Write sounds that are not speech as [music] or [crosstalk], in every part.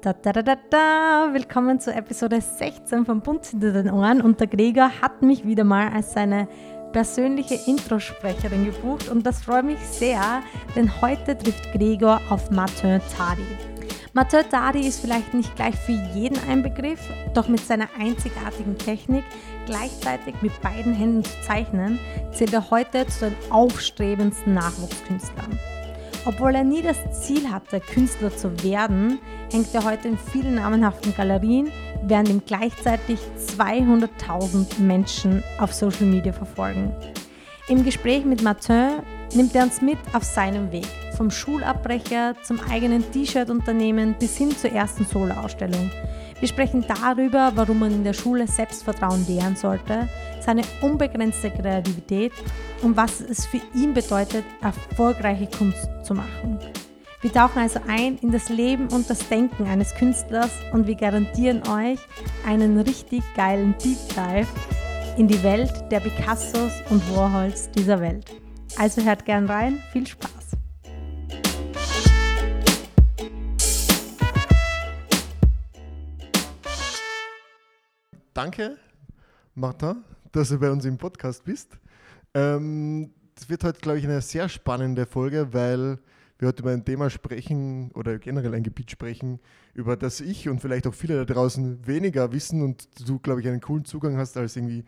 Da, da, da, da. Willkommen zur Episode 16 von Bunt hinter den Ohren und der Gregor hat mich wieder mal als seine persönliche Introsprecherin gebucht und das freut mich sehr, denn heute trifft Gregor auf Martin Tadi. Martin Tadi ist vielleicht nicht gleich für jeden ein Begriff, doch mit seiner einzigartigen Technik, gleichzeitig mit beiden Händen zu zeichnen, zählt er heute zu den aufstrebendsten Nachwuchskünstlern. Obwohl er nie das Ziel hatte, Künstler zu werden, hängt er heute in vielen namenhaften Galerien, während ihm gleichzeitig 200.000 Menschen auf Social Media verfolgen. Im Gespräch mit Martin nimmt er uns mit auf seinem Weg, vom Schulabbrecher zum eigenen T-Shirt-Unternehmen bis hin zur ersten Solo-Ausstellung. Wir sprechen darüber, warum man in der Schule Selbstvertrauen lernen sollte, seine unbegrenzte Kreativität und was es für ihn bedeutet, erfolgreiche Kunst zu machen. Wir tauchen also ein in das Leben und das Denken eines Künstlers und wir garantieren euch einen richtig geilen Deep Dive in die Welt der Picassos und Warhols dieser Welt. Also hört gern rein, viel Spaß! Danke, Martin, dass du bei uns im Podcast bist. Ähm, das wird heute, glaube ich, eine sehr spannende Folge, weil wir heute über ein Thema sprechen oder generell ein Gebiet sprechen, über das ich und vielleicht auch viele da draußen weniger wissen und du, glaube ich, einen coolen Zugang hast als irgendwie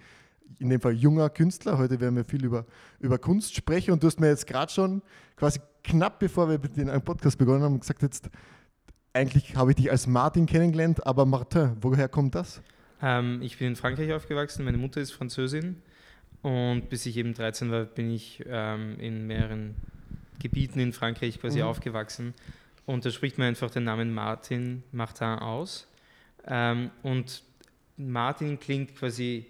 in dem Fall junger Künstler. Heute werden wir viel über, über Kunst sprechen und du hast mir jetzt gerade schon quasi knapp bevor wir den Podcast begonnen haben gesagt, jetzt eigentlich habe ich dich als Martin kennengelernt, aber Martin, woher kommt das? Ähm, ich bin in Frankreich aufgewachsen, meine Mutter ist Französin und bis ich eben 13 war, bin ich ähm, in mehreren Gebieten in Frankreich quasi mhm. aufgewachsen und da spricht man einfach den Namen Martin Martin aus ähm, und Martin klingt quasi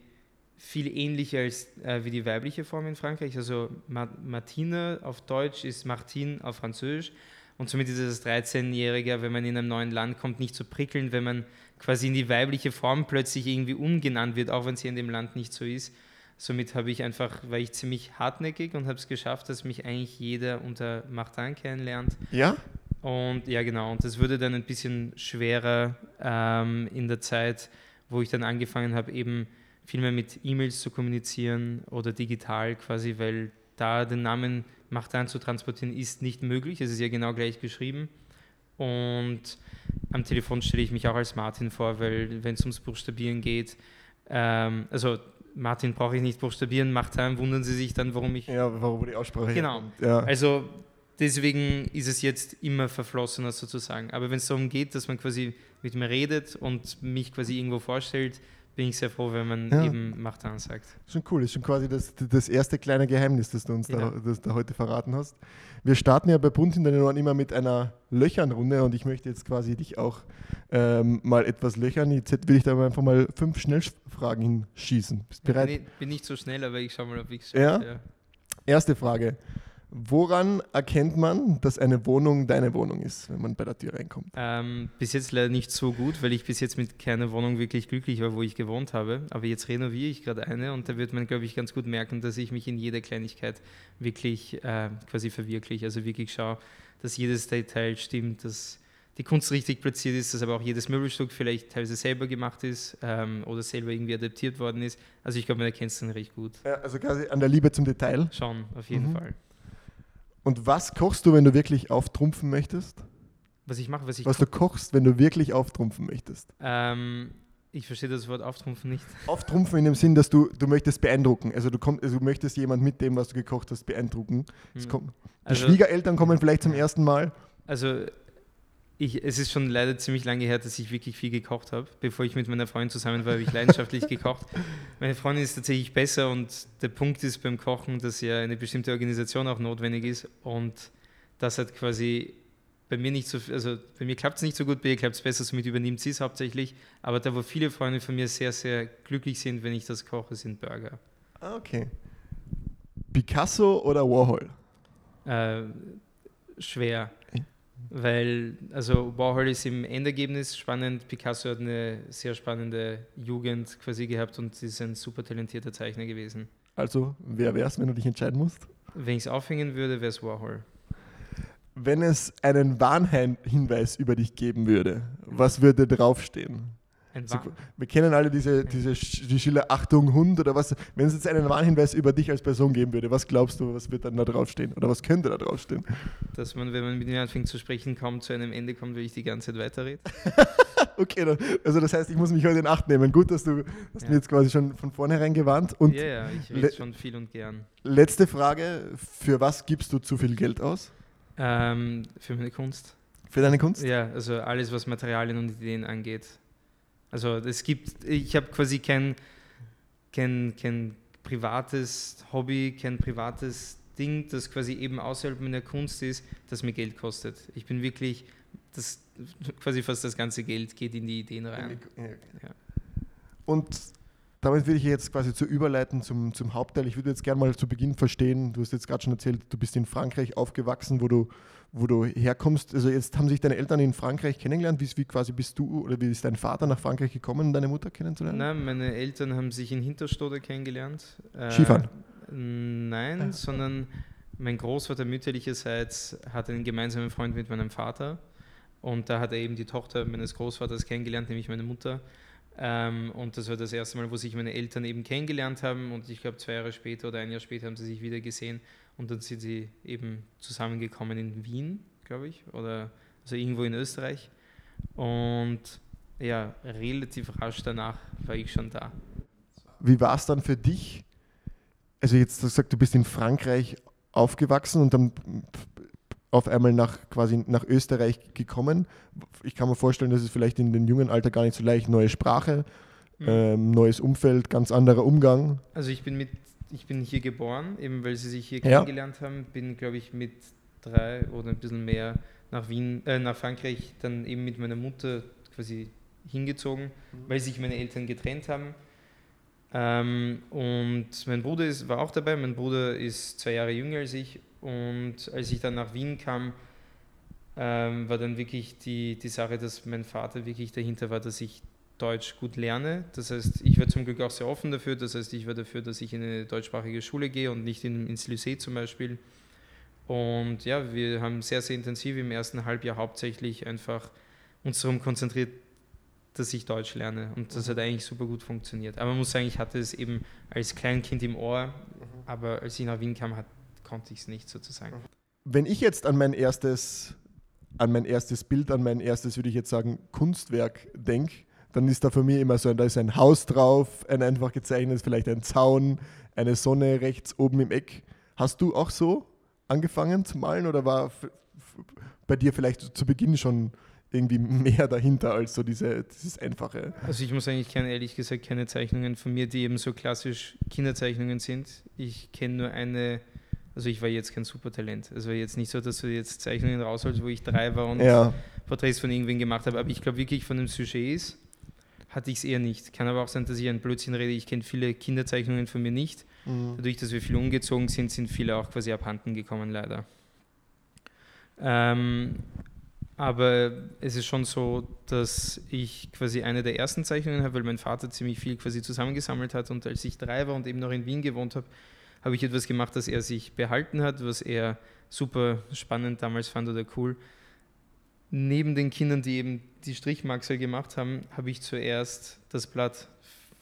viel ähnlicher als äh, wie die weibliche Form in Frankreich. Also Martine auf Deutsch ist Martin auf Französisch. Und somit ist es als 13-Jähriger, wenn man in einem neuen Land kommt, nicht so prickelnd, wenn man quasi in die weibliche Form plötzlich irgendwie umgenannt wird, auch wenn es hier in dem Land nicht so ist. Somit habe ich einfach, war ich ziemlich hartnäckig und habe es geschafft, dass mich eigentlich jeder unter Martin kennenlernt. Ja? Und ja, genau. Und das wurde dann ein bisschen schwerer ähm, in der Zeit, wo ich dann angefangen habe, eben viel mehr mit E-Mails zu kommunizieren oder digital quasi, weil da den Namen Martin zu transportieren ist nicht möglich. Es ist ja genau gleich geschrieben. Und am Telefon stelle ich mich auch als Martin vor, weil wenn es ums Buchstabieren geht, ähm, also Martin brauche ich nicht buchstabieren, Martin, wundern Sie sich dann, warum ich. Ja, warum die Aussprache. Genau. Ja. Also deswegen ist es jetzt immer verflossener sozusagen. Aber wenn es darum geht, dass man quasi mit mir redet und mich quasi irgendwo vorstellt, bin ich sehr froh, wenn man ja. eben Martin sagt. Schon cool, ist schon quasi das, das erste kleine Geheimnis, das du uns ja. da, das da heute verraten hast. Wir starten ja bei Bunt in den Ohren immer mit einer Löchernrunde und ich möchte jetzt quasi dich auch ähm, mal etwas löchern. Jetzt will ich da einfach mal fünf Schnellfragen hinschießen. Bist du bereit? bin, bin nicht so schnell, aber ich schaue mal, ob ich es ja? ja. Erste Frage. Woran erkennt man, dass eine Wohnung deine Wohnung ist, wenn man bei der Tür reinkommt? Ähm, bis jetzt leider nicht so gut, weil ich bis jetzt mit keiner Wohnung wirklich glücklich war, wo ich gewohnt habe. Aber jetzt renoviere ich gerade eine und da wird man, glaube ich, ganz gut merken, dass ich mich in jeder Kleinigkeit wirklich äh, quasi verwirkliche. Also wirklich schaue, dass jedes Detail stimmt, dass die Kunst richtig platziert ist, dass aber auch jedes Möbelstück vielleicht teilweise selber gemacht ist ähm, oder selber irgendwie adaptiert worden ist. Also ich glaube, man erkennt es dann recht gut. Ja, also quasi an der Liebe zum Detail? Schon, auf jeden mhm. Fall. Und was kochst du, wenn du wirklich auftrumpfen möchtest? Was ich mache, was ich Was du kochst, wenn du wirklich auftrumpfen möchtest? Ähm, ich verstehe das Wort auftrumpfen nicht. [laughs] Auftrumpfen in dem Sinn, dass du, du möchtest beeindrucken. Also du, komm, also du möchtest jemand mit dem, was du gekocht hast, beeindrucken. Hm. Kommt, die also, Schwiegereltern kommen vielleicht zum ersten Mal. Also ich, es ist schon leider ziemlich lange her, dass ich wirklich viel gekocht habe. Bevor ich mit meiner Freundin zusammen war, habe ich leidenschaftlich gekocht. [laughs] Meine Freundin ist tatsächlich besser und der Punkt ist beim Kochen, dass ja eine bestimmte Organisation auch notwendig ist und das hat quasi bei mir nicht so, also bei mir klappt es nicht so gut, bei ihr klappt es besser, somit übernimmt sie es hauptsächlich. Aber da, wo viele Freunde von mir sehr, sehr glücklich sind, wenn ich das koche, sind Burger. Ah, okay. Picasso oder Warhol? Äh, schwer. Weil, also Warhol ist im Endergebnis spannend, Picasso hat eine sehr spannende Jugend quasi gehabt und ist ein super talentierter Zeichner gewesen. Also, wer wär's, wenn du dich entscheiden musst? Wenn ich es aufhängen würde, wäre es Warhol. Wenn es einen Warnhinweis über dich geben würde, was würde draufstehen? Warn wir kennen alle diese, diese die Schiller Achtung Hund oder was. Wenn es jetzt einen Warnhinweis über dich als Person geben würde, was glaubst du, was wird dann da draufstehen? Oder was könnte da draufstehen? dass man, wenn man mit mir anfängt zu sprechen, kaum zu einem Ende kommt, weil ich die ganze Zeit weiterrede. [laughs] Okay, dann, also das heißt, ich muss mich heute in Acht nehmen. Gut, dass du hast Ja. mir jetzt quasi schon von vornherein gewarnt. Und ja, ja, ich rede schon viel und gern. letzte Frage: Für was gibst du zu viel Geld aus? Ähm, für meine Kunst. Für deine Kunst? Ja, also alles, was Materialien und Ideen angeht. Also es gibt, ich habe quasi kein, kein, kein privates Hobby, kein privates Ding, das quasi eben außerhalb meiner Kunst ist, das mir Geld kostet. Ich bin wirklich, das quasi fast das ganze Geld geht in die Ideen rein. Ja. Und damit will ich jetzt quasi zu überleiten zum, zum Hauptteil. Ich würde jetzt gerne mal zu Beginn verstehen, du hast jetzt gerade schon erzählt, du bist in Frankreich aufgewachsen, wo du, wo du herkommst. Also jetzt haben sich deine Eltern in Frankreich kennengelernt. Wie, wie quasi bist du oder wie ist dein Vater nach Frankreich gekommen, deine Mutter kennenzulernen? Nein, meine Eltern haben sich in Hinterstode kennengelernt. Äh, Skifahren? Nein, Ah. sondern mein Großvater mütterlicherseits hat einen gemeinsamen Freund mit meinem Vater. Und da hat er eben die Tochter meines Großvaters kennengelernt, nämlich meine Mutter. Ähm, und das war das erste Mal, wo sich meine Eltern eben kennengelernt haben. Und ich glaube, zwei Jahre später oder ein Jahr später haben sie sich wieder gesehen. Und dann sind sie eben zusammengekommen in Wien, glaube ich, oder also irgendwo in Österreich. Und ja, relativ rasch danach war ich schon da. Wie war es dann für dich? Also jetzt gesagt, du bist in Frankreich aufgewachsen und dann auf einmal nach quasi nach Österreich gekommen. Ich kann mir vorstellen, dass es vielleicht in dem jungen Alter gar nicht so leicht neue Sprache, Mhm. ähm, neues Umfeld, ganz anderer Umgang. Also ich bin mit, ich bin hier geboren, eben weil sie sich hier Ja. kennengelernt haben, bin glaube ich mit drei oder ein bisschen mehr nach Wien, äh, nach Frankreich dann eben mit meiner Mutter quasi hingezogen, weil sich meine Eltern getrennt haben. Ähm, und mein Bruder ist, war auch dabei. Mein Bruder ist zwei Jahre jünger als ich. Und als ich dann nach Wien kam, ähm, war dann wirklich die, die Sache, dass mein Vater wirklich dahinter war, dass ich Deutsch gut lerne. Das heißt, ich war zum Glück auch sehr offen dafür. Das heißt, ich war dafür, dass ich in eine deutschsprachige Schule gehe und nicht in, ins Lycée zum Beispiel. Und ja, wir haben sehr, sehr intensiv im ersten Halbjahr hauptsächlich einfach uns darum konzentriert, dass ich Deutsch lerne. Und das hat eigentlich super gut funktioniert. Aber man muss sagen, ich hatte es eben als Kleinkind im Ohr, aber als ich nach Wien kam, hat, konnte ich es nicht sozusagen. Wenn ich jetzt an mein erstes, an mein erstes Bild, an mein erstes, würde ich jetzt sagen, Kunstwerk denke, dann ist da für mich immer so, ein- da ist ein Haus drauf, ein einfach gezeichnet, vielleicht ein Zaun, eine Sonne rechts oben im Eck. Hast du auch so angefangen zu malen oder war bei dir vielleicht zu Beginn schon irgendwie mehr dahinter als so diese, dieses einfache? Also ich muss sagen, ich kenne ehrlich gesagt keine Zeichnungen von mir, die eben so klassisch Kinderzeichnungen sind. Ich kenne nur eine, also ich war jetzt kein Supertalent. Also jetzt nicht so, dass du jetzt Zeichnungen rausholst, wo ich drei war und Ja, Porträts von irgendwen gemacht habe, aber ich glaube wirklich von den Sujets hatte ich es eher nicht. Kann aber auch sein, dass ich ein Blödsinn rede. Ich kenne viele Kinderzeichnungen von mir nicht. mhm. Dadurch, dass wir viel umgezogen sind, sind viele auch quasi abhanden gekommen, leider. Ähm, aber es ist schon so, dass ich quasi eine der ersten Zeichnungen habe, weil mein Vater ziemlich viel quasi zusammengesammelt hat. Und als ich drei war und eben noch in Wien gewohnt habe, habe ich etwas gemacht, das er sich behalten hat, was er super spannend damals fand oder cool. Neben den Kindern, die eben die Strichmaxel gemacht haben, habe ich zuerst das Blatt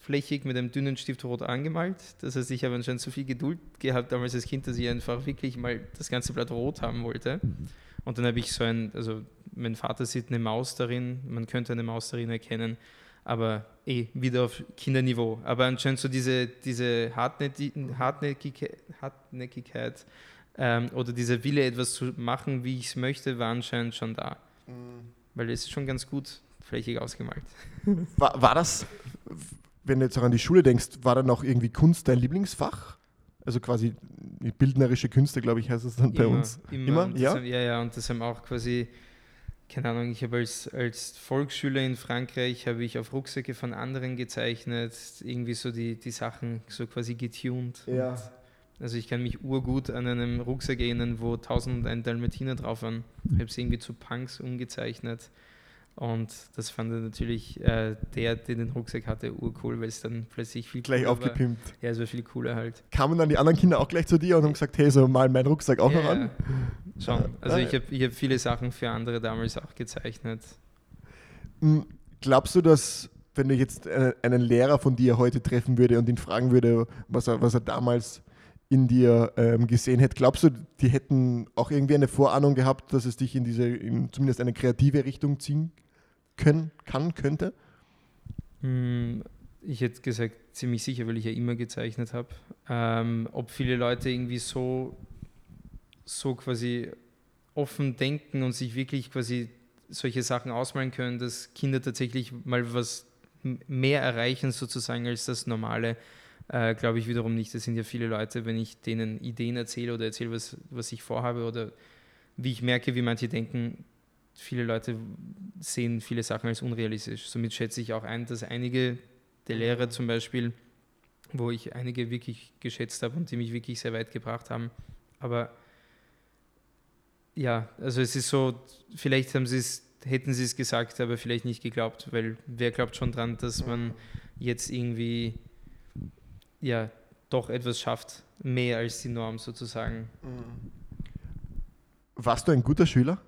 flächig mit einem dünnen Stift rot angemalt. Das heißt, ich habe anscheinend so viel Geduld gehabt damals als Kind, dass ich einfach wirklich mal das ganze Blatt rot haben wollte. Und dann habe ich so ein, also mein Vater sieht eine Maus darin, man könnte eine Maus darin erkennen, aber eh wieder auf Kinderniveau. Aber anscheinend so diese, diese Hartnäcki- Hartnäckigkeit, Hartnäckigkeit ähm, oder dieser Wille, etwas zu machen, wie ich es möchte, war anscheinend schon da. Weil es ist schon ganz gut flächig ausgemalt. [laughs] War, war das, wenn du jetzt auch an die Schule denkst, war dann auch irgendwie Kunst dein Lieblingsfach? Also quasi bildnerische Künste, glaube ich, heißt es dann bei uns. Immer? Und das Ja? Haben, ja, ja, und das haben auch quasi, keine Ahnung, ich habe als, als Volksschüler in Frankreich, habe ich auf Rucksäcke von anderen gezeichnet, irgendwie so die, die Sachen so quasi getuned. Ja. Also ich kann mich urgut an einem Rucksack erinnern, wo 1001 Dalmatiner drauf waren. Ich habe es irgendwie zu Punks umgezeichnet. Und das fand er natürlich äh, der, der den Rucksack hatte, urcool, weil es dann plötzlich viel Gleich cooler aufgepimpt. War. Ja, es war viel cooler halt. Kamen dann die anderen Kinder auch gleich zu dir und haben gesagt, hey, so mal meinen Rucksack auch noch Ja, an? Schon. Also ich habe ich hab viele Sachen für andere damals auch gezeichnet. Hm, glaubst du, dass wenn du jetzt einen Lehrer von dir heute treffen würde und ihn fragen würde, was er, was er damals in dir ähm, gesehen hätte, glaubst du, die hätten auch irgendwie eine Vorahnung gehabt, dass es dich in diese, in zumindest eine kreative Richtung ziehen können, kann, könnte? Hm, ich hätte gesagt, ziemlich sicher, weil ich ja immer gezeichnet habe. Ähm, ob viele Leute irgendwie so, so quasi offen denken und sich wirklich quasi solche Sachen ausmalen können, dass Kinder tatsächlich mal was mehr erreichen sozusagen als das Normale, äh, glaube ich wiederum nicht. Das sind ja viele Leute, wenn ich denen Ideen erzähle oder erzähle, was, was ich vorhabe oder wie ich merke, wie manche denken, viele Leute sehen viele Sachen als unrealistisch. Somit schätze ich auch ein, dass einige der Lehrer zum Beispiel, wo ich einige wirklich geschätzt habe und die mich wirklich sehr weit gebracht haben, aber ja, also es ist so, vielleicht haben sie es, hätten sie es gesagt, aber vielleicht nicht geglaubt, weil wer glaubt schon dran, dass man jetzt irgendwie ja doch etwas schafft, mehr als die Norm sozusagen. Warst du ein guter Schüler?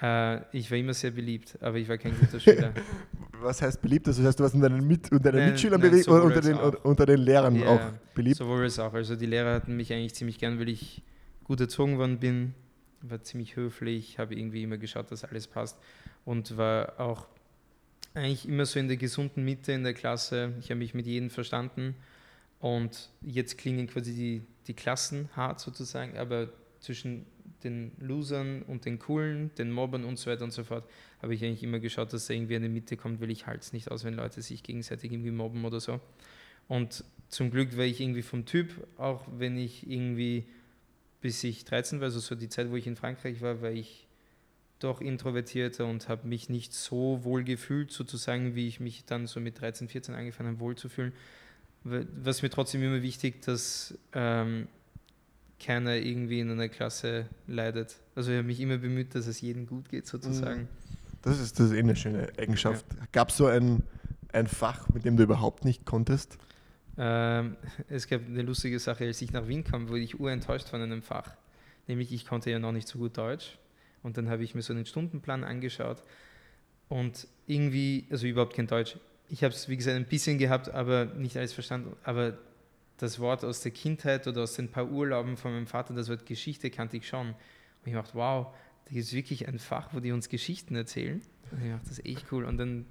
Äh, ich war immer sehr beliebt, aber ich war kein guter Schüler. [laughs] Was heißt beliebt? Also das heißt, du warst unter deinen, Mit unter deinen nein, Mitschülern nein, beliebt oder unter den, unter den Lehrern yeah, auch beliebt? Sowohl als auch. Also die Lehrer hatten mich eigentlich ziemlich gern, weil ich gut erzogen worden bin, war ziemlich höflich, habe irgendwie immer geschaut, dass alles passt und war auch eigentlich immer so in der gesunden Mitte in der Klasse. Ich habe mich mit jedem verstanden und jetzt klingen quasi die, die Klassen hart sozusagen, aber zwischen den Losern und den Coolen, den Mobbern und so weiter und so fort, habe ich eigentlich immer geschaut, dass da irgendwie eine Mitte kommt, weil ich halte es nicht aus, wenn Leute sich gegenseitig irgendwie mobben oder so. Und zum Glück war ich irgendwie vom Typ, auch wenn ich irgendwie bis ich 13 war, also so die Zeit, wo ich in Frankreich war, war ich doch introvertierter und habe mich nicht so wohl gefühlt, sozusagen, wie ich mich dann so mit 13, 14 angefangen habe, wohl zu fühlen. Was mir trotzdem immer wichtig, dass ähm, keiner irgendwie in einer Klasse leidet. Also ich habe mich immer bemüht, dass es jedem gut geht, sozusagen. Das ist, das ist eh eine schöne Eigenschaft. Ja. Gab es so ein, ein Fach, mit dem du überhaupt nicht konntest? Ähm, es gab eine lustige Sache, als ich nach Wien kam, wurde ich urenttäuscht von einem Fach. Nämlich, ich konnte ja noch nicht so gut Deutsch. Und dann habe ich mir so einen Stundenplan angeschaut und irgendwie, also überhaupt kein Deutsch. Ich habe es, wie gesagt, ein bisschen gehabt, aber nicht alles verstanden. Aber das Wort aus der Kindheit oder aus den paar Urlauben von meinem Vater, das Wort Geschichte kannte ich schon. Und ich dachte, wow, da ist wirklich ein Fach, wo die uns Geschichten erzählen. Und ich dachte, das ist echt cool. Und dann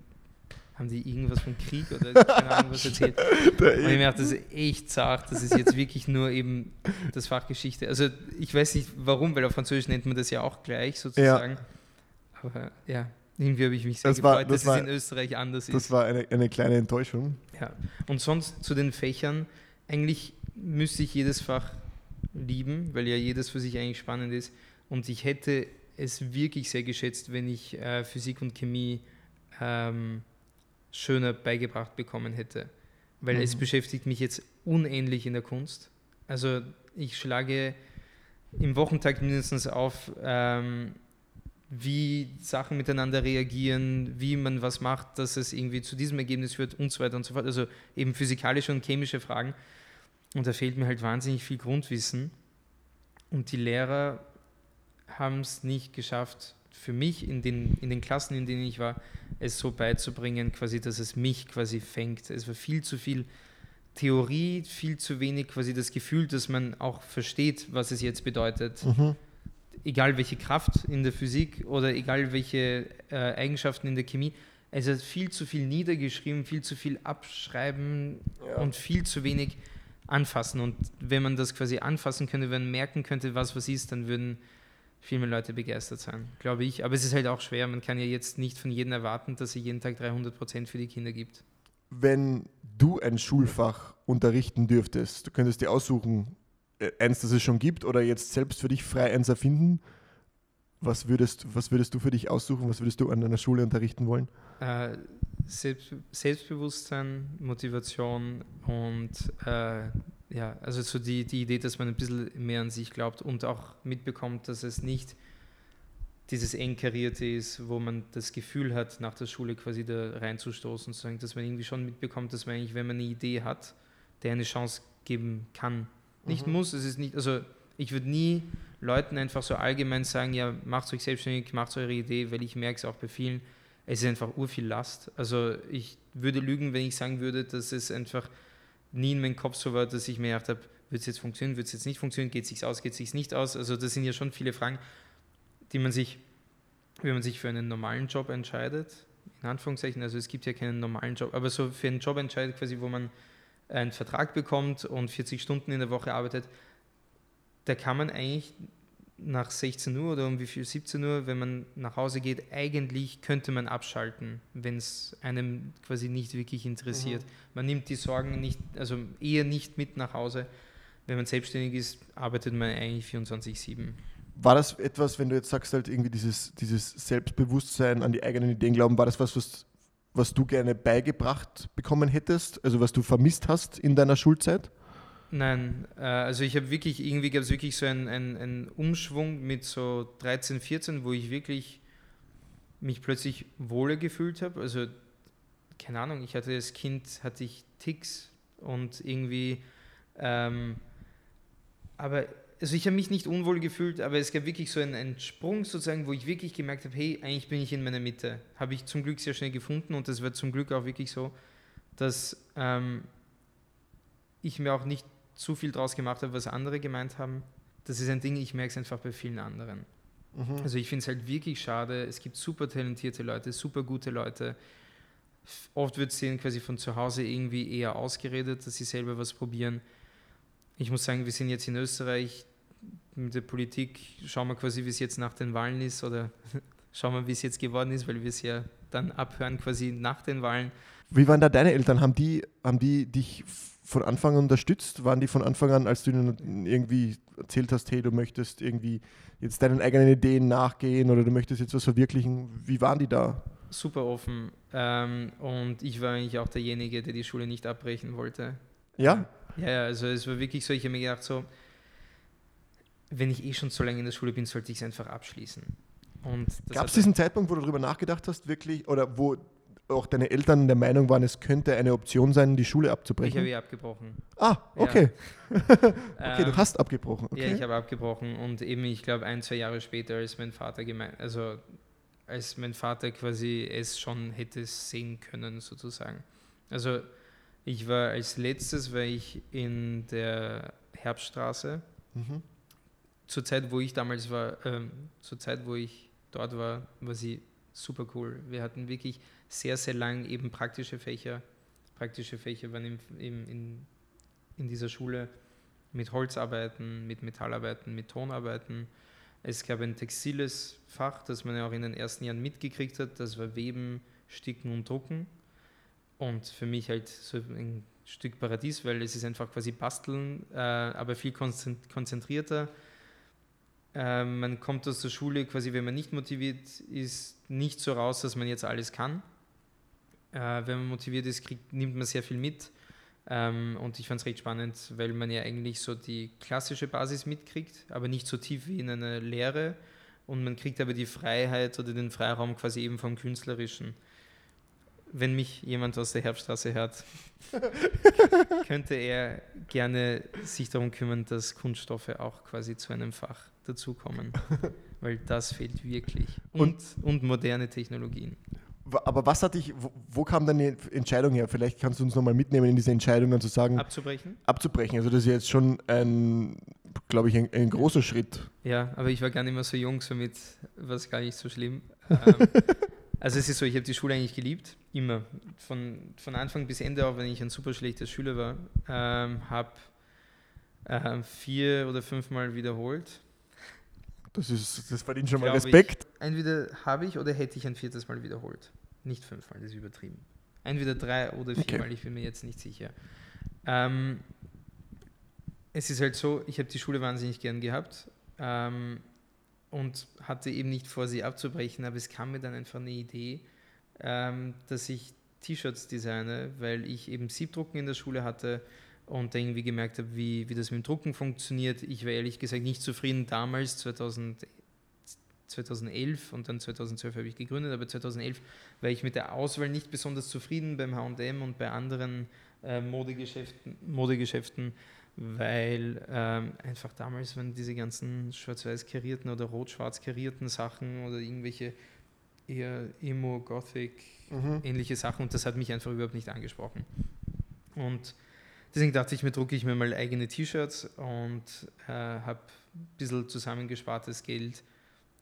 haben die irgendwas vom Krieg oder keine Ahnung was [laughs] erzählt. Und ich merke, das ist echt zart, das ist jetzt wirklich nur eben das Fach Geschichte. Also ich weiß nicht warum, weil auf Französisch nennt man das ja auch gleich sozusagen. Ja. Aber ja, irgendwie habe ich mich sehr das gefreut, war, das dass war, es in Österreich anders ist. Das war eine, eine kleine Enttäuschung. Ja, und sonst zu den Fächern, eigentlich müsste ich jedes Fach lieben, weil ja jedes für sich eigentlich spannend ist. Und ich hätte es wirklich sehr geschätzt, wenn ich äh, Physik und Chemie ähm, schöner beigebracht bekommen hätte. Weil mhm. es beschäftigt mich jetzt unähnlich in der Kunst. Also ich schlage im Wochentag mindestens auf, ähm, wie Sachen miteinander reagieren, wie man was macht, dass es irgendwie zu diesem Ergebnis führt und so weiter und so fort. Also eben physikalische und chemische Fragen. Und da fehlt mir halt wahnsinnig viel Grundwissen. Und die Lehrer haben es nicht geschafft, für mich in den, in den Klassen, in denen ich war, es so beizubringen, quasi, dass es mich quasi fängt. Es war viel zu viel Theorie, viel zu wenig quasi das Gefühl, dass man auch versteht, was es jetzt bedeutet. Mhm. Egal welche Kraft in der Physik oder egal welche äh, Eigenschaften in der Chemie. Es ist viel zu viel niedergeschrieben, viel zu viel abschreiben ja. und viel zu wenig anfassen. Und wenn man das quasi anfassen könnte, wenn man merken könnte, was was ist, dann würden viel mehr Leute begeistert sein, glaube ich. Aber es ist halt auch schwer. Man kann ja jetzt nicht von jedem erwarten, dass er jeden Tag 300 Prozent für die Kinder gibt. Wenn du ein Schulfach unterrichten dürftest, du könntest dir aussuchen, eins, das es schon gibt, oder jetzt selbst für dich frei eins erfinden, was würdest, was würdest du für dich aussuchen? Was würdest du an einer Schule unterrichten wollen? Äh, Selbst, Selbstbewusstsein, Motivation und äh, ja, also so die, die Idee, dass man ein bisschen mehr an sich glaubt und auch mitbekommt, dass es nicht dieses Engkarierte ist, wo man das Gefühl hat, nach der Schule quasi da reinzustoßen, sozusagen, dass man irgendwie schon mitbekommt, dass man eigentlich, wenn man eine Idee hat, der eine Chance geben kann. Nicht mhm. muss, es ist nicht, also Ich würde nie Leuten einfach so allgemein sagen, ja, macht euch selbstständig, macht eure Idee, weil ich merke es auch bei vielen, es ist einfach urviel Last. Also ich würde lügen, wenn ich sagen würde, dass es einfach nie in meinem Kopf so war, dass ich mir gedacht habe, wird es jetzt funktionieren, wird es jetzt nicht funktionieren, geht es sich aus, geht es sich nicht aus. Also das sind ja schon viele Fragen, die man sich, wenn man sich für einen normalen Job entscheidet, in Anführungszeichen, also es gibt ja keinen normalen Job, aber so für einen Job entscheidet quasi, wo man einen Vertrag bekommt und 40 Stunden in der Woche arbeitet, da kann man eigentlich nach 16 Uhr oder um wie viel 17 Uhr, wenn man nach Hause geht, eigentlich könnte man abschalten, wenn es einem quasi nicht wirklich interessiert. Mhm. Man nimmt die Sorgen nicht, also eher nicht mit nach Hause. Wenn man selbstständig ist, arbeitet man eigentlich 24-7. War das etwas, wenn du jetzt sagst, halt irgendwie dieses, dieses Selbstbewusstsein an die eigenen Ideen glauben, war das was, was, was du gerne beigebracht bekommen hättest, also was du vermisst hast in deiner Schulzeit? Nein, äh, also ich habe wirklich, irgendwie gab es wirklich so einen, einen, einen Umschwung mit so 13, 14, wo ich wirklich mich plötzlich wohler gefühlt habe. Also, keine Ahnung, ich hatte als Kind, hatte ich Ticks und irgendwie, ähm, aber, also ich habe mich nicht unwohl gefühlt, aber es gab wirklich so einen, einen Sprung sozusagen, wo ich wirklich gemerkt habe, hey, eigentlich bin ich in meiner Mitte. Habe ich zum Glück sehr schnell gefunden und das war zum Glück auch wirklich so, dass ähm, ich mir auch nicht zu viel draus gemacht habe, was andere gemeint haben. Das ist ein Ding, ich merke es einfach bei vielen anderen. Mhm. Also ich finde es halt wirklich schade. Es gibt super talentierte Leute, super gute Leute. Oft wird es denen quasi von zu Hause irgendwie eher ausgeredet, dass sie selber was probieren. Ich muss sagen, wir sind jetzt in Österreich mit der Politik, schauen wir quasi, wie es jetzt nach den Wahlen ist oder [laughs] schauen wir, wie es jetzt geworden ist, weil wir es ja dann abhören quasi nach den Wahlen. Wie waren da deine Eltern? Haben die, haben die dich von Anfang an unterstützt? Waren die von Anfang an, als du ihnen irgendwie erzählt hast, hey, du möchtest irgendwie jetzt deinen eigenen Ideen nachgehen oder du möchtest jetzt was verwirklichen, wie waren die da? Super offen. Ähm, und ich war eigentlich auch derjenige, der die Schule nicht abbrechen wollte. Ja? Ja, also es war wirklich so, ich habe mir gedacht, so, wenn ich eh schon so lange in der Schule bin, sollte ich es einfach abschließen. Gab es diesen Zeitpunkt, wo du darüber nachgedacht hast, wirklich, oder wo auch deine Eltern der Meinung waren, es könnte eine Option sein, die Schule abzubrechen? Ich habe eh abgebrochen. Ah, okay. Ja. okay, [laughs] du hast abgebrochen. Okay. Ja, ich habe abgebrochen und eben, ich glaube, ein, zwei Jahre später, als mein Vater gemeint, also als mein Vater quasi es schon hätte sehen können, sozusagen. Also ich war als letztes, war ich in der Herbststraße. Mhm. Zur Zeit, wo ich damals war, ähm, zur Zeit, wo ich dort war, war sie super cool. Wir hatten wirklich sehr, sehr lang eben praktische Fächer. Praktische Fächer waren in, in, in, in dieser Schule mit Holzarbeiten, mit Metallarbeiten, mit Tonarbeiten. Es gab ein textiles Fach, das man ja auch in den ersten Jahren mitgekriegt hat. Das war Weben, Sticken und Drucken. Und für mich halt so ein Stück Paradies, weil es ist einfach quasi Basteln, äh, aber viel konzentrierter. Äh, man kommt aus der Schule quasi, wenn man nicht motiviert ist, nicht so raus, dass man jetzt alles kann. Äh, wenn man motiviert ist, kriegt, nimmt man sehr viel mit. Ähm, und ich fand es recht spannend, weil man ja eigentlich so die klassische Basis mitkriegt, aber nicht so tief wie in einer Lehre. Und man kriegt aber die Freiheit oder den Freiraum quasi eben vom Künstlerischen. Wenn mich jemand aus der Herbststraße hört, [laughs] könnte er gerne sich darum kümmern, dass Kunststoffe auch quasi zu einem Fach dazukommen. [laughs] Weil das fehlt wirklich. Und, und, und moderne Technologien aber was hat dich, wo, wo, kam deine Entscheidung her? Vielleicht kannst du uns nochmal mitnehmen in diese Entscheidung dann zu sagen. Abzubrechen? Abzubrechen. Also das ist jetzt schon ein, glaube ich, ein, ein, großer Schritt. Ja, aber ich war gar nicht mehr so jung, somit war es gar nicht so schlimm. [laughs] ähm, also es ist so, ich habe die Schule eigentlich geliebt, immer. Von, von Anfang bis Ende, auch wenn ich ein super schlechter Schüler war. Ähm, habe äh, vier oder fünfmal wiederholt das, ist, das verdient schon mal Respekt. Ich, entweder habe ich oder hätte ich ein viertes Mal wiederholt. Nicht fünfmal, das ist übertrieben. Entweder drei oder viermal, okay. ich bin mir jetzt nicht sicher. Ähm, es ist halt so, ich habe die Schule wahnsinnig gern gehabt ähm, und hatte eben nicht vor, sie abzubrechen, aber es kam mir dann einfach eine Idee, ähm, dass ich T-Shirts designe, weil ich eben Siebdrucken in der Schule hatte und irgendwie gemerkt habe, wie, wie das mit dem Drucken funktioniert. Ich war ehrlich gesagt nicht zufrieden damals, 2000, 2011 und dann 2012 habe ich gegründet, aber 2011 war ich mit der Auswahl nicht besonders zufrieden beim H&M und bei anderen äh, Modegeschäften, Modegeschäften weil ähm, einfach damals, wenn diese ganzen schwarz-weiß karierten oder rot-schwarz karierten Sachen oder irgendwelche eher Emo, Gothic, mhm. ähnliche Sachen und das hat mich einfach überhaupt nicht angesprochen. Und deswegen dachte ich mir, drucke ich mir mal eigene T-Shirts und äh, habe ein bisschen zusammengespartes Geld,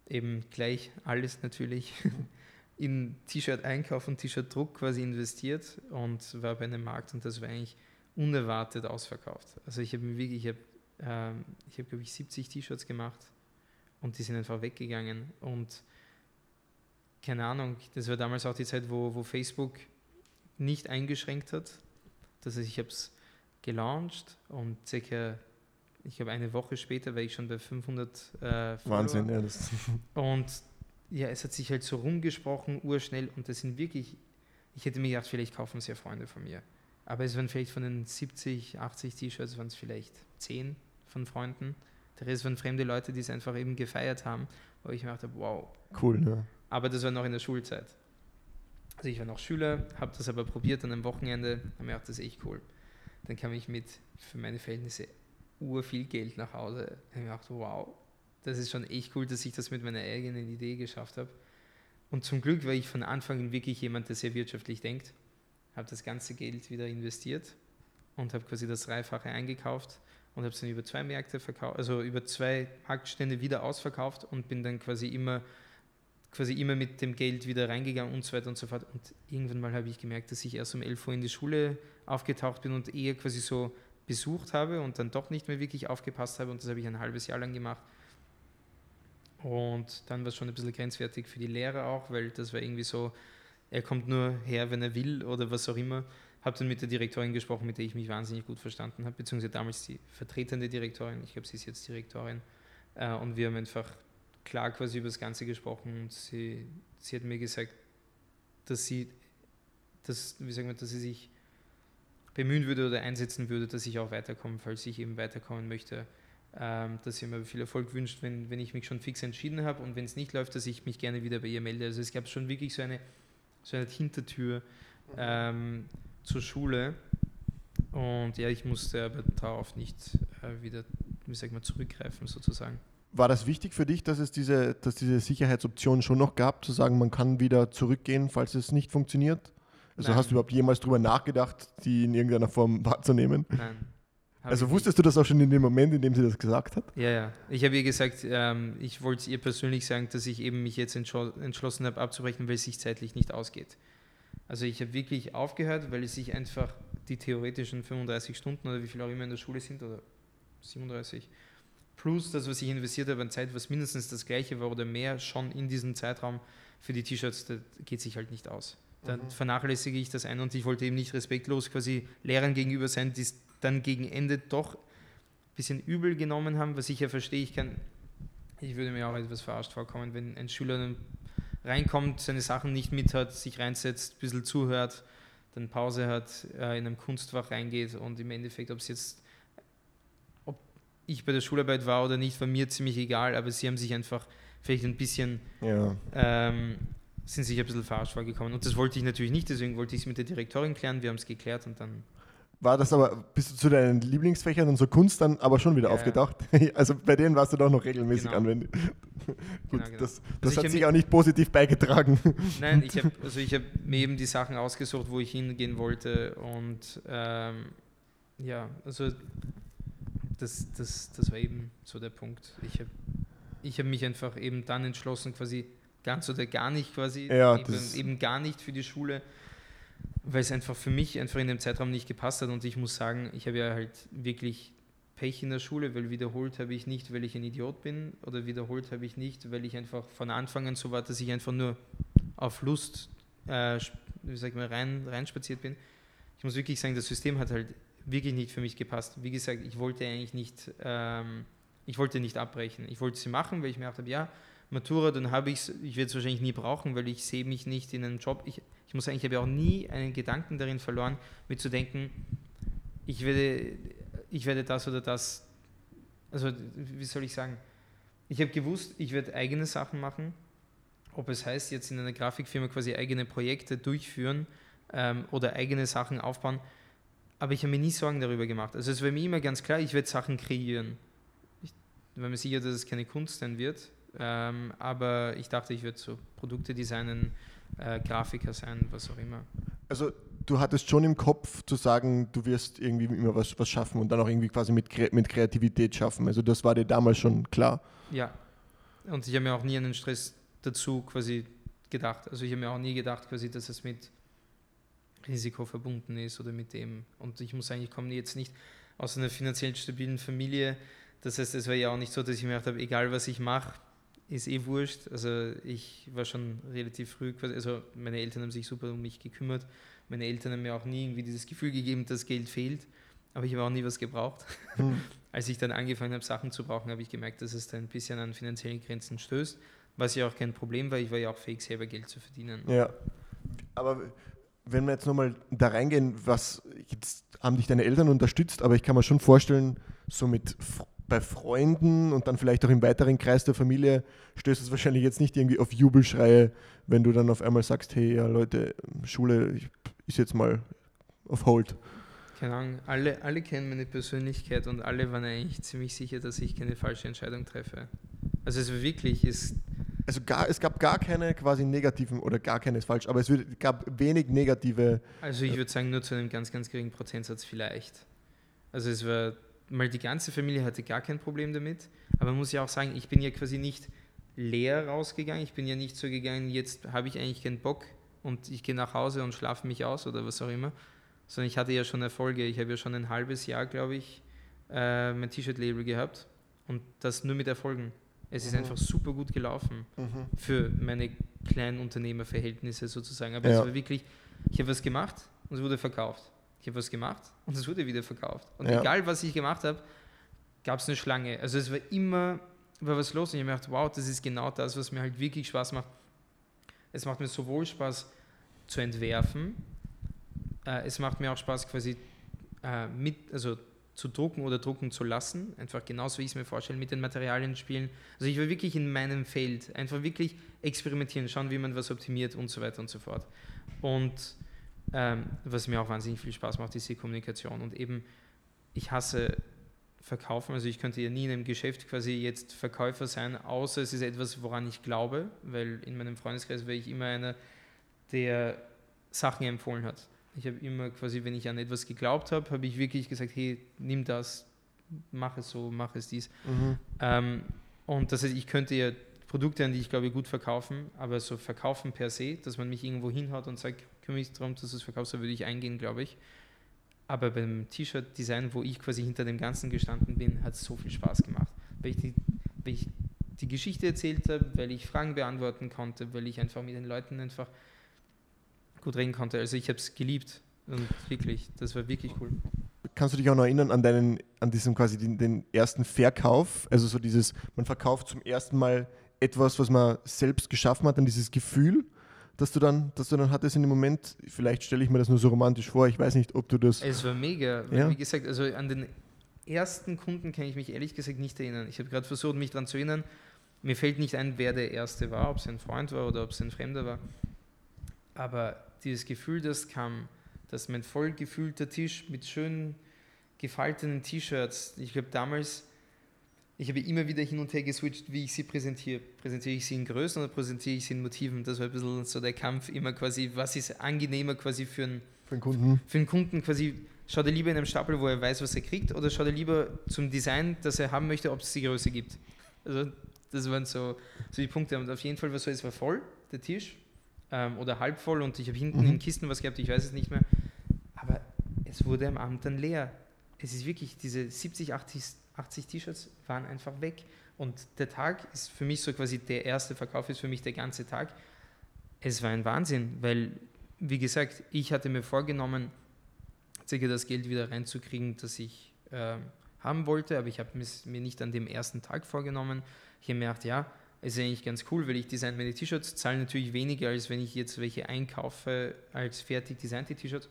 eben gleich alles natürlich, [laughs] in T-Shirt-Einkauf und T-Shirt-Druck quasi investiert und war bei einem Markt und das war eigentlich unerwartet ausverkauft. Also ich habe wirklich, ich habe, ähm, ich habe glaube ich 70 T-Shirts gemacht und die sind einfach weggegangen und keine Ahnung, das war damals auch die Zeit, wo, wo Facebook nicht eingeschränkt hat. Das heißt, ich habe es gelauncht und circa, ich habe eine Woche später, war ich schon bei 500 äh, Wahnsinn, ja. Das [laughs] und ja, es hat sich halt so rumgesprochen, urschnell und das sind wirklich, ich hätte mir gedacht, vielleicht kaufen sie ja Freunde von mir. Aber es waren vielleicht von den 70, 80 T-Shirts, waren es vielleicht 10 von Freunden. Der Rest waren fremde Leute, die es einfach eben gefeiert haben, wo ich mir dachte, wow. Cool, ne? Aber das war noch in der Schulzeit. Also ich war noch Schüler, habe das aber probiert an einem Wochenende, habe mir gedacht, das ist echt cool. Dann kam ich mit, für meine Verhältnisse, ur viel Geld nach Hause. Ich habe mir gedacht, wow, das ist schon echt cool, dass ich das mit meiner eigenen Idee geschafft habe. Und zum Glück war ich von Anfang an wirklich jemand, der sehr wirtschaftlich denkt habe das ganze Geld wieder investiert und habe quasi das Dreifache eingekauft und habe es dann über zwei Märkte verkauft, also über zwei Marktstände wieder ausverkauft und bin dann quasi immer quasi immer mit dem Geld wieder reingegangen und so weiter und so fort. Und irgendwann mal habe ich gemerkt, dass ich erst um 11 Uhr in die Schule aufgetaucht bin und eher quasi so besucht habe und dann doch nicht mehr wirklich aufgepasst habe und das habe ich ein halbes Jahr lang gemacht. Und dann war es schon ein bisschen grenzwertig für die Lehrer auch, weil das war irgendwie so, er kommt nur her, wenn er will oder was auch immer. Habe dann mit der Direktorin gesprochen, mit der ich mich wahnsinnig gut verstanden habe, beziehungsweise damals die vertretende Direktorin, ich glaube, sie ist jetzt Direktorin. Äh, und wir haben einfach klar quasi über das Ganze gesprochen und sie, sie hat mir gesagt, dass sie, dass, wie sagen wir, dass sie sich bemühen würde oder einsetzen würde, dass ich auch weiterkomme, falls ich eben weiterkommen möchte. Ähm, dass sie mir viel Erfolg wünscht, wenn, wenn ich mich schon fix entschieden habe und wenn es nicht läuft, dass ich mich gerne wieder bei ihr melde. Also es gab schon wirklich so eine so eine Hintertür ähm, zur Schule. Und ja, ich musste aber darauf nicht äh, wieder, wie sag mal, zurückgreifen sozusagen. War das wichtig für dich, dass es diese, dass diese Sicherheitsoption schon noch gab, zu sagen, man kann wieder zurückgehen, falls es nicht funktioniert? Also Nein. hast du überhaupt jemals darüber nachgedacht, die in irgendeiner Form [laughs] wahrzunehmen? Nein. Also wusstest du das auch schon in dem Moment, in dem sie das gesagt hat? Ja, ja. Ich habe ihr gesagt, ähm, ich wollte ihr persönlich sagen, dass ich eben mich jetzt entschlossen habe abzubrechen, weil es sich zeitlich nicht ausgeht. Also ich habe wirklich aufgehört, weil es sich einfach die theoretischen 35 Stunden oder wie viel auch immer in der Schule sind oder 37 plus das, was ich investiert habe an Zeit, was mindestens das gleiche war oder mehr schon in diesem Zeitraum für die T-Shirts, da geht sich halt nicht aus. Dann mhm. vernachlässige ich das ein und ich wollte eben nicht respektlos quasi Lehrern gegenüber sein, die dann gegen Ende doch ein bisschen übel genommen haben, was ich ja verstehe. Ich kann, ich würde mir auch etwas verarscht vorkommen, wenn ein Schüler dann reinkommt, seine Sachen nicht mit hat, sich reinsetzt, ein bisschen zuhört, dann Pause hat, äh, in einem Kunstfach reingeht und im Endeffekt, ob es jetzt, ich bei der Schularbeit war oder nicht, war mir ziemlich egal, aber sie haben sich einfach vielleicht ein bisschen, ja. ähm, sind sich ein bisschen verarscht vorgekommen. Und das wollte ich natürlich nicht, deswegen wollte ich es mit der Direktorin klären, wir haben es geklärt und dann war das aber, bist du zu deinen Lieblingsfächern und so Kunst dann aber schon wieder ja, aufgetaucht? Ja. [laughs] Also bei denen warst du doch noch regelmäßig genau. anwendig. [laughs] Gut, genau, genau. das, das also hat sich auch nicht positiv beigetragen. Nein, [laughs] ich habe also hab mir eben die Sachen ausgesucht, wo ich hingehen wollte und ähm, ja, also das, das, das war eben so der Punkt. Ich habe ich hab mich einfach eben dann entschlossen, quasi ganz oder gar nicht quasi, ja, eben, eben gar nicht für die Schule weil es einfach für mich einfach in dem Zeitraum nicht gepasst hat und ich muss sagen, ich habe ja halt wirklich Pech in der Schule, weil wiederholt habe ich nicht, weil ich ein Idiot bin oder wiederholt habe ich nicht, weil ich einfach von Anfang an so war, dass ich einfach nur auf Lust, äh, wie sag ich mal, rein, reinspaziert bin. Ich muss wirklich sagen, das System hat halt wirklich nicht für mich gepasst. Wie gesagt, ich wollte eigentlich nicht, ähm, ich wollte nicht abbrechen. Ich wollte sie machen, weil ich mir gedacht habe, ja, Matura, dann habe ich es, ich werde es wahrscheinlich nie brauchen, weil ich sehe mich nicht in einem Job. Ich, ich muss sagen, ich habe auch nie einen Gedanken darin verloren, mir zu denken, ich werde, ich werde das oder das, also wie soll ich sagen, ich habe gewusst, ich werde eigene Sachen machen, ob es heißt, jetzt in einer Grafikfirma quasi eigene Projekte durchführen ähm, oder eigene Sachen aufbauen, aber ich habe mir nie Sorgen darüber gemacht. Also es war mir immer ganz klar, ich werde Sachen kreieren. Ich war mir sicher, dass es keine Kunst sein wird, ähm, aber ich dachte, ich würde so Produkte designen, äh, Grafiker sein, was auch immer. Also du hattest schon im Kopf zu sagen, du wirst irgendwie immer was, was schaffen und dann auch irgendwie quasi mit, mit Kreativität schaffen. Also das war dir damals schon klar. Ja. Und ich habe mir auch nie einen Stress dazu quasi gedacht. Also ich habe mir auch nie gedacht, quasi, dass es mit Risiko verbunden ist oder mit dem. Und ich muss sagen, ich komme jetzt nicht aus einer finanziell stabilen Familie. Das heißt, es war ja auch nicht so, dass ich mir gedacht habe, egal was ich mache, ist eh wurscht. Also ich war schon relativ früh, quasi, also meine Eltern haben sich super um mich gekümmert. Meine Eltern haben mir auch nie irgendwie dieses Gefühl gegeben, dass Geld fehlt. Aber ich habe auch nie was gebraucht. Hm. [laughs] Als ich dann angefangen habe, Sachen zu brauchen, habe ich gemerkt, dass es da ein bisschen an finanziellen Grenzen stößt. Was ja auch kein Problem war. Ich war ja auch fähig, selber Geld zu verdienen. Ja. Aber wenn wir jetzt nochmal da reingehen, was jetzt haben dich deine Eltern unterstützt, aber ich kann mir schon vorstellen, so mit bei Freunden und dann vielleicht auch im weiteren Kreis der Familie stößt es wahrscheinlich jetzt nicht irgendwie auf Jubelschreie, wenn du dann auf einmal sagst, hey, ja Leute, Schule ist jetzt mal auf Hold. Keine Ahnung, alle, alle kennen meine Persönlichkeit und alle waren eigentlich ziemlich sicher, dass ich keine falsche Entscheidung treffe. Also es wirklich, es also gar, es gab gar keine quasi negativen oder gar keine ist falsch, aber es gab wenig negative. Also ich würde sagen, nur zu einem ganz, ganz geringen Prozentsatz vielleicht. Also es war, mal die ganze Familie hatte gar kein Problem damit, aber man muss ja auch sagen, ich bin ja quasi nicht leer rausgegangen, ich bin ja nicht so gegangen, jetzt habe ich eigentlich keinen Bock und ich gehe nach Hause und schlafe mich aus oder was auch immer, sondern ich hatte ja schon Erfolge. Ich habe ja schon ein halbes Jahr, glaube ich, äh, mein T-Shirt-Label gehabt und das nur mit Erfolgen. Es ist mhm. einfach super gut gelaufen mhm. für meine kleinen Unternehmerverhältnisse sozusagen. Aber ja. es war wirklich, ich habe was gemacht und es wurde verkauft. Ich habe was gemacht und es wurde wieder verkauft. Und ja. egal, was ich gemacht habe, gab es eine Schlange. Also es war immer war was los und ich habe mir gedacht, wow, das ist genau das, was mir halt wirklich Spaß macht. Es macht mir sowohl Spaß zu entwerfen, äh, es macht mir auch Spaß quasi äh, mit, also zu drucken oder drucken zu lassen. Einfach genauso, wie ich es mir vorstelle, mit den Materialien spielen. Also ich will wirklich in meinem Feld einfach wirklich experimentieren, schauen, wie man was optimiert und so weiter und so fort. Und ähm, was mir auch wahnsinnig viel Spaß macht, ist die Kommunikation. Und eben, ich hasse Verkaufen. Also ich könnte ja nie in einem Geschäft quasi jetzt Verkäufer sein, außer es ist etwas, woran ich glaube, weil in meinem Freundeskreis wäre ich immer einer, der Sachen empfohlen hat. Ich habe immer quasi, wenn ich an etwas geglaubt habe, habe ich wirklich gesagt, hey, nimm das, mach es so, mach es dies. Mhm. Ähm, und das heißt, ich könnte ja Produkte, an die ich glaube gut verkaufen, aber so verkaufen per se, dass man mich irgendwo hinhaut und sagt, kümmere mich darum, dass du es verkaufst, da würde ich eingehen, glaube ich. Aber beim T-Shirt-Design, wo ich quasi hinter dem Ganzen gestanden bin, hat es so viel Spaß gemacht. Weil ich die, weil ich die Geschichte erzählt habe, weil ich Fragen beantworten konnte, weil ich einfach mit den Leuten einfach gut reden konnte. Also ich habe es geliebt und wirklich, das war wirklich cool. Kannst du dich auch noch erinnern an deinen, an diesen quasi den, den ersten Verkauf? Also so dieses, man verkauft zum ersten Mal etwas, was man selbst geschaffen hat, an dieses Gefühl, dass du dann, dass du dann hattest in dem Moment, vielleicht stelle ich mir das nur so romantisch vor, ich weiß nicht, ob du das. Es war mega, ja? wie gesagt, also an den ersten Kunden kann ich mich ehrlich gesagt nicht erinnern. Ich habe gerade versucht, mich daran zu erinnern. Mir fällt nicht ein, wer der erste war, ob es ein Freund war oder ob es ein Fremder war. Aber dieses Gefühl, das kam, dass mein voll gefühlter Tisch mit schönen gefalteten T-Shirts, ich glaube damals, ich habe immer wieder hin und her geswitcht, wie ich sie präsentiere. Präsentiere ich sie in Größen oder präsentiere ich sie in Motiven? Das war ein bisschen so der Kampf immer quasi, was ist angenehmer quasi für einen, für einen Kunden? Für einen Kunden quasi, schaut er lieber in einem Stapel, wo er weiß, was er kriegt, oder schaut er lieber zum Design, das er haben möchte, ob es die Größe gibt? Also das waren so, so die Punkte. Und auf jeden Fall war so, es war voll, der Tisch ähm, oder halb voll und ich habe hinten mhm. in Kisten was gehabt, ich weiß es nicht mehr. Aber es wurde am Abend dann leer. Es ist wirklich, diese 70, 80, 80 T-Shirts waren einfach weg. Und der Tag ist für mich so quasi der erste Verkauf, ist für mich der ganze Tag. Es war ein Wahnsinn, weil, wie gesagt, ich hatte mir vorgenommen, circa das Geld wieder reinzukriegen, das ich äh, haben wollte, aber ich habe es mir nicht an dem ersten Tag vorgenommen. Ich habe mir gedacht, ja, ist eigentlich ganz cool, weil ich design meine T-Shirts, zahle natürlich weniger, als wenn ich jetzt welche einkaufe als fertig designte T-Shirts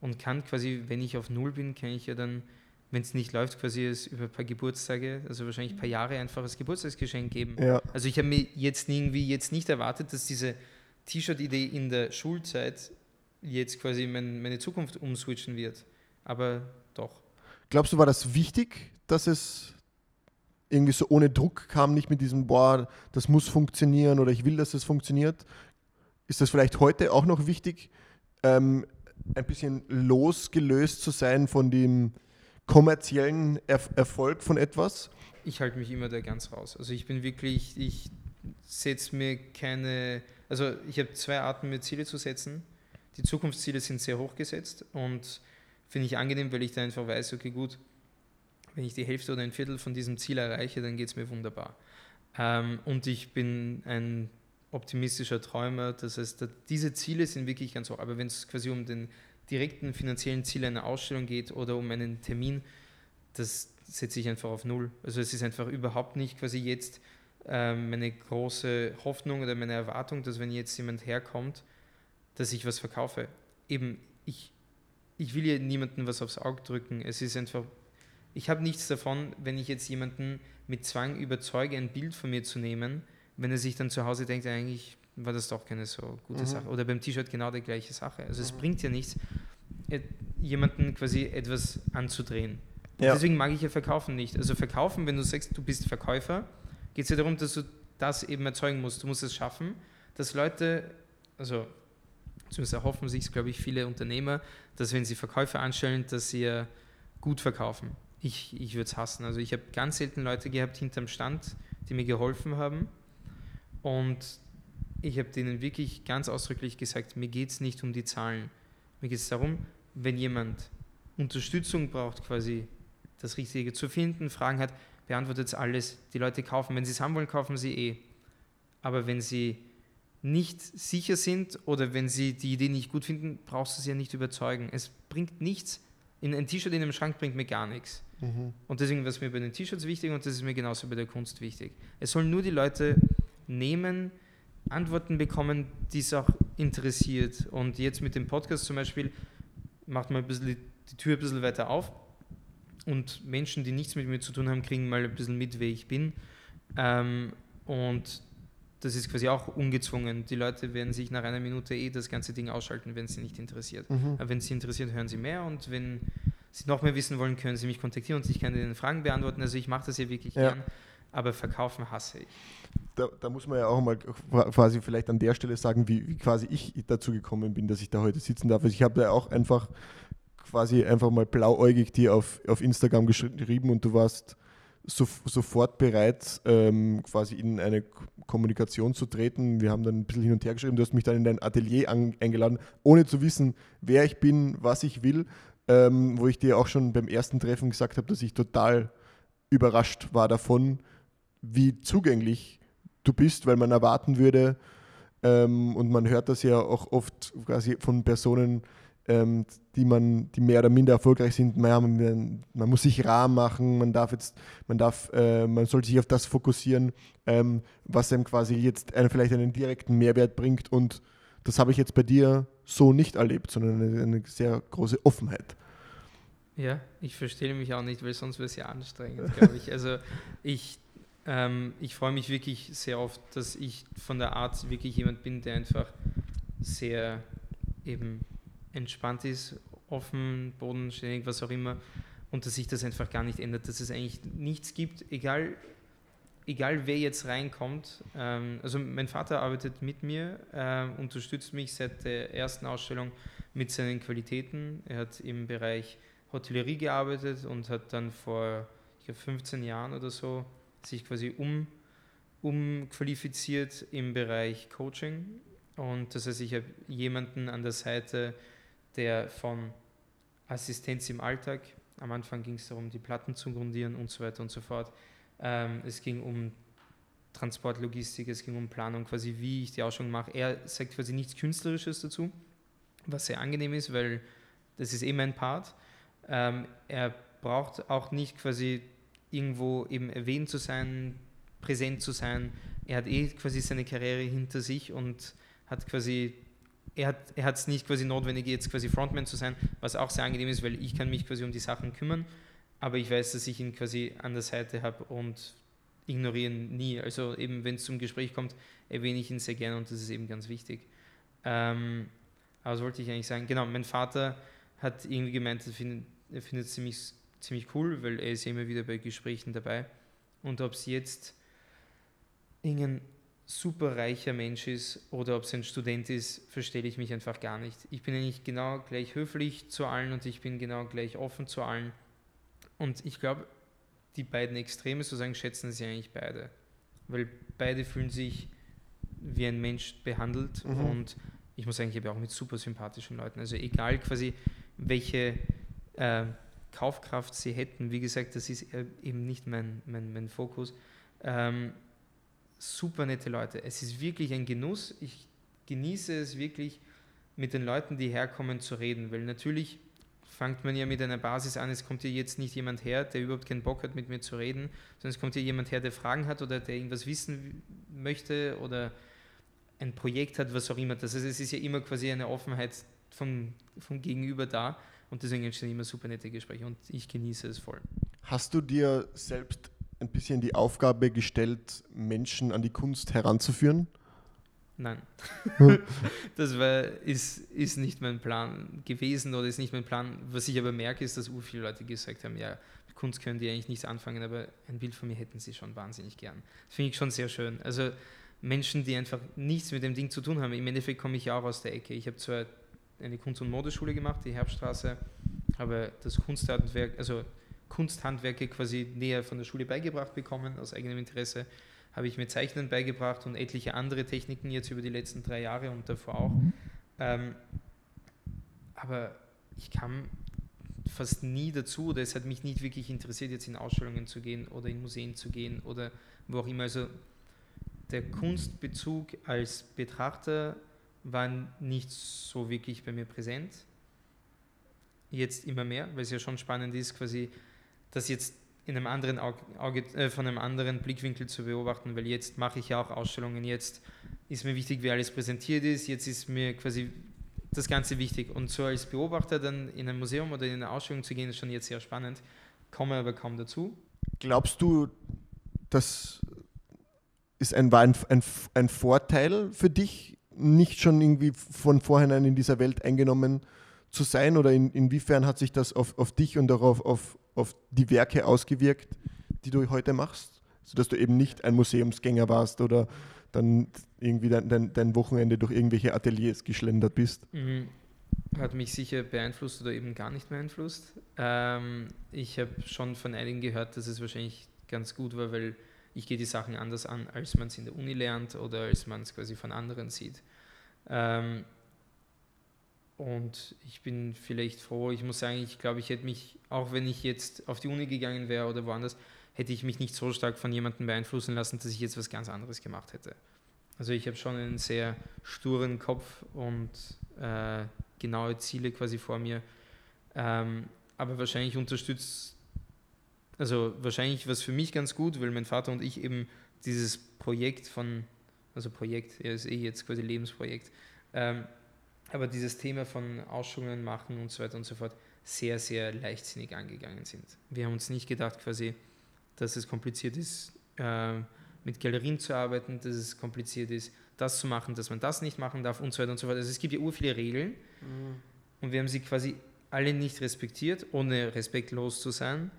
und kann quasi, wenn ich auf Null bin, kann ich ja dann, wenn es nicht läuft, quasi es über ein paar Geburtstage, also wahrscheinlich ein paar Jahre einfach als Geburtstagsgeschenk geben. Ja. Also ich habe mir jetzt irgendwie jetzt nicht erwartet, dass diese T-Shirt-Idee in der Schulzeit jetzt quasi mein, meine Zukunft umswitchen wird. aber doch. Glaubst du, war das wichtig, dass es irgendwie so ohne Druck kam, nicht mit diesem, boah, das muss funktionieren oder ich will, dass es funktioniert? Ist das vielleicht heute auch noch wichtig, ähm, ein bisschen losgelöst zu sein von dem kommerziellen er Erfolg von etwas? Ich halte mich immer da ganz raus. Also ich bin wirklich, ich setze mir keine, also ich habe zwei Arten, mir Ziele zu setzen. Die Zukunftsziele sind sehr hoch gesetzt und finde ich angenehm, weil ich da einfach weiß, okay, gut, wenn ich die Hälfte oder ein Viertel von diesem Ziel erreiche, dann geht es mir wunderbar. Ähm, und ich bin ein optimistischer Träumer, das heißt, diese Ziele sind wirklich ganz hoch. Aber wenn es quasi um den direkten finanziellen Ziel einer Ausstellung geht oder um einen Termin, das setze ich einfach auf Null. Also es ist einfach überhaupt nicht quasi jetzt ähm, meine große Hoffnung oder meine Erwartung, dass wenn jetzt jemand herkommt, dass ich was verkaufe. Eben, ich, ich will ja niemandem was aufs Auge drücken. Es ist einfach, ich habe nichts davon, wenn ich jetzt jemanden mit Zwang überzeuge, ein Bild von mir zu nehmen, wenn er sich dann zu Hause denkt, eigentlich war das doch keine so gute mhm. Sache. Oder beim T-Shirt genau die gleiche Sache. Also mhm. es bringt ja nichts, jemanden quasi etwas anzudrehen. Ja. Deswegen mag ich ja Verkaufen nicht. Also Verkaufen, wenn du sagst, du bist Verkäufer, geht es ja darum, dass du das eben erzeugen musst. Du musst es schaffen, dass Leute, also zumindest erhoffen sich, glaube ich, viele Unternehmer, dass wenn sie Verkäufer anstellen, dass sie gut verkaufen. Ich, ich würde es hassen. Also ich habe ganz selten Leute gehabt hinterm Stand, die mir geholfen haben. Und ich habe denen wirklich ganz ausdrücklich gesagt, mir geht es nicht um die Zahlen. Mir geht es darum, wenn jemand Unterstützung braucht, quasi das Richtige zu finden, Fragen hat, beantwortet es alles. Die Leute kaufen. Wenn sie es haben wollen, kaufen sie eh. Aber wenn sie nicht sicher sind oder wenn sie die Idee nicht gut finden, brauchst du sie ja nicht überzeugen. Es bringt nichts. In ein T-Shirt in einem Schrank bringt mir gar nichts. Mhm. Und deswegen war es mir bei den T-Shirts wichtig und das ist mir genauso bei der Kunst wichtig. Es sollen nur die Leute nehmen, Antworten bekommen, die es auch interessiert. Und jetzt mit dem Podcast zum Beispiel macht man ein bisschen die, die Tür ein bisschen weiter auf und Menschen, die nichts mit mir zu tun haben, kriegen mal ein bisschen mit, wer ich bin. Ähm, und das ist quasi auch ungezwungen. Die Leute werden sich nach einer Minute eh das ganze Ding ausschalten, wenn es sie nicht interessiert. Mhm. Aber wenn es sie interessiert, hören sie mehr und wenn sie noch mehr wissen wollen, können sie mich kontaktieren und ich kann ihnen Fragen beantworten. Also ich mache das ja wirklich ja. gern, aber verkaufen hasse ich. Da, da, muss man ja auch mal quasi vielleicht an der Stelle sagen, wie, wie quasi ich dazu gekommen bin, dass ich da heute sitzen darf. Also ich habe da auch einfach quasi einfach mal blauäugig dir auf, auf Instagram geschrieben und du warst so, sofort bereit, ähm, quasi in eine Kommunikation zu treten. Wir haben dann ein bisschen hin und her geschrieben. Du hast mich dann in dein Atelier an, eingeladen, ohne zu wissen, wer ich bin, was ich will. Ähm, wo ich dir auch schon beim ersten Treffen gesagt habe, dass ich total überrascht war davon, wie zugänglich du bist, weil man erwarten würde, ähm, und man hört das ja auch oft quasi von Personen, ähm, die man, die mehr oder minder erfolgreich sind, man, man, muss sich rar machen, man darf jetzt, man darf, äh, man sollte sich auf das fokussieren, ähm, was einem quasi jetzt einen, vielleicht einen direkten Mehrwert bringt. Und das habe ich jetzt bei dir so nicht erlebt, sondern eine, eine sehr große Offenheit. Ja, ich verstehe mich auch nicht, weil sonst wäre es ja anstrengend, glaube ich. Also ich, ähm, ich freue mich wirklich sehr oft, dass ich von der Art wirklich jemand bin, der einfach sehr eben entspannt ist, offen, bodenständig, was auch immer, und dass sich das einfach gar nicht ändert, dass es eigentlich nichts gibt, egal, egal wer jetzt reinkommt. Ähm, also mein Vater arbeitet mit mir, äh, unterstützt mich seit der ersten Ausstellung mit seinen Qualitäten. Er hat im Bereich Hotellerie gearbeitet und hat dann vor glaube, 15 Jahren oder so sich quasi um, umqualifiziert im Bereich Coaching. Und das heißt, ich habe jemanden an der Seite, der von Assistenz im Alltag, am Anfang ging es darum, die Platten zu grundieren und so weiter und so fort. Ähm, es ging um Transportlogistik, es ging um Planung, quasi wie ich die Ausstellung mache. Er sagt quasi nichts Künstlerisches dazu, was sehr angenehm ist, weil das ist eh mein Part. Ähm, er braucht auch nicht quasi irgendwo eben erwähnt zu sein, präsent zu sein. Er hat eh quasi seine Karriere hinter sich und hat quasi er hat es nicht quasi notwendig, jetzt quasi Frontman zu sein, was auch sehr angenehm ist, weil ich kann mich quasi um die Sachen kümmern, aber ich weiß, dass ich ihn quasi an der Seite habe und ignorieren nie. Also eben, wenn es zum Gespräch kommt, erwähne ich ihn sehr gerne und das ist eben ganz wichtig. Ähm, aber was wollte ich eigentlich sagen? Genau, mein Vater hat irgendwie gemeint, er findet es ziemlich, ziemlich cool, weil er ist immer wieder bei Gesprächen dabei. Und ob es jetzt irgendein super reicher Mensch ist oder ob es ein Student ist, verstehe ich mich einfach gar nicht. Ich bin eigentlich genau gleich höflich zu allen und ich bin genau gleich offen zu allen. Und ich glaube, die beiden Extreme sozusagen schätzen sie eigentlich beide. Weil beide fühlen sich wie ein Mensch behandelt mhm. und ich muss sagen, ich habe auch mit super sympathischen Leuten. Also egal quasi, welche äh, Kaufkraft sie hätten, wie gesagt, das ist eben nicht mein, mein, mein Fokus. Ähm, super nette Leute. Es ist wirklich ein Genuss. Ich genieße es wirklich, mit den Leuten, die herkommen, zu reden, weil natürlich fängt man ja mit einer Basis an, es kommt hier jetzt nicht jemand her, der überhaupt keinen Bock hat, mit mir zu reden, sondern es kommt hier jemand her, der Fragen hat oder der irgendwas wissen möchte oder ein Projekt hat, was auch immer. Das heißt, es ist ja immer quasi eine Offenheit vom, vom Gegenüber da und deswegen entstehen immer super nette Gespräche und ich genieße es voll. Hast du dir selbst ein bisschen die Aufgabe gestellt, Menschen an die Kunst heranzuführen? Nein. [laughs] das war, ist, ist nicht mein Plan gewesen oder ist nicht mein Plan. Was ich aber merke, ist, dass u viele Leute gesagt haben, ja, mit Kunst können die eigentlich nichts anfangen, aber ein Bild von mir hätten sie schon wahnsinnig gern. Das finde ich schon sehr schön. Also Menschen, die einfach nichts mit dem Ding zu tun haben. Im Endeffekt komme ich ja auch aus der Ecke. Ich habe zwar eine Kunst- und Modeschule gemacht, die Herbststraße, habe das Kunsthandwerk, also Kunsthandwerke quasi näher von der Schule beigebracht bekommen, aus eigenem Interesse. Habe ich mir Zeichnen beigebracht und etliche andere Techniken jetzt über die letzten drei Jahre und davor auch. Ähm, aber ich kam fast nie dazu oder es hat mich nicht wirklich interessiert, jetzt in Ausstellungen zu gehen oder in Museen zu gehen oder wo auch immer. Also der Kunstbezug als Betrachter war nicht so wirklich bei mir präsent. Jetzt immer mehr, weil es ja schon spannend ist, quasi das jetzt in einem anderen Auge, äh, von einem anderen Blickwinkel zu beobachten, weil jetzt mache ich ja auch Ausstellungen, jetzt ist mir wichtig, wie alles präsentiert ist, jetzt ist mir quasi das Ganze wichtig. Und so als Beobachter dann in ein Museum oder in eine Ausstellung zu gehen, ist schon jetzt sehr spannend, komme aber kaum dazu. Glaubst du, dass ist ein, ein, ein, ein Vorteil für dich, nicht schon irgendwie von vornherein in dieser Welt eingenommen zu sein? Oder in, inwiefern hat sich das auf, auf dich und darauf auf, auf die Werke ausgewirkt, die du heute machst? Sodass du eben nicht ein Museumsgänger warst oder dann irgendwie dein, dein, dein Wochenende durch irgendwelche Ateliers geschlendert bist? Mhm. Hat mich sicher beeinflusst oder eben gar nicht beeinflusst. Ähm, ich habe schon von einigen gehört, dass es wahrscheinlich ganz gut war, weil ich gehe die Sachen anders an, als man es in der Uni lernt oder als man es quasi von anderen sieht. Ähm, und ich bin vielleicht froh, ich muss sagen, ich glaube, ich hätte mich, auch wenn ich jetzt auf die Uni gegangen wäre oder woanders, hätte ich mich nicht so stark von jemandem beeinflussen lassen, dass ich jetzt was ganz anderes gemacht hätte. Also ich habe schon einen sehr sturen Kopf und äh, genaue Ziele quasi vor mir. Ähm, aber wahrscheinlich unterstützt also wahrscheinlich was für mich ganz gut, weil mein Vater und ich eben dieses Projekt von, also Projekt, er ist eh jetzt quasi Lebensprojekt, ähm, aber dieses Thema von Ausstellungen machen und so weiter und so fort sehr, sehr leichtsinnig angegangen sind. Wir haben uns nicht gedacht quasi, dass es kompliziert ist, äh, mit Galerien zu arbeiten, dass es kompliziert ist, das zu machen, dass man das nicht machen darf und so weiter und so fort. Also es gibt ja ur viele Regeln mhm. und wir haben sie quasi alle nicht respektiert, ohne respektlos zu sein.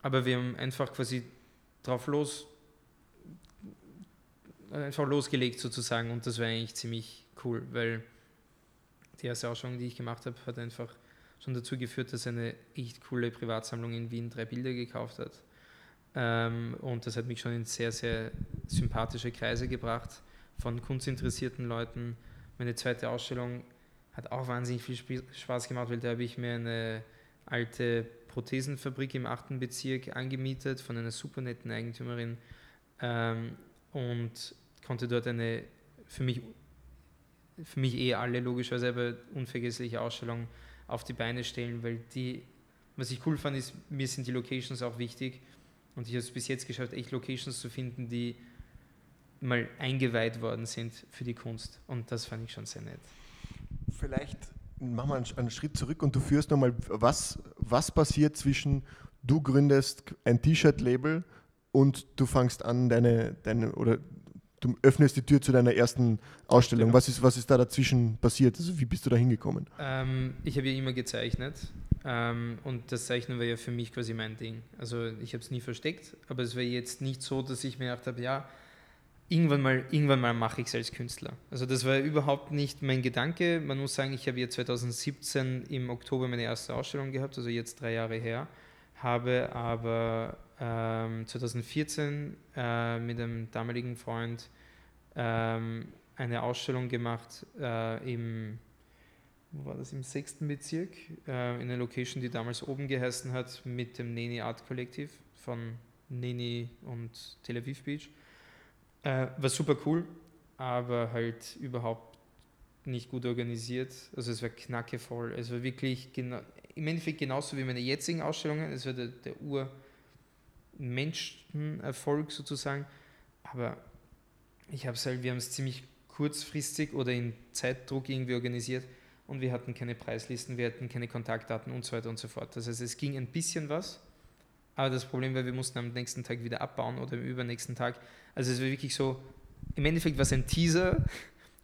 Aber wir haben einfach quasi drauf los, einfach losgelegt sozusagen und das war eigentlich ziemlich cool, weil die erste Ausstellung, die ich gemacht habe, hat einfach schon dazu geführt, dass eine echt coole Privatsammlung in Wien drei Bilder gekauft hat. Ähm, und das hat mich schon in sehr, sehr sympathische Kreise gebracht von kunstinteressierten Leuten. Meine zweite Ausstellung hat auch wahnsinnig viel Spaß gemacht, weil da habe ich mir eine alte Prothesenfabrik im 8. Bezirk angemietet von einer super netten Eigentümerin ähm, und konnte dort eine für mich, für mich eh alle logischerweise aber unvergessliche Ausstellung auf die Beine stellen, weil die, was ich cool fand, ist, mir sind die Locations auch wichtig und ich habe es bis jetzt geschafft, echt Locations zu finden, die mal eingeweiht worden sind für die Kunst und das fand ich schon sehr nett. Vielleicht machen wir einen, einen Schritt zurück und du führst nochmal, was, was passiert zwischen, du gründest ein T-Shirt-Label und du fangst an, deine, deine, oder du öffnest die Tür zu deiner ersten Ausstellung. Genau. Was, ist, was ist da dazwischen passiert? Also wie bist du da hingekommen? Ähm, ich habe ja immer gezeichnet ähm, und das Zeichnen war ja für mich quasi mein Ding. Also ich habe es nie versteckt, aber es war jetzt nicht so, dass ich mir gedacht habe, ja, irgendwann mal, irgendwann mal mache ich es als Künstler. Also das war überhaupt nicht mein Gedanke. Man muss sagen, ich habe jetzt 2017 im Oktober meine erste Ausstellung gehabt, also jetzt drei Jahre her, habe aber ähm, 2014 äh, mit einem damaligen Freund ähm, eine Ausstellung gemacht äh, im, wo war das, im sechsten Bezirk, äh, in einer Location, die damals oben geheißen hat, mit dem Neni Art Collective von Neni und Tel Aviv Beach. Äh, war super cool, aber halt überhaupt nicht gut organisiert. Also es war knackevoll. Es war wirklich genau, im Endeffekt genauso wie meine jetzigen Ausstellungen. Es war der, der Ur-Menschenerfolg sozusagen. Aber ich habe es halt, wir haben es ziemlich kurzfristig oder in Zeitdruck irgendwie organisiert und wir hatten keine Preislisten, wir hatten keine Kontaktdaten und so weiter und so fort. Das heißt, es ging ein bisschen was, aber das Problem war, wir mussten am nächsten Tag wieder abbauen oder am übernächsten Tag. Also es war wirklich so, im Endeffekt war es ein Teaser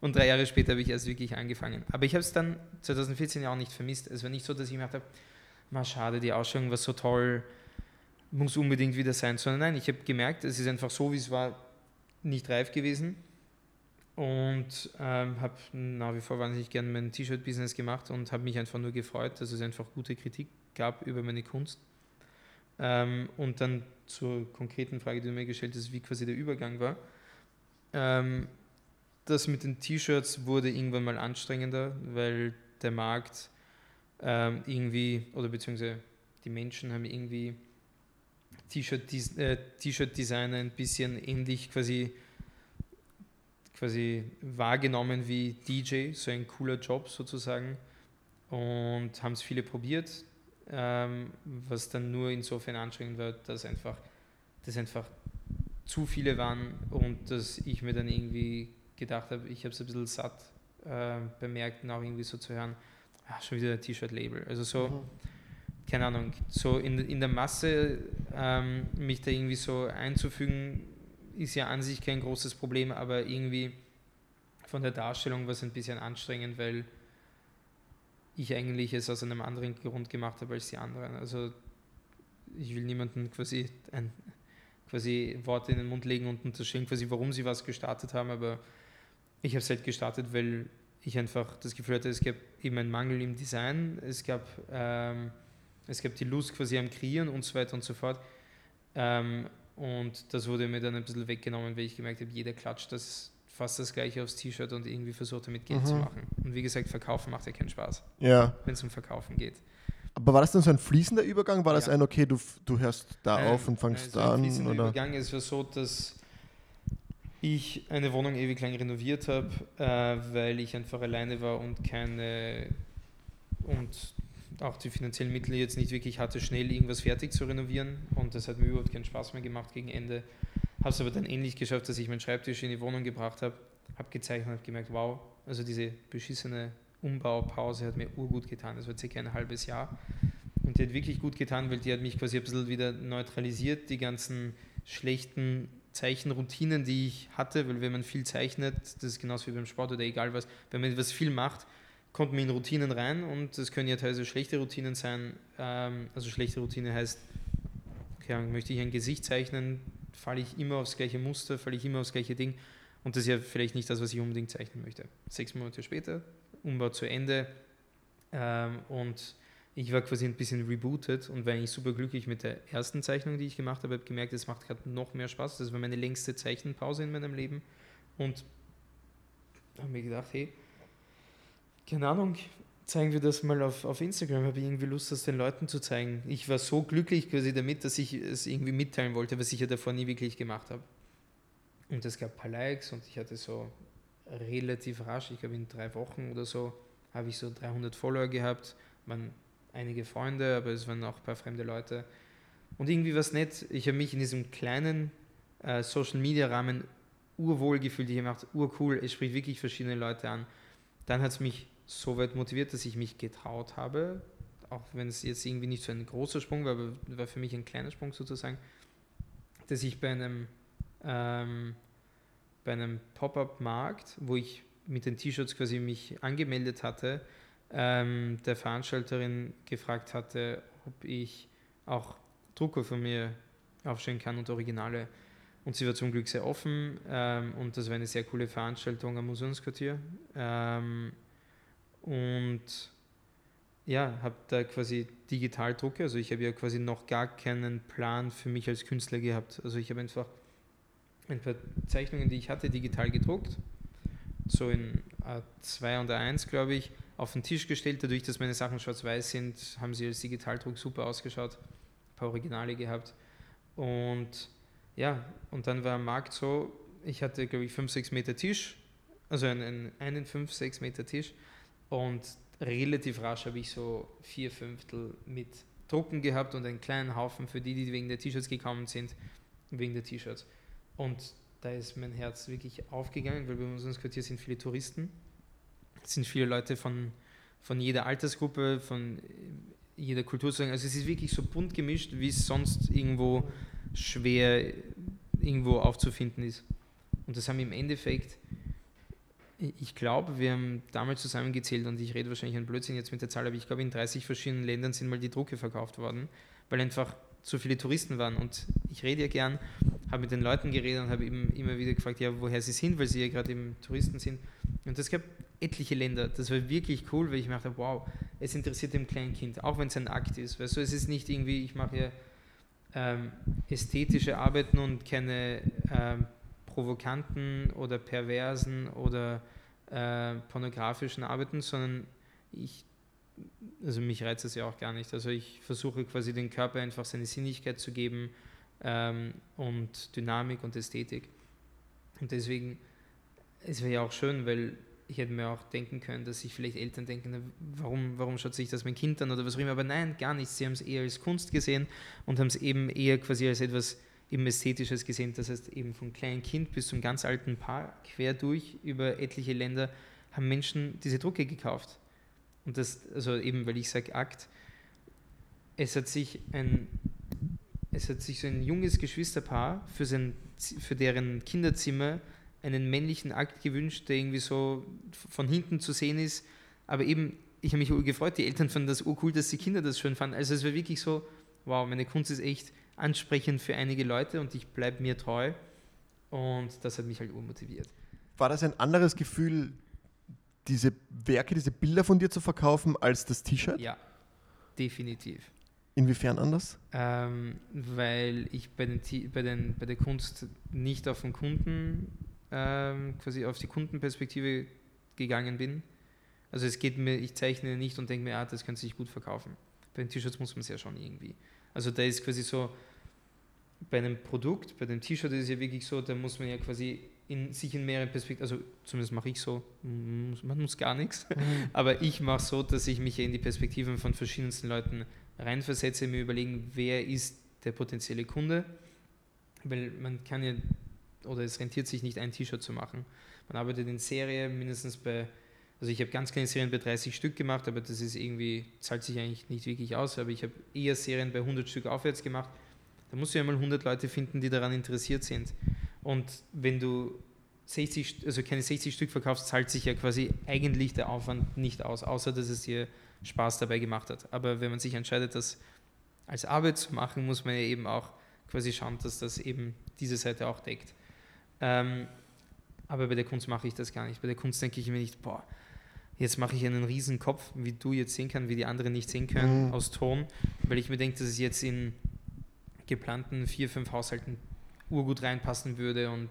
und drei Jahre später habe ich erst wirklich angefangen. Aber ich habe es dann 2014 ja auch nicht vermisst. Es war nicht so, dass ich mir gedacht habe, mal schade, die Ausstellung war so toll, muss unbedingt wieder sein, sondern nein, ich habe gemerkt, es ist einfach so, wie es war, nicht reif gewesen und ähm, habe nach wie vor wahnsinnig gerne mein T-Shirt-Business gemacht und habe mich einfach nur gefreut, dass es einfach gute Kritik gab über meine Kunst. Ähm, und dann zur konkreten Frage, die du mir gestellt hast, wie quasi der Übergang war. Ähm, das mit den T-Shirts wurde irgendwann mal anstrengender, weil der Markt ähm, irgendwie, oder beziehungsweise die Menschen haben irgendwie T-Shirt-Designer äh, ein bisschen ähnlich quasi, quasi wahrgenommen wie DJ, so ein cooler Job sozusagen. Und haben es viele probiert, ähm, was dann nur insofern anstrengend war, dass einfach, dass einfach zu viele waren und dass ich mir dann irgendwie gedacht habe, ich habe es ein bisschen satt äh, bemerkt und auch irgendwie so zu hören, ach, schon wieder ein T-Shirt-Label. Also so, mhm. keine Ahnung, so in, in der Masse ähm, mich da irgendwie so einzufügen, ist ja an sich kein großes Problem, aber irgendwie von der Darstellung war es ein bisschen anstrengend, weil ich eigentlich es aus einem anderen Grund gemacht habe als die anderen. Also ich will niemanden quasi ein quasi Worte in den Mund legen und unterstellen quasi, warum sie was gestartet haben, aber ich habe es halt gestartet, weil ich einfach das Gefühl hatte, es gab eben einen Mangel im Design, es gab, ähm, es gab die Lust quasi am Kreieren und so weiter und so fort. Ähm, und das wurde mir dann ein bisschen weggenommen, weil ich gemerkt habe, jeder klatscht das fast das gleiche aufs T-Shirt und irgendwie versucht damit Geld mhm. zu machen. Und wie gesagt, verkaufen macht ja keinen Spaß, ja. wenn es um Verkaufen geht. Aber war das dann so ein fließender Übergang? War ja. das ein, okay, du, du hörst da ähm, auf und fangst da an? Ein oder? Übergang. Es war so, dass ich eine Wohnung ewig lang renoviert habe, äh, weil ich einfach alleine war und keine und auch die finanziellen Mittel jetzt nicht wirklich hatte, schnell irgendwas fertig zu renovieren. Und das hat mir überhaupt keinen Spaß mehr gemacht gegen Ende. Habe es aber dann ähnlich geschafft, dass ich meinen Schreibtisch in die Wohnung gebracht habe, habe gezeichnet und habe gemerkt, wow, also diese beschissene Umbaupause hat mir urgut getan. Das war circa ein halbes Jahr. Und die hat wirklich gut getan, weil die hat mich quasi ein bisschen wieder neutralisiert, die ganzen schlechten Zeichenroutinen, die ich hatte, weil wenn man viel zeichnet, das ist genauso wie beim Sport oder egal was, wenn man etwas viel macht, kommt man in Routinen rein und das können ja teilweise schlechte Routinen sein. Ähm, also schlechte Routine heißt, okay, möchte ich ein Gesicht zeichnen, falle ich immer aufs gleiche Muster, falle ich immer aufs gleiche Ding. Und das ist ja vielleicht nicht das, was ich unbedingt zeichnen möchte. Sechs Monate später, Umbau zu Ende. Ähm, und ich war quasi ein bisschen rebootet und war eigentlich super glücklich mit der ersten Zeichnung, die ich gemacht habe. Ich habe gemerkt, es macht gerade noch mehr Spaß. Das war meine längste Zeichenpause in meinem Leben. Und habe mir gedacht, hey, keine Ahnung, zeigen wir das mal auf, auf Instagram. Habe ich irgendwie Lust, das den Leuten zu zeigen. Ich war so glücklich quasi damit, dass ich es irgendwie mitteilen wollte, was ich ja davor nie wirklich gemacht habe. Und es gab ein paar Likes und ich hatte so relativ rasch, ich glaube in drei Wochen oder so, habe ich so 300 Follower gehabt, waren einige Freunde, aber es waren auch ein paar fremde Leute. Und irgendwie war es nett, ich habe mich in diesem kleinen äh, Social-Media-Rahmen urwohl gefühlt, ich habe gedacht, urcool, es spricht wirklich verschiedene Leute an. Dann hat es mich so weit motiviert, dass ich mich getraut habe, auch wenn es jetzt irgendwie nicht so ein großer Sprung war, aber war für mich ein kleiner Sprung sozusagen, dass ich bei einem, ähm, bei einem Pop-up-Markt, wo ich mit den T-Shirts quasi mich angemeldet hatte, ähm, der Veranstalterin gefragt hatte, ob ich auch Drucker von mir aufstellen kann und Originale. Und sie war zum Glück sehr offen ähm, und das war eine sehr coole Veranstaltung am Museumsquartier. Ähm, und ja, habe da quasi Digitaldrucke, also ich habe ja quasi noch gar keinen Plan für mich als Künstler gehabt. Also ich habe einfach ein paar Zeichnungen, die ich hatte, digital gedruckt, so in A2 und A1, glaube ich, auf den Tisch gestellt. Dadurch, dass meine Sachen schwarz-weiß sind, haben sie als Digitaldruck super ausgeschaut. Ein paar Originale gehabt. Und ja, und dann war am Markt so, ich hatte, glaube ich, 5, 6 Meter Tisch, also einen, einen 5, 6 Meter Tisch. Und relativ rasch habe ich so vier Fünftel mit Drucken gehabt und einen kleinen Haufen für die, die wegen der T-Shirts gekommen sind, wegen der T-Shirts. Und da ist mein Herz wirklich aufgegangen, weil bei uns ins Quartier sind viele Touristen, sind viele Leute von, von jeder Altersgruppe, von jeder Kultur. Also es ist wirklich so bunt gemischt, wie es sonst irgendwo schwer irgendwo aufzufinden ist. Und das haben im Endeffekt, ich glaube, wir haben damals zusammengezählt und ich rede wahrscheinlich ein Blödsinn jetzt mit der Zahl, aber ich glaube, in 30 verschiedenen Ländern sind mal die Drucke verkauft worden, weil einfach so viele Touristen waren. Und ich rede ja gern, habe mit den Leuten geredet und habe eben immer wieder gefragt, ja, woher sie sind, weil sie ja gerade eben Touristen sind. Und es gab etliche Länder. Das war wirklich cool, weil ich dachte, wow, es interessiert dem kleinen Kind, auch wenn es ein Akt ist. Weißt du, es ist nicht irgendwie, ich mache ja ähm, ästhetische Arbeiten und keine ähm, provokanten oder perversen oder äh, pornografischen Arbeiten, sondern ich also mich reizt das ja auch gar nicht. Also ich versuche quasi den Körper einfach seine Sinnlichkeit zu geben ähm, und Dynamik und Ästhetik. Und deswegen, es wäre ja auch schön, weil ich hätte mir auch denken können, dass sich vielleicht Eltern denken, warum, warum schaut sich das mein Kind an oder was auch immer. Aber nein, gar nicht. Sie haben es eher als Kunst gesehen und haben es eben eher quasi als etwas eben Ästhetisches gesehen. Das heißt, eben vom kleinen Kind bis zum ganz alten Paar, quer durch über etliche Länder, haben Menschen diese Drucke gekauft. Und das, also eben, weil ich sage Akt, es hat sich ein, es hat sich so ein junges Geschwisterpaar für, sein, für deren Kinderzimmer einen männlichen Akt gewünscht, der irgendwie so von hinten zu sehen ist. Aber eben, ich habe mich gefreut, die Eltern fanden das cool, dass die Kinder das schön fanden. Also es war wirklich so, wow, meine Kunst ist echt ansprechend für einige Leute und ich bleibe mir treu. Und das hat mich halt urmotiviert. War das ein anderes Gefühl, diese Werke, diese Bilder von dir zu verkaufen als das T-Shirt? Ja, definitiv. Inwiefern anders? Ähm, weil ich bei, den, bei, den, bei der Kunst nicht auf den Kunden, ähm, quasi auf die Kundenperspektive gegangen bin. Also es geht mir, ich zeichne nicht und denke mir, ah, das könnte sich gut verkaufen. Bei den T-Shirts muss man es ja schon irgendwie. Also da ist quasi so, bei einem Produkt, bei dem T-Shirt ist es ja wirklich so, da muss man ja quasi in, sich in mehreren Perspektiven, also zumindest mache ich so, man muss gar nichts, mhm. [laughs] aber ich mache so, dass ich mich in die Perspektiven von verschiedensten Leuten reinversetze, mir überlegen, wer ist der potenzielle Kunde, weil man kann ja, oder es rentiert sich nicht, ein T-Shirt zu machen. Man arbeitet in Serie mindestens bei, also ich habe ganz kleine Serien bei 30 Stück gemacht, aber das ist irgendwie, zahlt sich eigentlich nicht wirklich aus, aber ich habe eher Serien bei 100 Stück aufwärts gemacht. Da musst du ja mal 100 Leute finden, die daran interessiert sind. Und wenn du 60, also keine 60 Stück verkaufst, zahlt sich ja quasi eigentlich der Aufwand nicht aus, außer dass es dir Spaß dabei gemacht hat. Aber wenn man sich entscheidet, das als Arbeit zu machen, muss man ja eben auch quasi schauen, dass das eben diese Seite auch deckt. Ähm, aber bei der Kunst mache ich das gar nicht. Bei der Kunst denke ich mir nicht, boah, jetzt mache ich einen riesen Kopf, wie du jetzt sehen kannst, wie die anderen nicht sehen können, mhm. aus Ton, weil ich mir denke, dass es jetzt in geplanten vier, fünf Haushalten urgut reinpassen würde und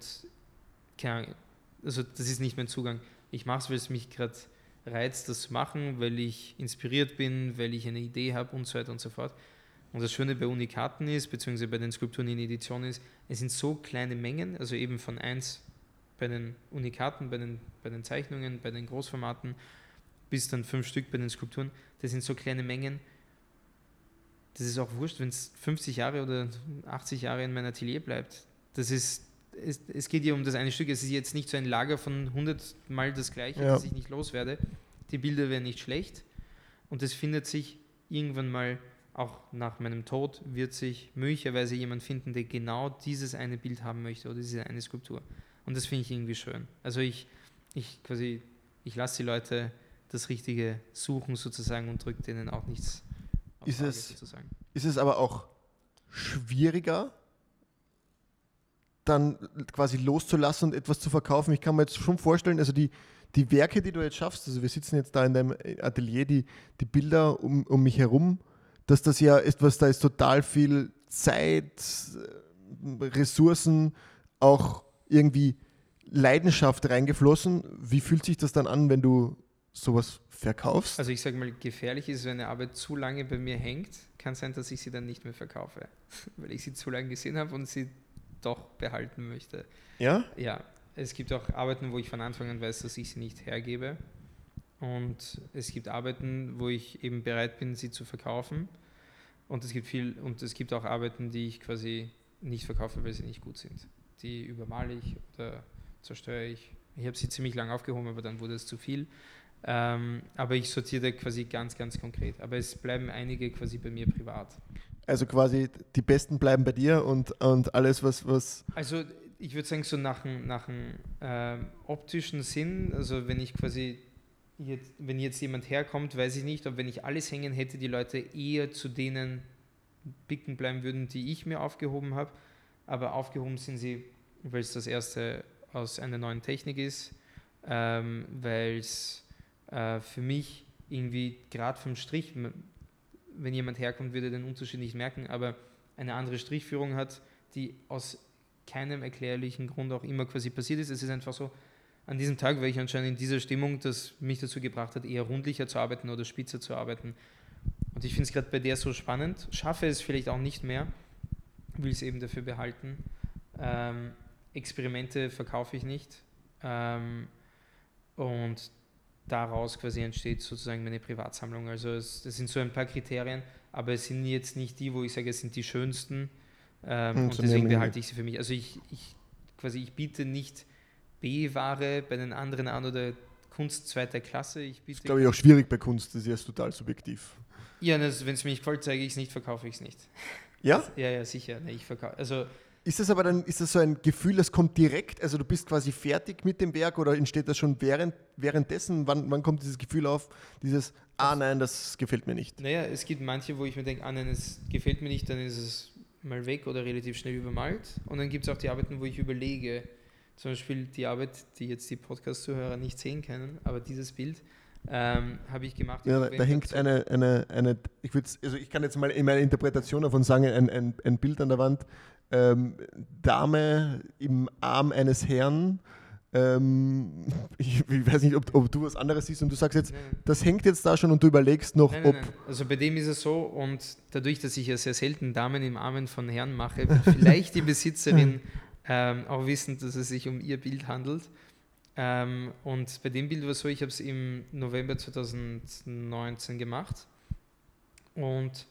keine also das ist nicht mein Zugang. Ich mache es, weil es mich gerade reizt, das zu machen, weil ich inspiriert bin, weil ich eine Idee habe und so weiter und so fort. Und das Schöne bei Unikaten ist, beziehungsweise bei den Skulpturen in Edition ist, es sind so kleine Mengen, also eben von 1 bei den Unikaten, bei den, bei den Zeichnungen, bei den Großformaten, bis dann fünf Stück bei den Skulpturen, das sind so kleine Mengen, das ist auch wurscht, wenn es 50 Jahre oder 80 Jahre in meinem Atelier bleibt. Das ist, es, es geht ja um das eine Stück. Es ist jetzt nicht so ein Lager von 100 Mal das Gleiche, ja. dass ich nicht loswerde. Die Bilder wären nicht schlecht. Und es findet sich irgendwann mal, auch nach meinem Tod, wird sich möglicherweise jemand finden, der genau dieses eine Bild haben möchte oder diese eine Skulptur. Und das finde ich irgendwie schön. Also ich, ich quasi, ich lasse die Leute das Richtige suchen sozusagen und drücke denen auch nichts auf ist es, sozusagen. Ist es aber auch schwieriger, dann quasi loszulassen und etwas zu verkaufen? Ich kann mir jetzt schon vorstellen, also die, die Werke, die du jetzt schaffst, also wir sitzen jetzt da in deinem Atelier, die, die Bilder um, um mich herum, dass das ja etwas, da ist total viel Zeit, Ressourcen, auch irgendwie Leidenschaft reingeflossen. Wie fühlt sich das dann an, wenn du sowas verkaufst? Also ich sage mal, gefährlich ist, wenn eine Arbeit zu lange bei mir hängt, kann sein, dass ich sie dann nicht mehr verkaufe, [laughs] weil ich sie zu lange gesehen habe und sie doch behalten möchte. Ja? Ja. Es gibt auch Arbeiten, wo ich von Anfang an weiß, dass ich sie nicht hergebe. Und es gibt Arbeiten, wo ich eben bereit bin, sie zu verkaufen. Und es gibt viel, und es gibt auch Arbeiten, die ich quasi nicht verkaufe, weil sie nicht gut sind. Die übermale ich oder zerstöre ich. Ich habe sie ziemlich lang aufgehoben, aber dann wurde es zu viel. Ähm, aber ich sortiere quasi ganz, ganz konkret. Aber es bleiben einige quasi bei mir privat. Also quasi die Besten bleiben bei dir und, und alles, was, was. Also ich würde sagen, so nach einem nach äh, optischen Sinn, also wenn ich quasi jetzt, wenn jetzt jemand herkommt, weiß ich nicht, ob wenn ich alles hängen hätte, die Leute eher zu denen picken bleiben würden, die ich mir aufgehoben habe. Aber aufgehoben sind sie, weil es das erste aus einer neuen Technik ist, ähm, weil es äh, für mich irgendwie gerade vom Strich, wenn jemand herkommt, würde den Unterschied nicht merken, aber eine andere Strichführung hat, die aus keinem erklärlichen Grund auch immer quasi passiert ist. Es ist einfach so, an diesem Tag war ich anscheinend in dieser Stimmung, das mich dazu gebracht hat, eher rundlicher zu arbeiten oder spitzer zu arbeiten. Und ich finde es gerade bei der so spannend, schaffe es vielleicht auch nicht mehr, will es eben dafür behalten. Ähm, Experimente verkaufe ich nicht. Ähm, und daraus quasi entsteht sozusagen meine Privatsammlung. Also es, das sind so ein paar Kriterien, aber es sind jetzt nicht die, wo ich sage, es sind die schönsten ähm, hm, und deswegen behalte ich sie für mich. Also ich, ich quasi ich biete nicht B-Ware bei den anderen an oder Kunst zweiter Klasse. Ich biete das ist, glaube ich, auch schwierig bei Kunst, das ist ja total subjektiv. Ja, wenn es mir nicht gefällt, zeige ich es nicht, verkaufe ich es nicht. Ja? Ja, ja, sicher. Nee, ich verkaufe. Also ist das aber dann, ist das so ein Gefühl, das kommt direkt, also du bist quasi fertig mit dem Werk oder entsteht das schon während, währenddessen? Wann, wann kommt dieses Gefühl auf, dieses, ah nein, das gefällt mir nicht? Naja, es gibt manche, wo ich mir denke, ah nein, es gefällt mir nicht, dann ist es mal weg oder relativ schnell übermalt. Und dann gibt es auch die Arbeiten, wo ich überlege, zum Beispiel die Arbeit, die jetzt die Podcast-Zuhörer nicht sehen können, aber dieses Bild, ähm, habe ich gemacht. Ja, da hängt eine, eine, eine ich, also ich kann jetzt mal in meiner Interpretation davon sagen, ein, ein, ein Bild an der Wand, ähm, Dame im Arm eines Herrn. Ähm, [laughs] ich, ich, weiß nicht, ob, ob, du was anderes siehst und du sagst jetzt, nein. das hängt jetzt da schon und du überlegst noch, nein, nein, ob. Also bei dem ist es so und dadurch, dass ich ja sehr selten Damen im Armen von Herren mache, wird vielleicht die Besitzerin [laughs] ähm, auch wissen, dass es sich um ihr Bild handelt. Ähm, und bei dem Bild war es so, ich habe es im November 2019 gemacht und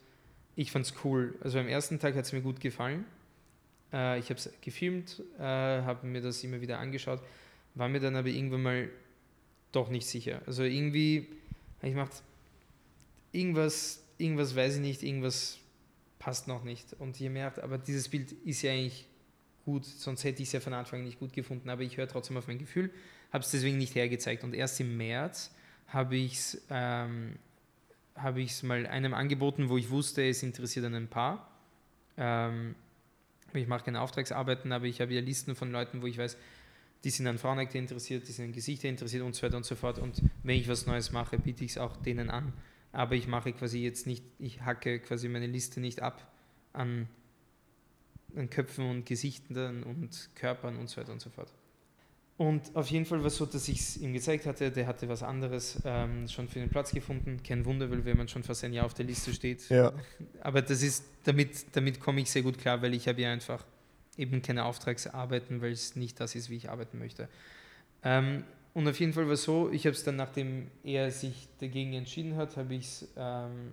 ich fand es cool. Also am ersten Tag hat es mir gut gefallen äh, ich habe es gefilmt, äh, habe mir das immer wieder angeschaut, war mir dann aber irgendwann mal doch nicht sicher. Also irgendwie, ich mache irgendwas, irgendwas weiß ich nicht, irgendwas passt noch nicht. Und je mehr, aber dieses Bild ist ja eigentlich gut, sonst hätte ich es ja von Anfang nicht gut gefunden, aber ich höre trotzdem auf mein Gefühl, habe es deswegen nicht hergezeigt. Und erst im März habe ich es ähm, es mal einem angeboten, wo ich wusste, es interessiert ein Paar. Ähm, ich mache keine Auftragsarbeiten, aber ich habe ja Listen von Leuten, wo ich weiß, die sind an Frauenakte interessiert, die sind an Gesichter interessiert und so weiter und so fort. Und wenn ich was Neues mache, biete ich es auch denen an. Aber ich mache quasi jetzt nicht, ich hacke quasi meine Liste nicht ab an, an Köpfen und Gesichtern und Körpern und so weiter und so fort. Und auf jeden Fall war es so, dass ich es ihm gezeigt hatte, der hatte was anderes ähm, schon für den Platz gefunden. Kein Wunder, weil wenn man schon fast ein Jahr auf der Liste steht. Ja. Aber das ist, damit, damit komme ich sehr gut klar, weil ich habe ja einfach eben keine Auftragsarbeiten, weil es nicht das ist, wie ich arbeiten möchte. Ähm, und auf jeden Fall war es so, ich habe es dann, nachdem er sich dagegen entschieden hat, habe ich es ähm,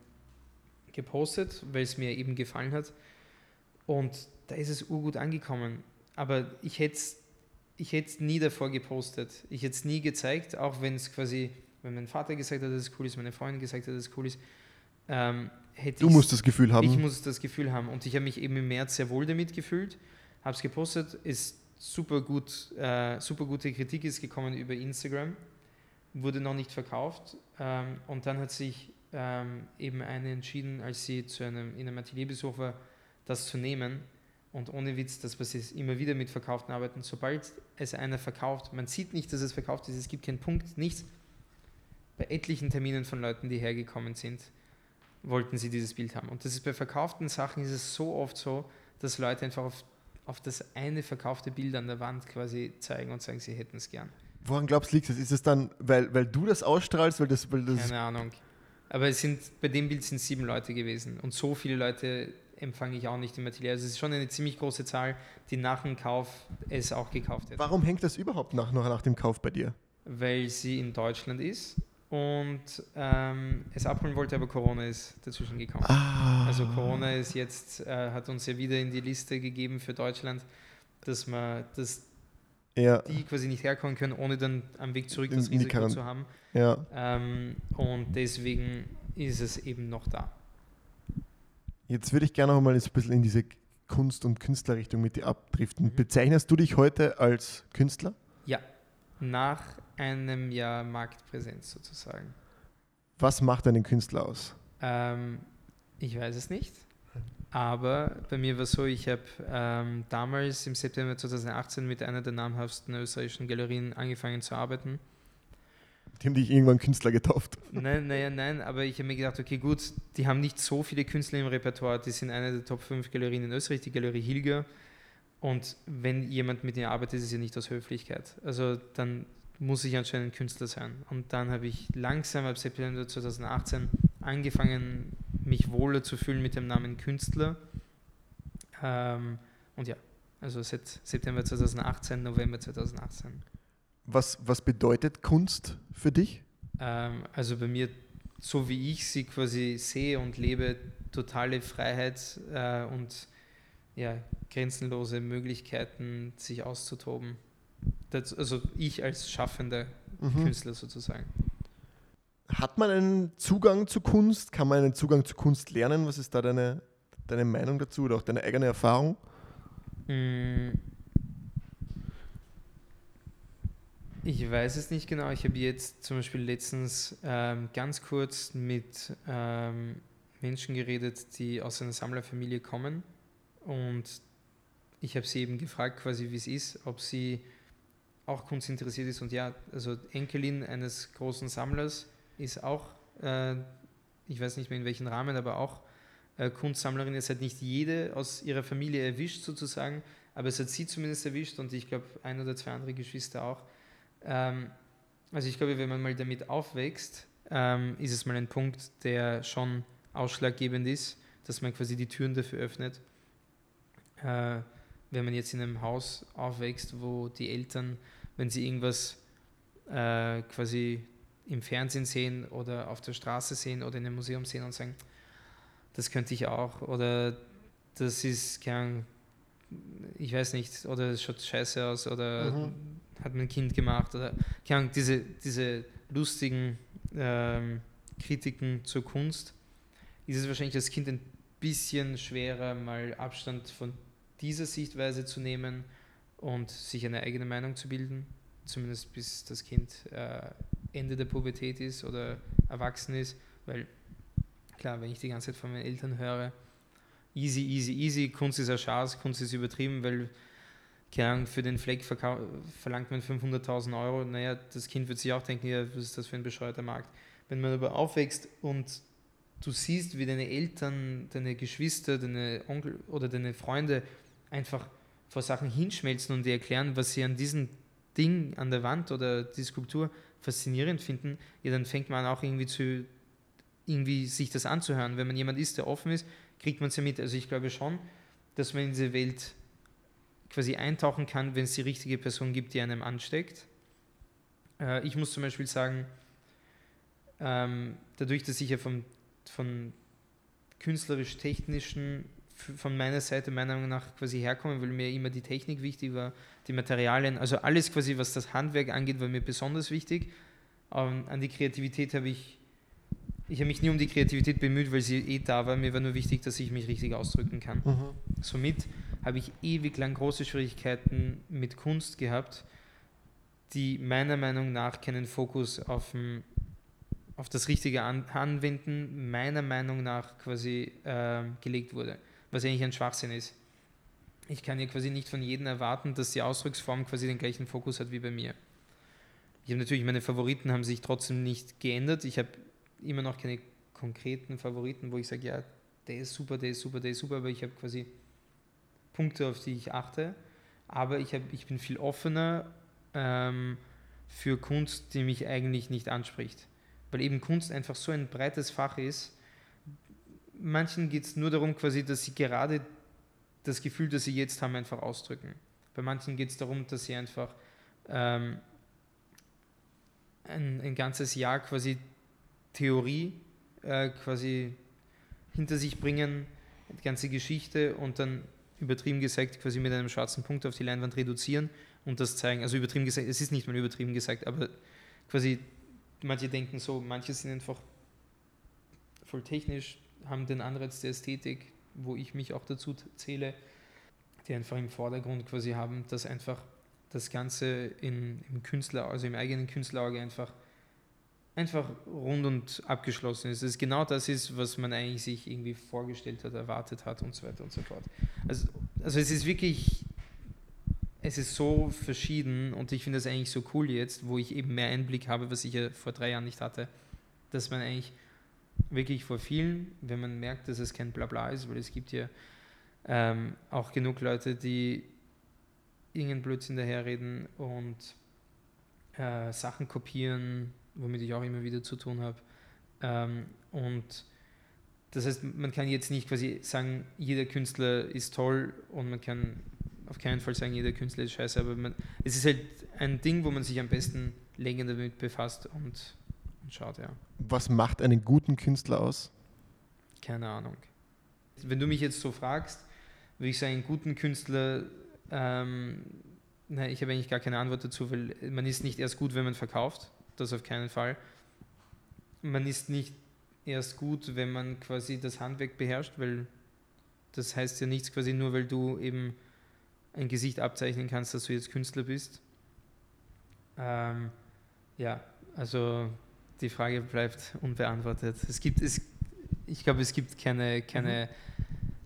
gepostet, weil es mir eben gefallen hat. Und da ist es urgut angekommen. Aber ich hätte es ich hätte es nie davor gepostet. Ich hätte es nie gezeigt, auch wenn es quasi, wenn mein Vater gesagt hat, dass es cool ist, meine Freundin gesagt hat, dass es cool ist. Ähm, du musst das Gefühl haben. Ich muss das Gefühl haben. Und ich habe mich eben im März sehr wohl damit gefühlt, habe es gepostet, ist super, gut, äh, super gute Kritik ist gekommen über Instagram, wurde noch nicht verkauft ähm, und dann hat sich ähm, eben eine entschieden, als sie zu einem, in einem Atelierbesuch war, das zu nehmen und ohne Witz, das was sie immer wieder mit Verkauften arbeiten, sobald es einer verkauft, man sieht nicht, dass es verkauft ist, es gibt keinen Punkt, nichts. Bei etlichen Terminen von Leuten, die hergekommen sind, wollten sie dieses Bild haben. Und das ist bei verkauften Sachen ist es so oft so, dass Leute einfach auf, auf das eine verkaufte Bild an der Wand quasi zeigen und sagen, sie hätten es gern. Woran glaubst du, liegt es? Ist es dann, weil, weil du das ausstrahlst? Weil das, weil das Keine Ahnung. Aber es sind, bei dem Bild sind sieben Leute gewesen. Und so viele Leute empfange ich auch nicht im Atelier. Also es ist schon eine ziemlich große Zahl, die nach dem Kauf es auch gekauft hätte. Warum hängt das überhaupt nach, noch nach dem Kauf bei dir? Weil sie in Deutschland ist und ähm, es abholen wollte, aber Corona ist dazwischen gekommen. Ah. Also Corona ist jetzt, äh, hat uns ja wieder in die Liste gegeben für Deutschland, dass man, dass Ja, die quasi nicht herkommen können, ohne dann am Weg zurück das Risiko zu haben. ja. Ähm, und deswegen ist es eben noch da. Jetzt würde ich gerne noch mal ein bisschen in diese Kunst- und Künstlerrichtung mit dir abdriften. Mhm. Bezeichnest du dich heute als Künstler? Ja, nach einem Jahr Marktpräsenz sozusagen. Was macht einen Künstler aus? Ähm, ich weiß es nicht. Aber bei mir war es so, ich habe ähm, damals im September 2018 mit einer der namhaftesten österreichischen Galerien angefangen zu arbeiten. Die haben dich irgendwann Künstler getauft. Nein, naja, nein, aber ich habe mir gedacht, okay, gut, die haben nicht so viele Künstler im Repertoire, die sind eine der Top 5 Galerien in Österreich, die Galerie Hilger. Und wenn jemand mit ihnen arbeitet, ist es ja nicht aus Höflichkeit. Also dann muss ich anscheinend Künstler sein. Und dann habe ich langsam ab September 2018 angefangen, mich wohler zu fühlen mit dem Namen Künstler. Ähm, und ja, also seit September 2018, November 2018. Was, was bedeutet Kunst für dich? Ähm, also bei mir, so wie ich sie quasi sehe und lebe, totale Freiheit äh, und ja, grenzenlose Möglichkeiten, sich auszutoben. Das, also ich als schaffender Mhm. Künstler sozusagen. Hat man einen Zugang zu Kunst? Kann man einen Zugang zu Kunst lernen? Was ist da deine, deine Meinung dazu oder auch deine eigene Erfahrung? Mm. Ich weiß es nicht genau. Ich habe jetzt zum Beispiel letztens ähm, ganz kurz mit ähm, Menschen geredet, die aus einer Sammlerfamilie kommen. Und ich habe sie eben gefragt, quasi wie es ist, ob sie auch Kunst interessiert ist. Und ja, also Enkelin eines großen Sammlers ist auch, äh, ich weiß nicht mehr in welchem Rahmen, aber auch äh, Kunstsammlerin. Es hat nicht jede aus ihrer Familie erwischt sozusagen, aber es hat sie zumindest erwischt und ich glaube ein oder zwei andere Geschwister auch. Ähm, also ich glaube, wenn man mal damit aufwächst, ähm, ist es mal ein Punkt, der schon ausschlaggebend ist, dass man quasi die Türen dafür öffnet. Äh, wenn man jetzt in einem Haus aufwächst, wo die Eltern, wenn sie irgendwas äh, quasi im Fernsehen sehen oder auf der Straße sehen oder in einem Museum sehen und sagen, das könnte ich auch oder das ist kein, ich weiß nicht, oder es schaut scheiße aus oder Mhm. Hat mein Kind gemacht oder keine Ahnung, diese, diese lustigen ähm, Kritiken zur Kunst, ist es wahrscheinlich als Kind ein bisschen schwerer, mal Abstand von dieser Sichtweise zu nehmen und sich eine eigene Meinung zu bilden, zumindest bis das Kind äh, Ende der Pubertät ist oder erwachsen ist, weil klar, wenn ich die ganze Zeit von meinen Eltern höre, easy, easy, easy, Kunst ist ein Schatz, Kunst ist übertrieben, weil Ahnung, für den Fleck verlangt man 500.000 Euro. Naja, das Kind wird sich auch denken, ja, was ist das für ein bescheuerter Markt. Wenn man aber aufwächst und du siehst, wie deine Eltern, deine Geschwister, deine Onkel oder deine Freunde einfach vor Sachen hinschmelzen und dir erklären, was sie an diesem Ding an der Wand oder die Skulptur faszinierend finden, ja, dann fängt man an, auch irgendwie zu irgendwie sich das anzuhören. Wenn man jemand ist, der offen ist, kriegt man es ja mit. Also ich glaube schon, dass man in diese Welt quasi eintauchen kann, wenn es die richtige Person gibt, die einem ansteckt. Äh, ich muss zum Beispiel sagen, ähm, dadurch, dass ich ja vom, von künstlerisch-technischen von meiner Seite meiner Meinung nach quasi herkomme, weil mir immer die Technik wichtig war, die Materialien, also alles quasi, was das Handwerk angeht, war mir besonders wichtig. Ähm, an die Kreativität habe ich, ich habe mich nie um die Kreativität bemüht, weil sie eh da war. Mir war nur wichtig, dass ich mich richtig ausdrücken kann. Mhm. Somit habe ich ewig lang große Schwierigkeiten mit Kunst gehabt, die meiner Meinung nach keinen Fokus auf, auf das richtige An Anwenden meiner Meinung nach quasi äh, gelegt wurde, was eigentlich ein Schwachsinn ist. Ich kann ja quasi nicht von jedem erwarten, dass die Ausdrucksform quasi den gleichen Fokus hat wie bei mir. Ich habe natürlich, meine Favoriten haben sich trotzdem nicht geändert. Ich habe immer noch keine konkreten Favoriten, wo ich sage, ja, der ist super, der ist super, der ist super, aber ich habe quasi Punkte, auf die ich achte. Aber ich, hab, ich bin viel offener ähm, für Kunst, die mich eigentlich nicht anspricht. Weil eben Kunst einfach so ein breites Fach ist. Manchen geht es nur darum, quasi, dass sie gerade das Gefühl, das sie jetzt haben, einfach ausdrücken. Bei manchen geht es darum, dass sie einfach ähm, ein, ein ganzes Jahr quasi Theorie äh, quasi hinter sich bringen, die ganze Geschichte und dann übertrieben gesagt quasi mit einem schwarzen Punkt auf die Leinwand reduzieren und das zeigen. Also übertrieben gesagt, es ist nicht mal übertrieben gesagt, aber quasi manche denken so, manche sind einfach voll technisch, haben den Anreiz der Ästhetik, wo ich mich auch dazu zähle, die einfach im Vordergrund quasi haben, dass einfach das Ganze in, im Künstler, also im eigenen Künstlerauge einfach, einfach rund und abgeschlossen ist. Es genau das ist, was man eigentlich sich irgendwie vorgestellt hat, erwartet hat und so weiter und so fort. Also, also es ist wirklich, es ist so verschieden und ich finde das eigentlich so cool jetzt, wo ich eben mehr Einblick habe, was ich ja vor drei Jahren nicht hatte, dass man eigentlich wirklich vor vielen, wenn man merkt, dass es kein Blabla ist, weil es gibt ja ähm, auch genug Leute, die irgendeinen Blödsinn daherreden und äh, Sachen kopieren, womit ich auch immer wieder zu tun habe. Ähm, und das heißt, man kann jetzt nicht quasi sagen, jeder Künstler ist toll und man kann auf keinen Fall sagen, jeder Künstler ist scheiße, aber man, es ist halt ein Ding, wo man sich am besten länger damit befasst und, und schaut, ja. Was macht einen guten Künstler aus? Keine Ahnung. Wenn du mich jetzt so fragst, würde ich sagen, einen guten Künstler ähm, na, ich habe eigentlich gar keine Antwort dazu, weil man ist nicht erst gut, wenn man verkauft, das auf keinen Fall. Man ist nicht erst gut, wenn man quasi das Handwerk beherrscht, weil das heißt ja nichts quasi nur, weil du eben ein Gesicht abzeichnen kannst, dass du jetzt Künstler bist. Ähm, ja, also die Frage bleibt unbeantwortet. Es gibt, es, ich glaube, es gibt keine, keine,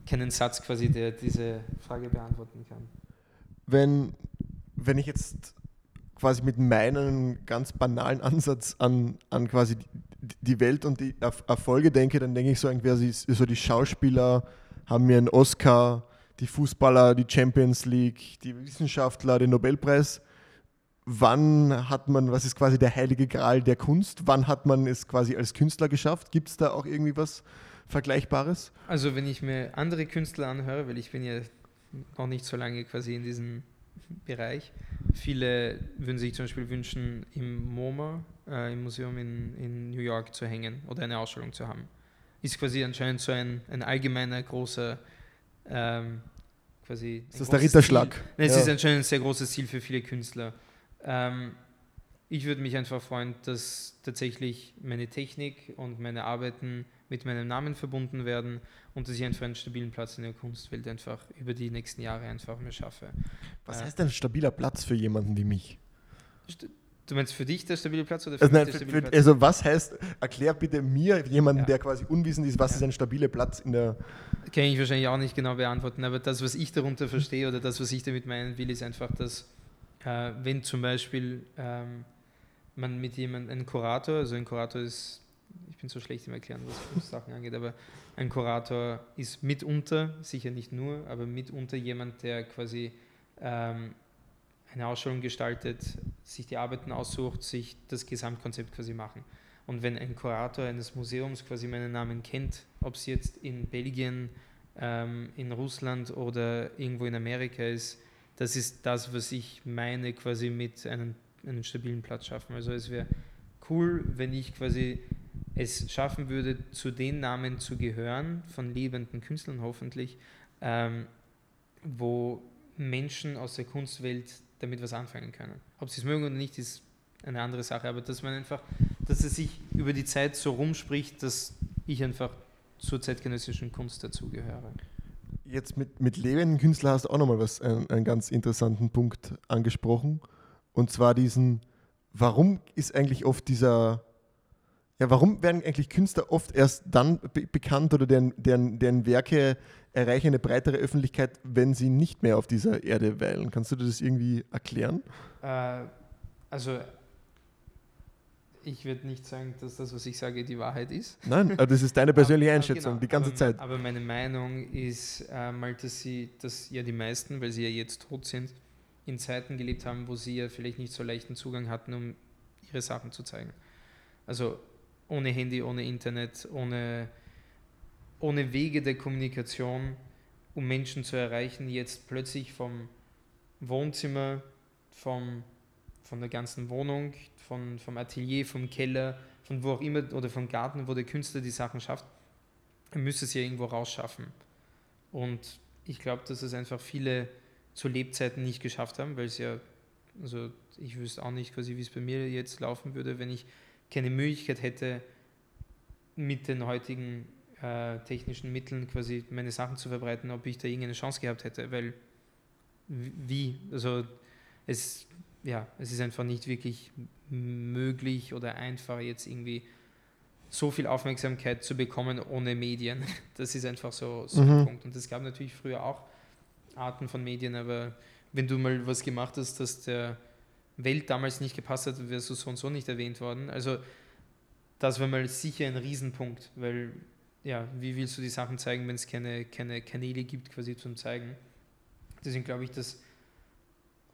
keinen Satz quasi, der diese Frage beantworten kann wenn, wenn ich jetzt quasi mit meinem ganz banalen Ansatz an, an quasi die Welt und die Erfolge denke, dann denke ich so irgendwie, so die Schauspieler haben mir einen Oscar, die Fußballer, die Champions League, die Wissenschaftler, den Nobelpreis. Wann hat man, was ist quasi der heilige Gral der Kunst? Wann hat man es quasi als Künstler geschafft? Gibt es da auch irgendwie was Vergleichbares? Also wenn ich mir andere Künstler anhöre, weil ich bin ja noch nicht so lange quasi in diesem Bereich. Viele würden sich zum Beispiel wünschen, im MoMA, äh, im Museum in, in New York zu hängen oder eine Ausstellung zu haben. Ist quasi anscheinend so ein, ein allgemeiner großer ähm, quasi. Ist das der Ritterschlag? Nein, es ja. ist anscheinend ein sehr großes Ziel für viele Künstler. Ähm, ich würde mich einfach freuen, dass tatsächlich meine Technik und meine Arbeiten mit meinem Namen verbunden werden und dass ich einfach einen stabilen Platz in der Kunstwelt einfach über die nächsten Jahre einfach mehr schaffe. Was äh, heißt ein stabiler Platz für jemanden wie mich? Du meinst für dich der stabile Platz oder für also, nein, der für, Platz? Also was heißt, erklär bitte mir, jemanden, ja. der quasi unwissend ist, was ja. ist ein stabiler Platz in der... Kann ich wahrscheinlich auch nicht genau beantworten, aber das, was ich darunter verstehe oder das, was ich damit meinen will, ist einfach, dass äh, wenn zum Beispiel ähm, man mit jemandem, ein Kurator, also ein Kurator ist ich bin so schlecht im Erklären, was Sachen angeht, aber ein Kurator ist mitunter, sicher nicht nur, aber mitunter jemand, der quasi ähm, eine Ausstellung gestaltet, sich die Arbeiten aussucht, sich das Gesamtkonzept quasi machen. Und wenn ein Kurator eines Museums quasi meinen Namen kennt, ob es jetzt in Belgien, ähm, in Russland oder irgendwo in Amerika ist, das ist das, was ich meine, quasi mit einem, einem stabilen Platz schaffen. Also es wäre cool, wenn ich quasi es schaffen würde, zu den Namen zu gehören, von lebenden Künstlern hoffentlich, ähm, wo Menschen aus der Kunstwelt damit was anfangen können. Ob sie es mögen oder nicht, ist eine andere Sache, aber dass man einfach, dass es sich über die Zeit so rumspricht, dass ich einfach zur zeitgenössischen Kunst dazugehöre. Jetzt mit, mit lebenden Künstlern hast du auch nochmal einen, einen ganz interessanten Punkt angesprochen. Und zwar diesen, warum ist eigentlich oft dieser, ja, warum werden eigentlich Künstler oft erst dann be bekannt oder deren, deren, deren Werke erreichen eine breitere Öffentlichkeit, wenn sie nicht mehr auf dieser Erde weilen? Kannst du das irgendwie erklären? Äh, also ich würde nicht sagen, dass das, was ich sage, die Wahrheit ist. Nein, aber das ist deine [laughs] persönliche Einschätzung, genau, die ganze aber, Zeit. Aber meine Meinung ist äh, mal, dass sie, dass ja die meisten, weil sie ja jetzt tot sind, in Zeiten gelebt haben, wo sie ja vielleicht nicht so leichten Zugang hatten, um ihre Sachen zu zeigen. Also ohne Handy, ohne Internet, ohne, ohne Wege der Kommunikation, um Menschen zu erreichen, jetzt plötzlich vom Wohnzimmer, vom, von der ganzen Wohnung, von, vom Atelier, vom Keller, von wo auch immer oder vom Garten, wo der Künstler die Sachen schafft, er müsste es ja irgendwo rausschaffen. Und ich glaube, dass es einfach viele zu Lebzeiten nicht geschafft haben, weil es ja, also ich wüsste auch nicht quasi, wie es bei mir jetzt laufen würde, wenn ich keine Möglichkeit hätte, mit den heutigen äh, technischen Mitteln quasi meine Sachen zu verbreiten, ob ich da irgendeine Chance gehabt hätte, weil wie, also es, ja, es ist einfach nicht wirklich möglich oder einfach jetzt irgendwie so viel Aufmerksamkeit zu bekommen ohne Medien. [laughs] Das ist einfach so, so Mhm. ein Punkt. Und es gab natürlich früher auch Arten von Medien, aber wenn du mal was gemacht hast, das der Welt damals nicht gepasst hat, du so und so nicht erwähnt worden. Also das war mal sicher ein Riesenpunkt, weil ja, wie willst du die Sachen zeigen, wenn es keine, keine Kanäle gibt quasi zum Zeigen? Deswegen glaube ich, dass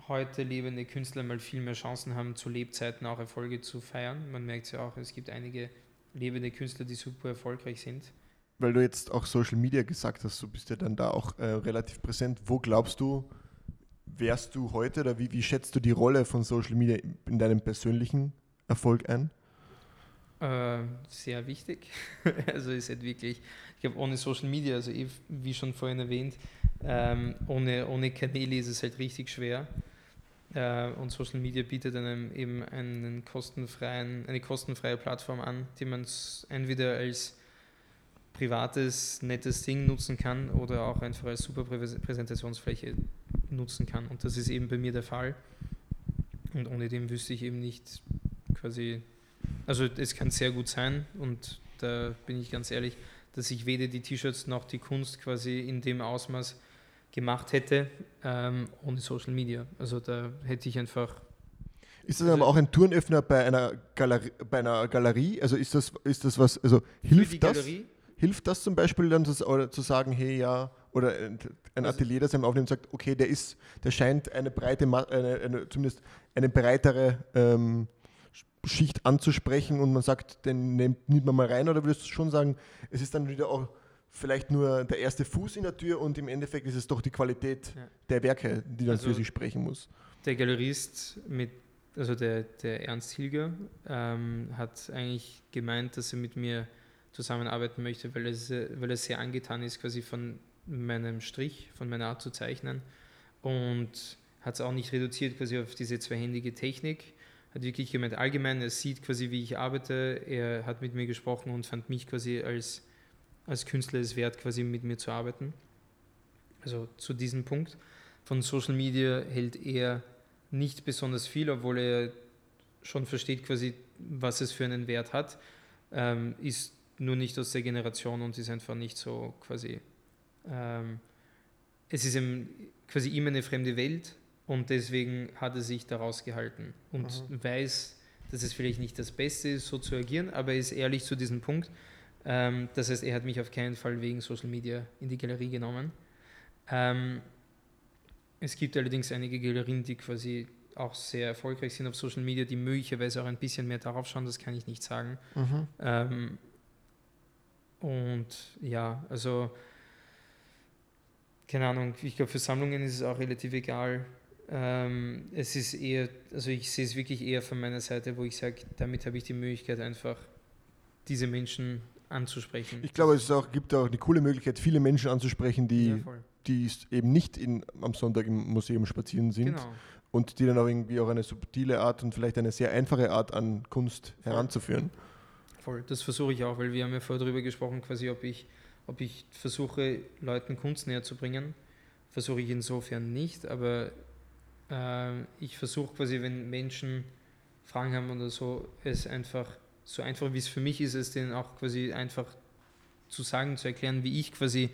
heute lebende Künstler mal viel mehr Chancen haben, zu Lebzeiten auch Erfolge zu feiern. Man merkt es ja auch, es gibt einige lebende Künstler, die super erfolgreich sind. Weil du jetzt auch Social Media gesagt hast, du bist ja dann da auch äh, relativ präsent. Wo glaubst du, wärst du heute oder wie, wie schätzt du die Rolle von Social Media in deinem persönlichen Erfolg ein? Äh, sehr wichtig. [laughs] also ist halt wirklich, ich glaube, ohne Social Media, also eh, wie schon vorhin erwähnt, ähm, ohne, ohne Kanäle ist es halt richtig schwer. Äh, und Social Media bietet einem eben einen kostenfreien, eine kostenfreie Plattform an, die man entweder als privates, nettes Ding nutzen kann oder auch einfach als super Präs- Präsentationsfläche nutzen kann. Und das ist eben bei mir der Fall. Und ohne dem wüsste ich eben nicht quasi, also es kann sehr gut sein und da bin ich ganz ehrlich, dass ich weder die T-Shirts noch die Kunst quasi in dem Ausmaß gemacht hätte ähm, ohne Social Media. Also da hätte ich einfach Ist das aber auch ein Tourenöffner bei einer Galerie, bei einer Galerie? Also ist das, ist das was, also für die hilft das? Galerie, Hilft das zum Beispiel dann zu, oder zu sagen, hey ja, oder ein Also- Atelier, das einem aufnimmt und sagt, okay, der ist, der scheint eine breite, eine, eine, zumindest eine breitere ähm, Schicht anzusprechen und man sagt, den nimmt, nimmt man mal rein, oder würdest du schon sagen, es ist dann wieder auch vielleicht nur der erste Fuß in der Tür und im Endeffekt ist es doch die Qualität Ja. der Werke, die dann Also- für sich sprechen muss. der Galerist mit, also der, der Ernst Hilger, ähm, hat eigentlich gemeint, dass er mit mir zusammenarbeiten möchte, weil er, se- weil er sehr angetan ist quasi von meinem Strich, von meiner Art zu zeichnen und hat es auch nicht reduziert quasi auf diese zweihändige Technik, hat wirklich gemeint, allgemein, er sieht quasi, wie ich arbeite, er hat mit mir gesprochen und fand mich quasi als, als Künstler es wert, quasi mit mir zu arbeiten. Also zu diesem Punkt. Von Social Media hält er nicht besonders viel, obwohl er schon versteht quasi, was es für einen Wert hat, ähm, ist nur nicht aus der Generation und ist einfach nicht so quasi, ähm, es ist ihm, quasi ihm eine fremde Welt und deswegen hat er sich daraus gehalten und weiß, dass es vielleicht nicht das Beste ist, so zu agieren, aber er ist ehrlich zu diesem Punkt. Ähm, das heißt, er hat mich auf keinen Fall wegen Social Media in die Galerie genommen. Ähm, es gibt allerdings einige Galerien, die quasi auch sehr erfolgreich sind auf Social Media, die möglicherweise auch ein bisschen mehr darauf schauen, das kann ich nicht sagen. Ähm, und ja, also keine Ahnung, ich glaube, für Sammlungen ist es auch relativ egal. Ähm, es ist eher, also ich sehe es wirklich eher von meiner Seite, wo ich sage, damit habe ich die Möglichkeit, einfach diese Menschen anzusprechen. Ich glaube, es auch, gibt auch eine coole Möglichkeit, viele Menschen anzusprechen, die, ja, die eben nicht in, am Sonntag im Museum spazieren sind Genau. und die dann auch irgendwie auch eine subtile Art und vielleicht eine sehr einfache Art an Kunst heranzuführen. Voll, das versuche ich auch, weil wir haben ja vorher darüber gesprochen, quasi ob ich Ob ich versuche, Leuten Kunst näher zu bringen, versuche ich insofern nicht, aber äh, ich versuche quasi, wenn Menschen Fragen haben oder so, es einfach so einfach wie es für mich ist, es denen auch quasi einfach zu sagen, zu erklären, wie ich quasi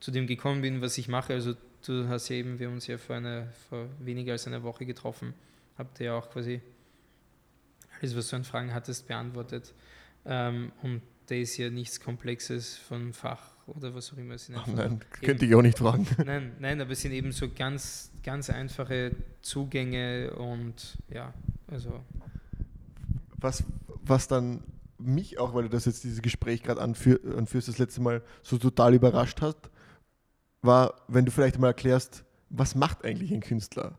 zu dem gekommen bin, was ich mache. Also du hast ja eben, wir haben uns ja vor, einer, vor weniger als einer Woche getroffen, habt ihr ja auch quasi alles, was du an Fragen hattest, beantwortet. Ähm, und da ist ja nichts Komplexes von Fach oder was auch immer. Es [laughs] Ach nein, könnte ich auch nicht fragen. [laughs] Nein, nein, aber es sind eben so ganz, ganz einfache Zugänge und ja, also. Was, was dann mich auch, weil du das jetzt dieses Gespräch gerade anführ, anführst, das letzte Mal so total überrascht hast, war, wenn du vielleicht mal erklärst, was macht eigentlich ein Künstler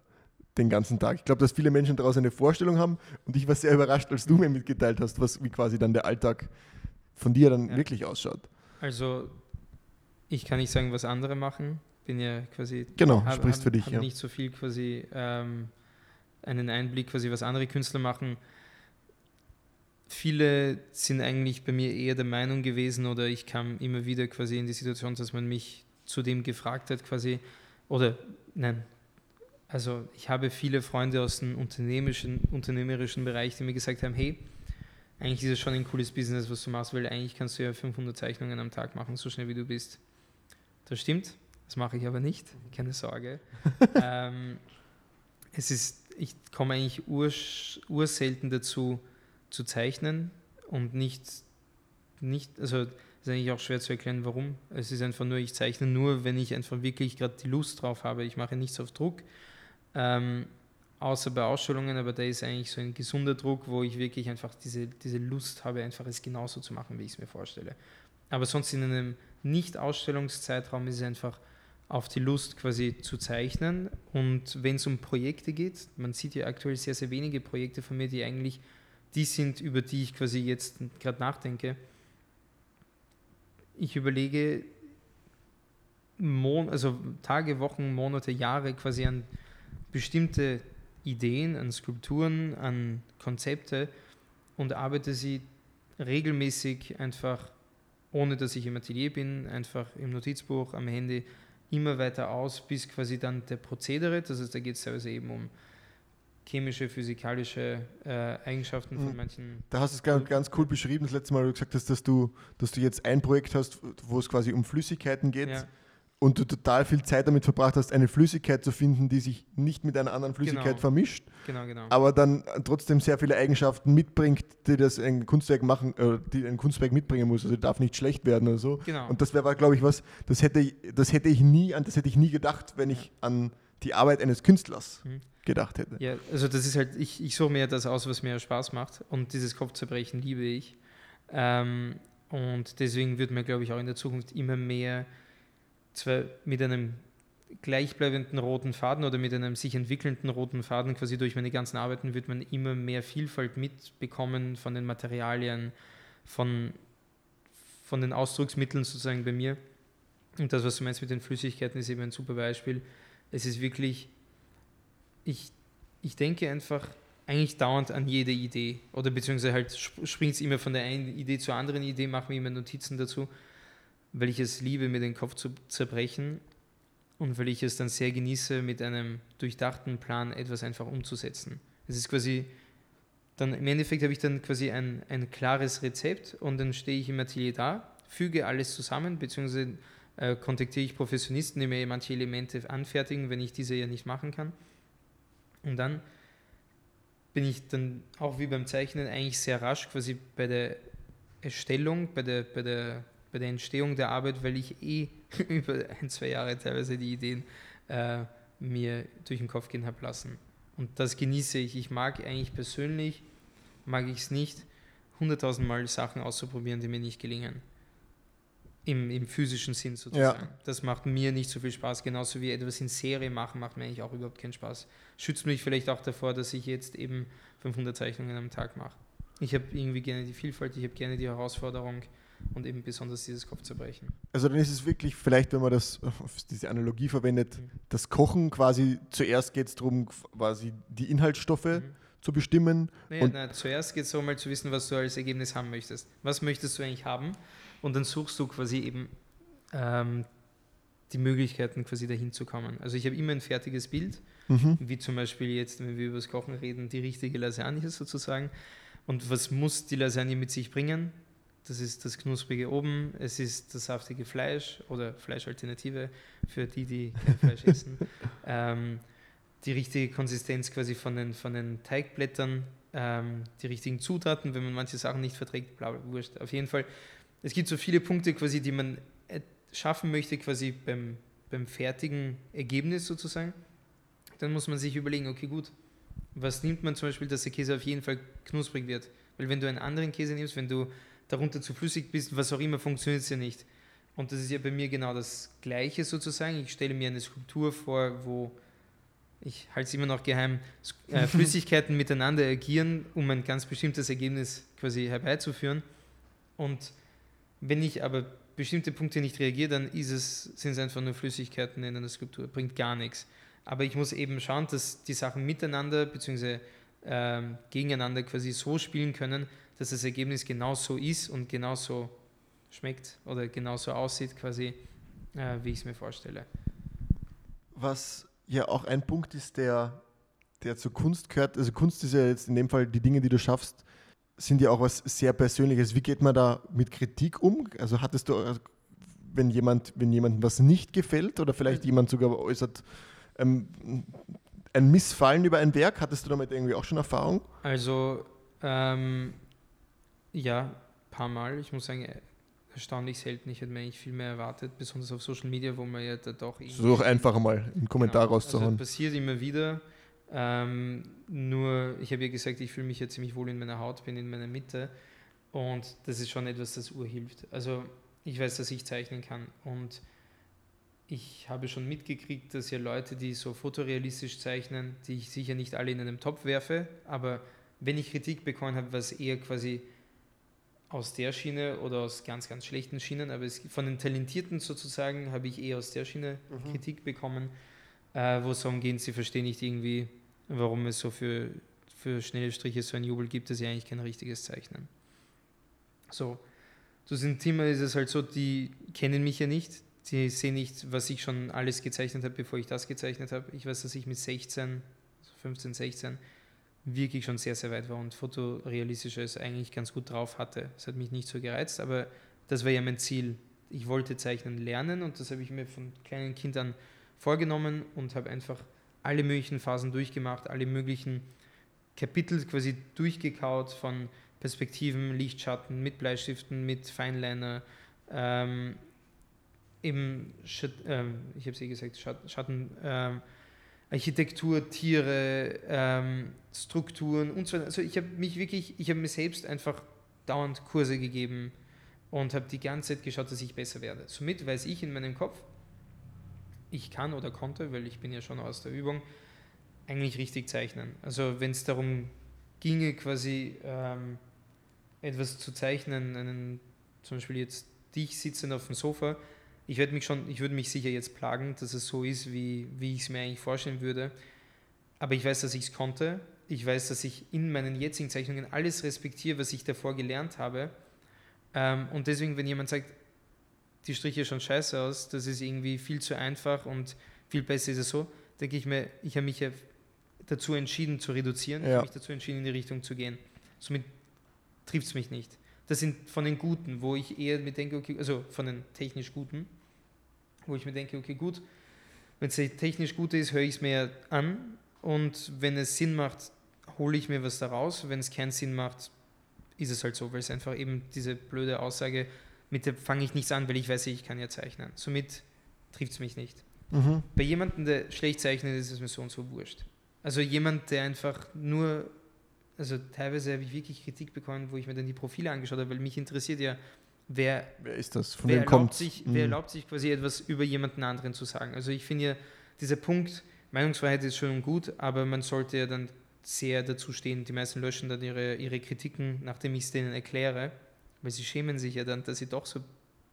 den ganzen Tag? Ich glaube, dass viele Menschen daraus eine Vorstellung haben und ich war sehr überrascht, als du mir mitgeteilt hast, was, wie quasi dann der Alltag von dir dann ja. wirklich ausschaut. Also, ich kann nicht sagen, was andere machen. Bin ja quasi. Genau, hab, sprichst hab, für dich. Hab ja. nicht so viel quasi ähm, einen Einblick, quasi, was andere Künstler machen viele sind eigentlich bei mir eher der Meinung gewesen oder ich kam immer wieder quasi in die Situation, dass man mich zu dem gefragt hat quasi oder nein, also ich habe viele Freunde aus dem unternehmerischen, unternehmerischen Bereich, die mir gesagt haben, hey, eigentlich ist es schon ein cooles Business, was du machst, weil eigentlich kannst du ja 500 Zeichnungen am Tag machen, so schnell wie du bist. Das stimmt, das mache ich aber nicht, keine Sorge. [laughs] ähm, es ist, ich komme eigentlich urs, urselten dazu, zu zeichnen und nicht, nicht also ist eigentlich auch schwer zu erklären, warum. Es ist einfach nur, ich zeichne nur, wenn ich einfach wirklich gerade die Lust drauf habe. Ich mache nichts auf Druck, ähm, außer bei Ausstellungen, aber da ist eigentlich so ein gesunder Druck, wo ich wirklich einfach diese, diese Lust habe, einfach es genauso zu machen, wie ich es mir vorstelle. Aber sonst in einem Nicht-Ausstellungszeitraum ist es einfach auf die Lust quasi zu zeichnen. Und wenn es um Projekte geht, man sieht ja aktuell sehr, sehr wenige Projekte von mir, die eigentlich die sind, über die ich quasi jetzt gerade nachdenke. Ich überlege Mon also Tage, Wochen, Monate, Jahre quasi an bestimmte Ideen, an Skulpturen, an Konzepte und arbeite sie regelmäßig einfach, ohne dass ich im Atelier bin, einfach im Notizbuch, am Handy, immer weiter aus, bis quasi dann der Prozedere, das heißt, da geht es teilweise eben um chemische, physikalische äh, Eigenschaften von mhm. manchen. Da hast du es ganz, ganz cool beschrieben, das letzte Mal, du gesagt hast, dass du, dass du jetzt ein Projekt hast, wo es quasi um Flüssigkeiten geht. Ja. Und du total viel Zeit damit verbracht hast, eine Flüssigkeit zu finden, die sich nicht mit einer anderen Flüssigkeit genau. vermischt, genau, genau. aber dann trotzdem sehr viele Eigenschaften mitbringt, die das ein Kunstwerk machen, äh, die ein Kunstwerk mitbringen muss. Also darf nicht schlecht werden oder so. Genau. Und das wäre, glaube ich, was, das hätte, das hätte ich nie, an das hätte ich nie gedacht, wenn ich an die Arbeit eines Künstlers mhm gedacht hätte. Ja, also das ist halt, ich, ich suche mir das aus, was mir Spaß macht und dieses Kopfzerbrechen liebe ich. Ähm, und deswegen wird mir, glaube ich, auch in der Zukunft immer mehr zwar mit einem gleichbleibenden roten Faden oder mit einem sich entwickelnden roten Faden quasi durch meine ganzen Arbeiten wird man immer mehr Vielfalt mitbekommen von den Materialien, von, von den Ausdrucksmitteln sozusagen bei mir. Und das, was du meinst mit den Flüssigkeiten, ist eben ein super Beispiel. Es ist wirklich ich, ich denke einfach eigentlich dauernd an jede Idee. Oder beziehungsweise halt springt es immer von der einen Idee zur anderen Idee, mache mir immer Notizen dazu, weil ich es liebe, mir den Kopf zu zerbrechen und weil ich es dann sehr genieße, mit einem durchdachten Plan etwas einfach umzusetzen. Es ist quasi, dann im Endeffekt habe ich dann quasi ein, ein klares Rezept und dann stehe ich im Atelier da, füge alles zusammen, beziehungsweise äh, kontaktiere ich Professionisten, die mir manche Elemente anfertigen, wenn ich diese ja nicht machen kann und dann bin ich dann auch wie beim Zeichnen eigentlich sehr rasch quasi bei der Erstellung, bei der, bei der, bei der Entstehung der Arbeit, weil ich eh [laughs] über ein, zwei Jahre teilweise die Ideen äh, mir durch den Kopf gehen habe lassen. Und das genieße ich. Ich mag eigentlich persönlich, mag ich es nicht, hunderttausend Mal Sachen auszuprobieren, die mir nicht gelingen. Im, im physischen Sinn sozusagen. Ja. Das macht mir nicht so viel Spaß. Genauso wie etwas in Serie machen, macht mir eigentlich auch überhaupt keinen Spaß. Schützt mich vielleicht auch davor, dass ich jetzt eben 500 Zeichnungen am Tag mache. Ich habe irgendwie gerne die Vielfalt, ich habe gerne die Herausforderung und eben besonders dieses Kopfzerbrechen. Also dann ist es wirklich, vielleicht wenn man das, [laughs] diese Analogie verwendet, mhm. das Kochen quasi, zuerst geht es darum, quasi die Inhaltsstoffe mhm. zu bestimmen. Naja, na, zuerst geht es darum, mal zu wissen, was du als Ergebnis haben möchtest. Was möchtest du eigentlich haben? Und dann suchst du quasi eben ähm, die Möglichkeiten quasi dahin zu kommen. Also ich habe immer ein fertiges Bild, Mhm. wie zum Beispiel jetzt, wenn wir über das Kochen reden, die richtige Lasagne sozusagen. Und was muss die Lasagne mit sich bringen? Das ist das knusprige oben, es ist das saftige Fleisch oder Fleischalternative für die, die kein [laughs] Fleisch essen. Ähm, die richtige Konsistenz quasi von den, von den Teigblättern, ähm, die richtigen Zutaten, wenn man manche Sachen nicht verträgt, bla, bla, wurscht. Auf jeden Fall, es gibt so viele Punkte quasi, die man äh, schaffen möchte quasi beim, beim fertigen Ergebnis sozusagen. Dann muss man sich überlegen, okay gut, was nimmt man zum Beispiel, dass der Käse auf jeden Fall knusprig wird? Weil wenn du einen anderen Käse nimmst, wenn du darunter zu flüssig bist, was auch immer, funktioniert es ja nicht. Und das ist ja bei mir genau das Gleiche sozusagen. Ich stelle mir eine Skulptur vor, wo ich halte es immer noch geheim, äh, [laughs] Flüssigkeiten miteinander agieren, um ein ganz bestimmtes Ergebnis quasi herbeizuführen. Und wenn ich aber bestimmte Punkte nicht reagiere, dann ist es, sind es einfach nur Flüssigkeiten in einer Skulptur, bringt gar nichts. Aber ich muss eben schauen, dass die Sachen miteinander bzw. Ähm, gegeneinander quasi so spielen können, dass das Ergebnis genauso ist und genauso schmeckt oder genauso aussieht, quasi, äh, wie ich es mir vorstelle. Was ja auch ein Punkt ist, der, der zur Kunst gehört. Also Kunst ist ja jetzt in dem Fall die Dinge, die du schaffst, sind ja auch was sehr Persönliches. Wie geht man da mit Kritik um? Also hattest du, äh, wenn jemand, wenn jemandem was nicht gefällt oder vielleicht jemand sogar äußert ähm, ein Missfallen über ein Werk, hattest du damit irgendwie auch schon Erfahrung? Also, ähm, ja, ein paar Mal. Ich muss sagen, erstaunlich selten. Ich hätte mir eigentlich viel mehr erwartet, besonders auf Social Media, wo man ja da doch Versuch einfach mal einen Kommentar Genau. rauszuhauen. Also passiert immer wieder. Ähm, nur, ich habe ja gesagt, ich fühle mich ja ziemlich wohl in meiner Haut, bin in meiner Mitte. Und das ist schon etwas, das urhilft. Also ich weiß, dass ich zeichnen kann. Und ich habe schon mitgekriegt, dass ja Leute, die so fotorealistisch zeichnen, die ich sicher nicht alle in einen Topf werfe, aber wenn ich Kritik bekommen habe, was eher quasi aus der Schiene oder aus ganz, ganz schlechten Schienen, aber es, von den Talentierten sozusagen habe ich eher aus der Schiene Kritik bekommen, äh, wo es darum geht, sie verstehen nicht irgendwie, warum es so für, für schnelle Striche so ein Jubel gibt, das ist ja eigentlich kein richtiges Zeichnen. So, zu diesem Thema ist es halt so, die kennen mich ja nicht, die sehen nicht, was ich schon alles gezeichnet habe, bevor ich das gezeichnet habe. Ich weiß, dass ich mit 16, 15, 16 wirklich schon sehr, sehr weit war und fotorealistisches eigentlich ganz gut drauf hatte. Es hat mich nicht so gereizt, aber das war ja mein Ziel. Ich wollte zeichnen lernen und das habe ich mir von kleinen Kind an vorgenommen und habe einfach alle möglichen Phasen durchgemacht, alle möglichen Kapitel quasi durchgekaut von Perspektiven, Lichtschatten, mit Bleistiften, mit Feinliner, ähm, eben, Schat, ähm, ich habe es eh gesagt, Schat, Schatten, ähm, Architektur, Tiere, ähm, Strukturen und so weiter. Also ich habe mich wirklich, ich habe mir selbst einfach dauernd Kurse gegeben und habe die ganze Zeit geschaut, dass ich besser werde. Somit weiß ich in meinem Kopf, ich kann oder konnte, weil ich bin ja schon aus der Übung, eigentlich richtig zeichnen. Also wenn es darum ginge, quasi ähm, etwas zu zeichnen, einen, zum Beispiel jetzt dich sitzend auf dem Sofa, ich würde mich schon, ich würde mich sicher jetzt plagen, dass es so ist, wie, wie ich es mir eigentlich vorstellen würde. Aber ich weiß, dass ich es konnte. Ich weiß, dass ich in meinen jetzigen Zeichnungen alles respektiere, was ich davor gelernt habe. Ähm, und deswegen, wenn jemand sagt, die Striche schauen scheiße aus, das ist irgendwie viel zu einfach und viel besser ist es so, denke ich mir, ich habe mich ja dazu entschieden zu reduzieren, ich Ja. habe mich dazu entschieden, in die Richtung zu gehen. Somit trifft es mich nicht. Das sind von den Guten, wo ich eher mir denke, okay, also von den technisch Guten, wo ich mir denke, okay, gut, wenn es technisch gut ist, höre ich es mir an und wenn es Sinn macht, hole ich mir was daraus. Wenn es keinen Sinn macht, ist es halt so, weil es einfach eben diese blöde Aussage, mit der fange ich nichts an, weil ich weiß, ich kann ja zeichnen. Somit trifft es mich nicht. Mhm. Bei jemandem, der schlecht zeichnet, ist es mir so und so wurscht. Also jemand, der einfach nur, also teilweise habe ich wirklich Kritik bekommen, wo ich mir dann die Profile angeschaut habe, weil mich interessiert ja, wer, Wer ist das? Von wer, wem erlaubt kommt sich, wer erlaubt sich quasi etwas über jemanden anderen zu sagen. Also ich finde ja, dieser Punkt, Meinungsfreiheit ist schön und gut, aber man sollte ja dann sehr dazu stehen. Die meisten löschen dann ihre, ihre Kritiken, nachdem ich es denen erkläre, weil sie schämen sich ja dann, dass sie doch so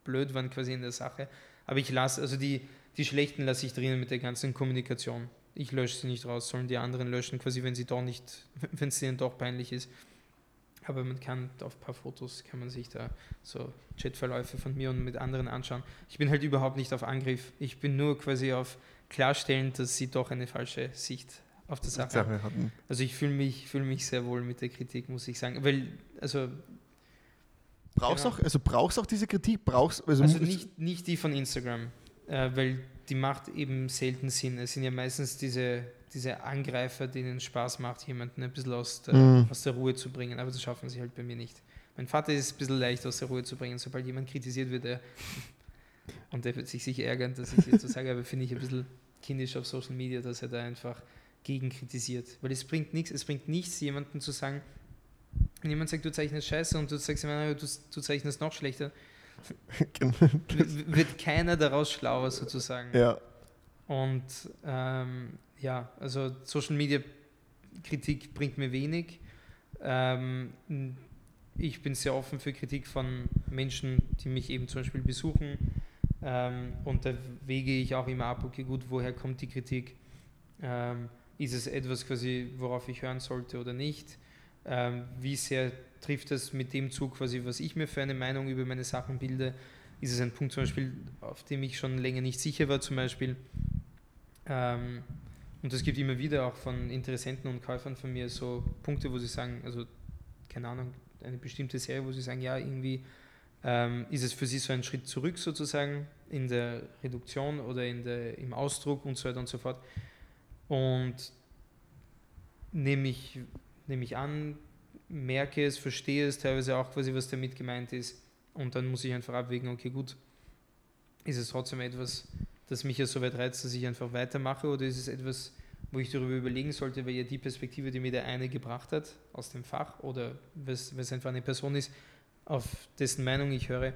blöd waren quasi in der Sache. Aber ich lasse, also die, die Schlechten lasse ich drinnen mit der ganzen Kommunikation. Ich lösche sie nicht raus, sollen die anderen löschen, quasi wenn sie doch nicht, [laughs] wenn es ihnen doch peinlich ist. Aber man kann auf ein paar Fotos, kann man sich da so Chatverläufe von mir und mit anderen anschauen. Ich bin halt überhaupt nicht auf Angriff. Ich bin nur quasi auf klarstellen, dass sie doch eine falsche Sicht auf die Sache, Sache hatten. Also ich fühle mich, fühl mich sehr wohl mit der Kritik, muss ich sagen. Weil, also Brauchst Genau. auch, also brauchst auch diese Kritik? Brauchst, also, Also mu- nicht, nicht die von Instagram, äh, weil die macht eben selten Sinn. Es sind ja meistens diese, diese Angreifer, denen Spaß macht, jemanden ein bisschen aus der, Mhm. aus der Ruhe zu bringen. Aber das schaffen sie halt bei mir nicht. Mein Vater ist ein bisschen leicht aus der Ruhe zu bringen, sobald jemand kritisiert wird. Er, [laughs] und der wird sich sicher ärgern, dass ich jetzt so sage, aber finde ich ein bisschen kindisch auf Social Media, dass er da einfach gegen kritisiert. Weil es bringt nichts, es bringt nichts, jemandem zu sagen, wenn jemand sagt, du zeichnest scheiße und du sagst "Ah, du, du zeichnest noch schlechter, [laughs] w- wird keiner daraus schlauer sozusagen. ja, Und ähm, ja, also Social Media Kritik bringt mir wenig. Ähm, ich bin sehr offen für Kritik von Menschen, die mich eben zum Beispiel besuchen. Ähm, und da wege ich auch immer ab, okay, gut, woher kommt die Kritik? Ähm, ist es etwas quasi, worauf ich hören sollte oder nicht? Ähm, wie sehr trifft das mit dem zu, quasi, was ich mir für eine Meinung über meine Sachen bilde? Ist es ein Punkt zum Beispiel, auf dem ich schon länger nicht sicher war, zum Beispiel? Und es gibt immer wieder auch von Interessenten und Käufern von mir so Punkte, wo sie sagen, also keine Ahnung, eine bestimmte Serie, wo sie sagen, ja, irgendwie ähm, ist es für sie so ein Schritt zurück sozusagen in der Reduktion oder in der, im Ausdruck und so weiter und so fort. Und nehme ich, nehme ich an, merke es, verstehe es teilweise auch quasi, was damit gemeint ist. Und dann muss ich einfach abwägen, okay, gut, ist es trotzdem etwas, das mich ja so weit reizt, dass ich einfach weitermache oder ist es etwas, wo ich darüber überlegen sollte, weil ja die Perspektive, die mir der eine gebracht hat aus dem Fach oder was einfach eine Person ist, auf dessen Meinung ich höre,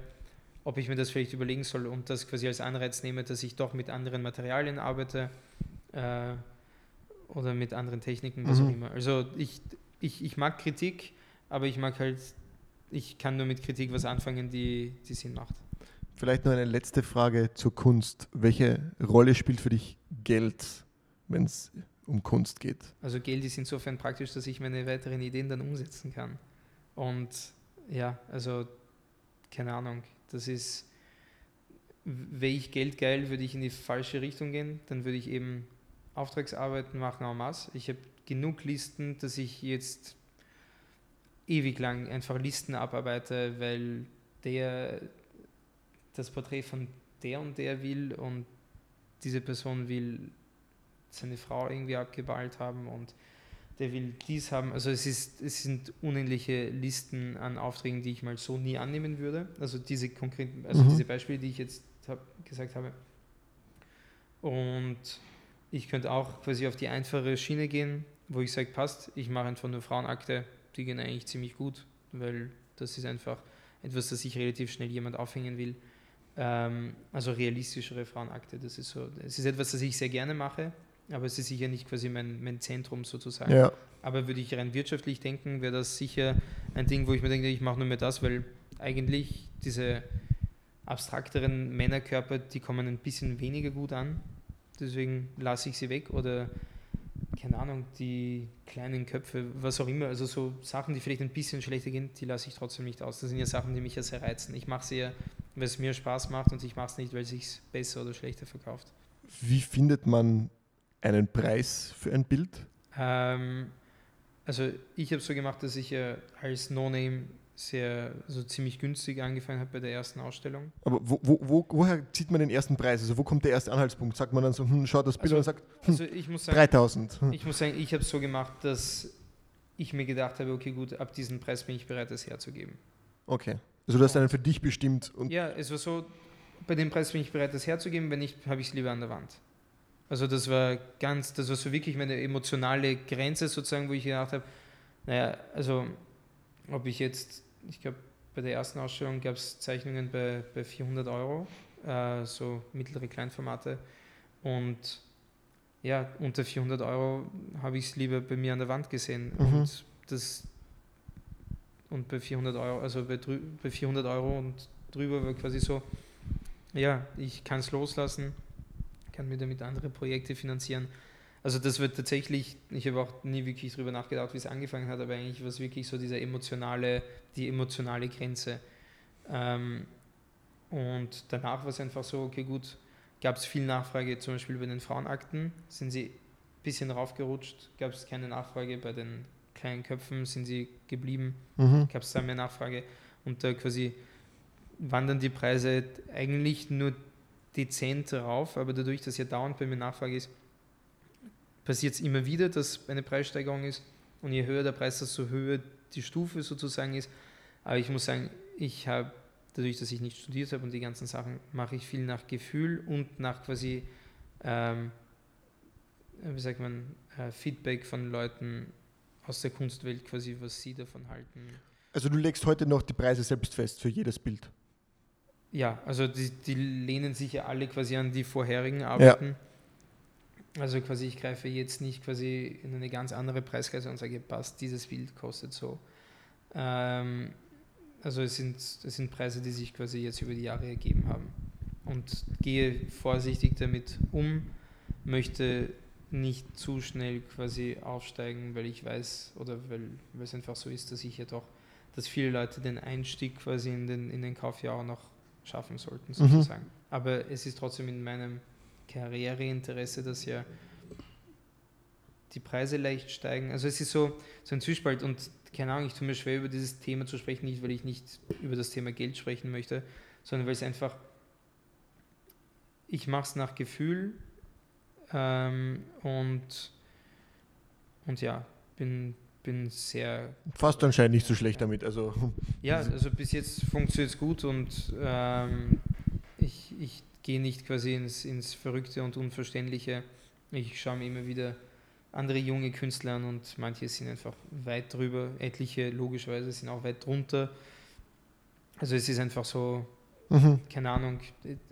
ob ich mir das vielleicht überlegen soll und das quasi als Anreiz nehme, dass ich doch mit anderen Materialien arbeite äh, oder mit anderen Techniken, was Mhm. auch immer. Also ich, ich, ich mag Kritik, aber ich mag halt, ich kann nur mit Kritik was anfangen, die, die Sinn macht. Vielleicht noch eine letzte Frage zur Kunst. Welche Rolle spielt für dich Geld, wenn es um Kunst geht? Also Geld ist insofern praktisch, dass ich meine weiteren Ideen dann umsetzen kann. Und ja, also keine Ahnung, das ist, wäre ich Geld geil, würde ich in die falsche Richtung gehen, dann würde ich eben Auftragsarbeiten machen en masse. Ich habe genug Listen, dass ich jetzt ewig lang einfach Listen abarbeite, weil der das Porträt von der und der will und diese Person will seine Frau irgendwie abgeballt haben und der will dies haben. Also es, ist, es sind unendliche Listen an Aufträgen, die ich mal so nie annehmen würde. Also diese konkreten, also Mhm. diese Beispiele, die ich jetzt hab, gesagt habe. Und ich könnte auch quasi auf die einfache Schiene gehen, wo ich sage, passt, ich mache einfach nur Frauenakte, die gehen eigentlich ziemlich gut, weil das ist einfach etwas, das ich relativ schnell jemand aufhängen will. Ähm, also realistischere Frauenakte, das ist so, es ist etwas, das ich sehr gerne mache, aber es ist sicher nicht quasi mein, mein Zentrum sozusagen. Ja, Aber würde ich rein wirtschaftlich denken, wäre das sicher ein Ding, wo ich mir denke, ich mache nur mehr das, weil eigentlich diese abstrakteren Männerkörper, die kommen ein bisschen weniger gut an. Deswegen lasse ich sie weg oder keine Ahnung, die kleinen Köpfe, was auch immer, also so Sachen, die vielleicht ein bisschen schlechter gehen, die lasse ich trotzdem nicht aus. Das sind ja Sachen, die mich ja sehr reizen. Ich mache sie ja, weil es mir Spaß macht und ich mache es nicht, weil es sich besser oder schlechter verkauft. wie findet man einen Preis für ein Bild? Ähm, also ich habe so gemacht, dass ich ja als No-Name sehr, so ziemlich günstig angefangen habe bei der ersten Ausstellung. Aber wo, wo, wo, woher zieht man den ersten Preis? Also wo kommt der erste Anhaltspunkt? Sagt man dann so, hm, schaut das Bild Also, und sagt, hm, Also ich muss sagen, 3000. Hm. ich muss sagen, ich habe es so gemacht, dass ich mir gedacht habe, okay gut, ab diesem Preis bin ich bereit, das herzugeben. Okay. Also du hast einen für dich bestimmt und Ja, es war so, bei dem Preis bin ich bereit, das herzugeben, wenn nicht, habe ich es lieber an der Wand. Also das war ganz, das war so wirklich meine emotionale Grenze sozusagen, wo ich gedacht habe, naja, also ob ich jetzt, ich glaube, bei der ersten Ausstellung gab es Zeichnungen bei, bei 400 Euro, äh, so mittlere Kleinformate und ja, unter 400 Euro habe ich es lieber bei mir an der Wand gesehen Mhm. und das und bei 400 Euro, also bei, bei 400 Euro und drüber war quasi so, ja, ich kann es loslassen, kann mir damit andere Projekte finanzieren. Also das wird tatsächlich, ich habe auch nie wirklich darüber nachgedacht, wie es angefangen hat, aber eigentlich war es wirklich so diese emotionale, die emotionale Grenze. Ähm, und danach war es einfach so, okay gut, gab es viel Nachfrage, zum Beispiel bei den Frauenakten, sind sie ein bisschen raufgerutscht, gab es keine Nachfrage bei den kleinen Köpfen, sind sie geblieben, Mhm. gab es da mehr Nachfrage und da quasi wandern die Preise eigentlich nur dezent rauf, aber dadurch, dass ja dauernd bei mir Nachfrage ist, passiert es immer wieder, dass eine Preissteigerung ist und je höher der Preis, desto höher die Stufe sozusagen ist. Aber ich muss sagen, ich habe, dadurch, dass ich nicht studiert habe und die ganzen Sachen, mache ich viel nach Gefühl und nach quasi, ähm, wie sagt man, äh, Feedback von Leuten aus der Kunstwelt quasi, was sie davon halten. Also du legst heute noch die Preise selbst fest für jedes Bild. Ja, also die, die lehnen sich ja alle quasi an die vorherigen Arbeiten. Also quasi ich greife jetzt nicht quasi in eine ganz andere Preisklasse und sage, passt, dieses Bild kostet so. Ähm, also es sind, es sind Preise, die sich quasi jetzt über die Jahre ergeben haben. Und gehe vorsichtig damit um, möchte nicht zu schnell quasi aufsteigen, weil ich weiß oder weil, weil es einfach so ist, dass ich ja doch, dass viele Leute den Einstieg quasi in den, in den Kaufjahr auch noch schaffen sollten, sozusagen. Aber es ist trotzdem in meinem Karriereinteresse, dass ja die Preise leicht steigen. Also es ist so, so ein Zwiespalt und keine Ahnung, ich tue mir schwer, über dieses Thema zu sprechen, nicht weil ich nicht über das Thema Geld sprechen möchte, sondern weil es einfach, ich mache es nach Gefühl ähm, und, und ja, bin, bin sehr Fast anscheinend nicht so schlecht damit. Also ja, also bis jetzt funktioniert es gut und ähm, ich, ich gehe nicht quasi ins, ins Verrückte und Unverständliche. Ich schaue mir immer wieder andere junge Künstler an und manche sind einfach weit drüber, etliche logischerweise sind auch weit drunter. Also es ist einfach so, mhm. keine Ahnung,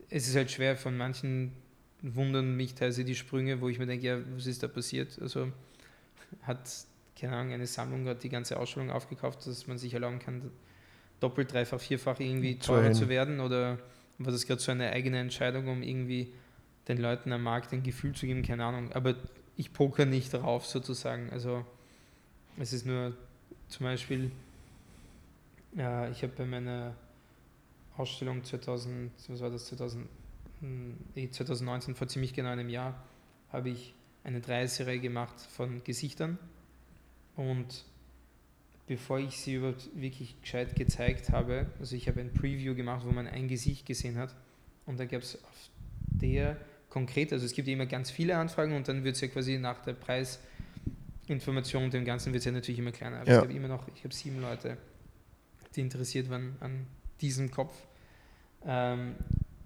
es ist halt schwer, von manchen wundern mich teilweise die Sprünge, wo ich mir denke, ja, was ist da passiert? Also hat, keine Ahnung, eine Sammlung hat die ganze Ausstellung aufgekauft, dass man sich erlauben kann, doppelt, dreifach, vierfach irgendwie teurer zu werden? Oder war das gerade so eine eigene Entscheidung, um irgendwie den Leuten am Markt ein Gefühl zu geben, keine Ahnung, aber ich poker nicht drauf sozusagen, also es ist nur zum Beispiel, ja, ich habe bei meiner Ausstellung 2000, was war das, 2000, hm, eh, 2019, vor ziemlich genau einem Jahr, habe ich eine Dreiserie gemacht von Gesichtern und bevor ich sie überhaupt wirklich gescheit gezeigt habe, also ich habe ein Preview gemacht, wo man ein Gesicht gesehen hat und da gab es auf der konkret, also es gibt ja immer ganz viele Anfragen und dann wird es ja quasi nach der Preisinformation und dem Ganzen wird es ja natürlich immer kleiner. Aber Ja. es gab immer noch, ich habe sieben Leute, die interessiert waren an diesem Kopf, ähm,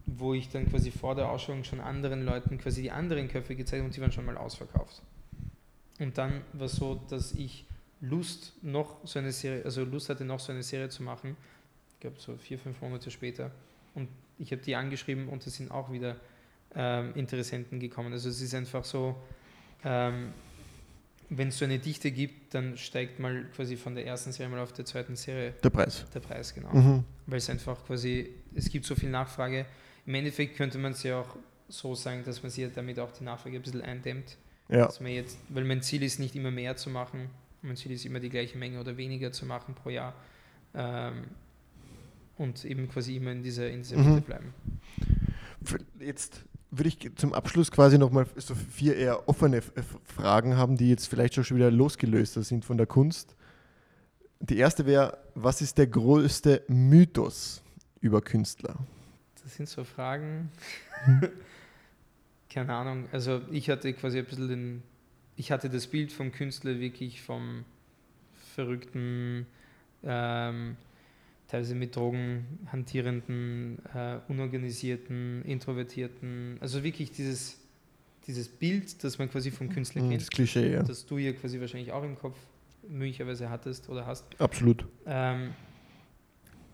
wo ich dann quasi vor der Ausstellung schon anderen Leuten quasi die anderen Köpfe gezeigt habe und die waren schon mal ausverkauft. Und dann war es so, dass ich Lust noch so eine Serie, also Lust hatte noch so eine Serie zu machen, ich glaube so vier, fünf Monate später. Und ich habe die angeschrieben und es sind auch wieder ähm, Interessenten gekommen. Also es ist einfach so, ähm, wenn es so eine Dichte gibt, dann steigt mal quasi von der ersten Serie mal auf der zweiten Serie der Preis. der Preis, genau. Mhm. Weil es einfach quasi, es gibt so viel Nachfrage. Im Endeffekt könnte man es ja auch so sagen, dass man sich damit auch die Nachfrage ein bisschen eindämmt. Ja. Dass man jetzt, weil mein Ziel ist nicht immer mehr zu machen, mein Ziel ist immer die gleiche Menge oder weniger zu machen pro Jahr. Ähm, und eben quasi immer in dieser, in dieser Mhm. Mitte bleiben. Jetzt würde ich zum Abschluss quasi nochmal so vier eher offene F- Fragen haben, die jetzt vielleicht schon wieder losgelöster sind von der Kunst. Die erste wäre, was ist der größte Mythos über Künstler? Das sind so Fragen. [laughs] Keine Ahnung. Also ich hatte quasi ein bisschen den, ich hatte das Bild vom Künstler wirklich vom verrückten, ähm, teilweise mit Drogen hantierenden, äh, unorganisierten, introvertierten, also wirklich dieses, dieses Bild, das man quasi vom Künstler Mhm, kennt, Das Klischee, ja. das du ja quasi wahrscheinlich auch im Kopf möglicherweise hattest oder hast. Absolut. Ähm,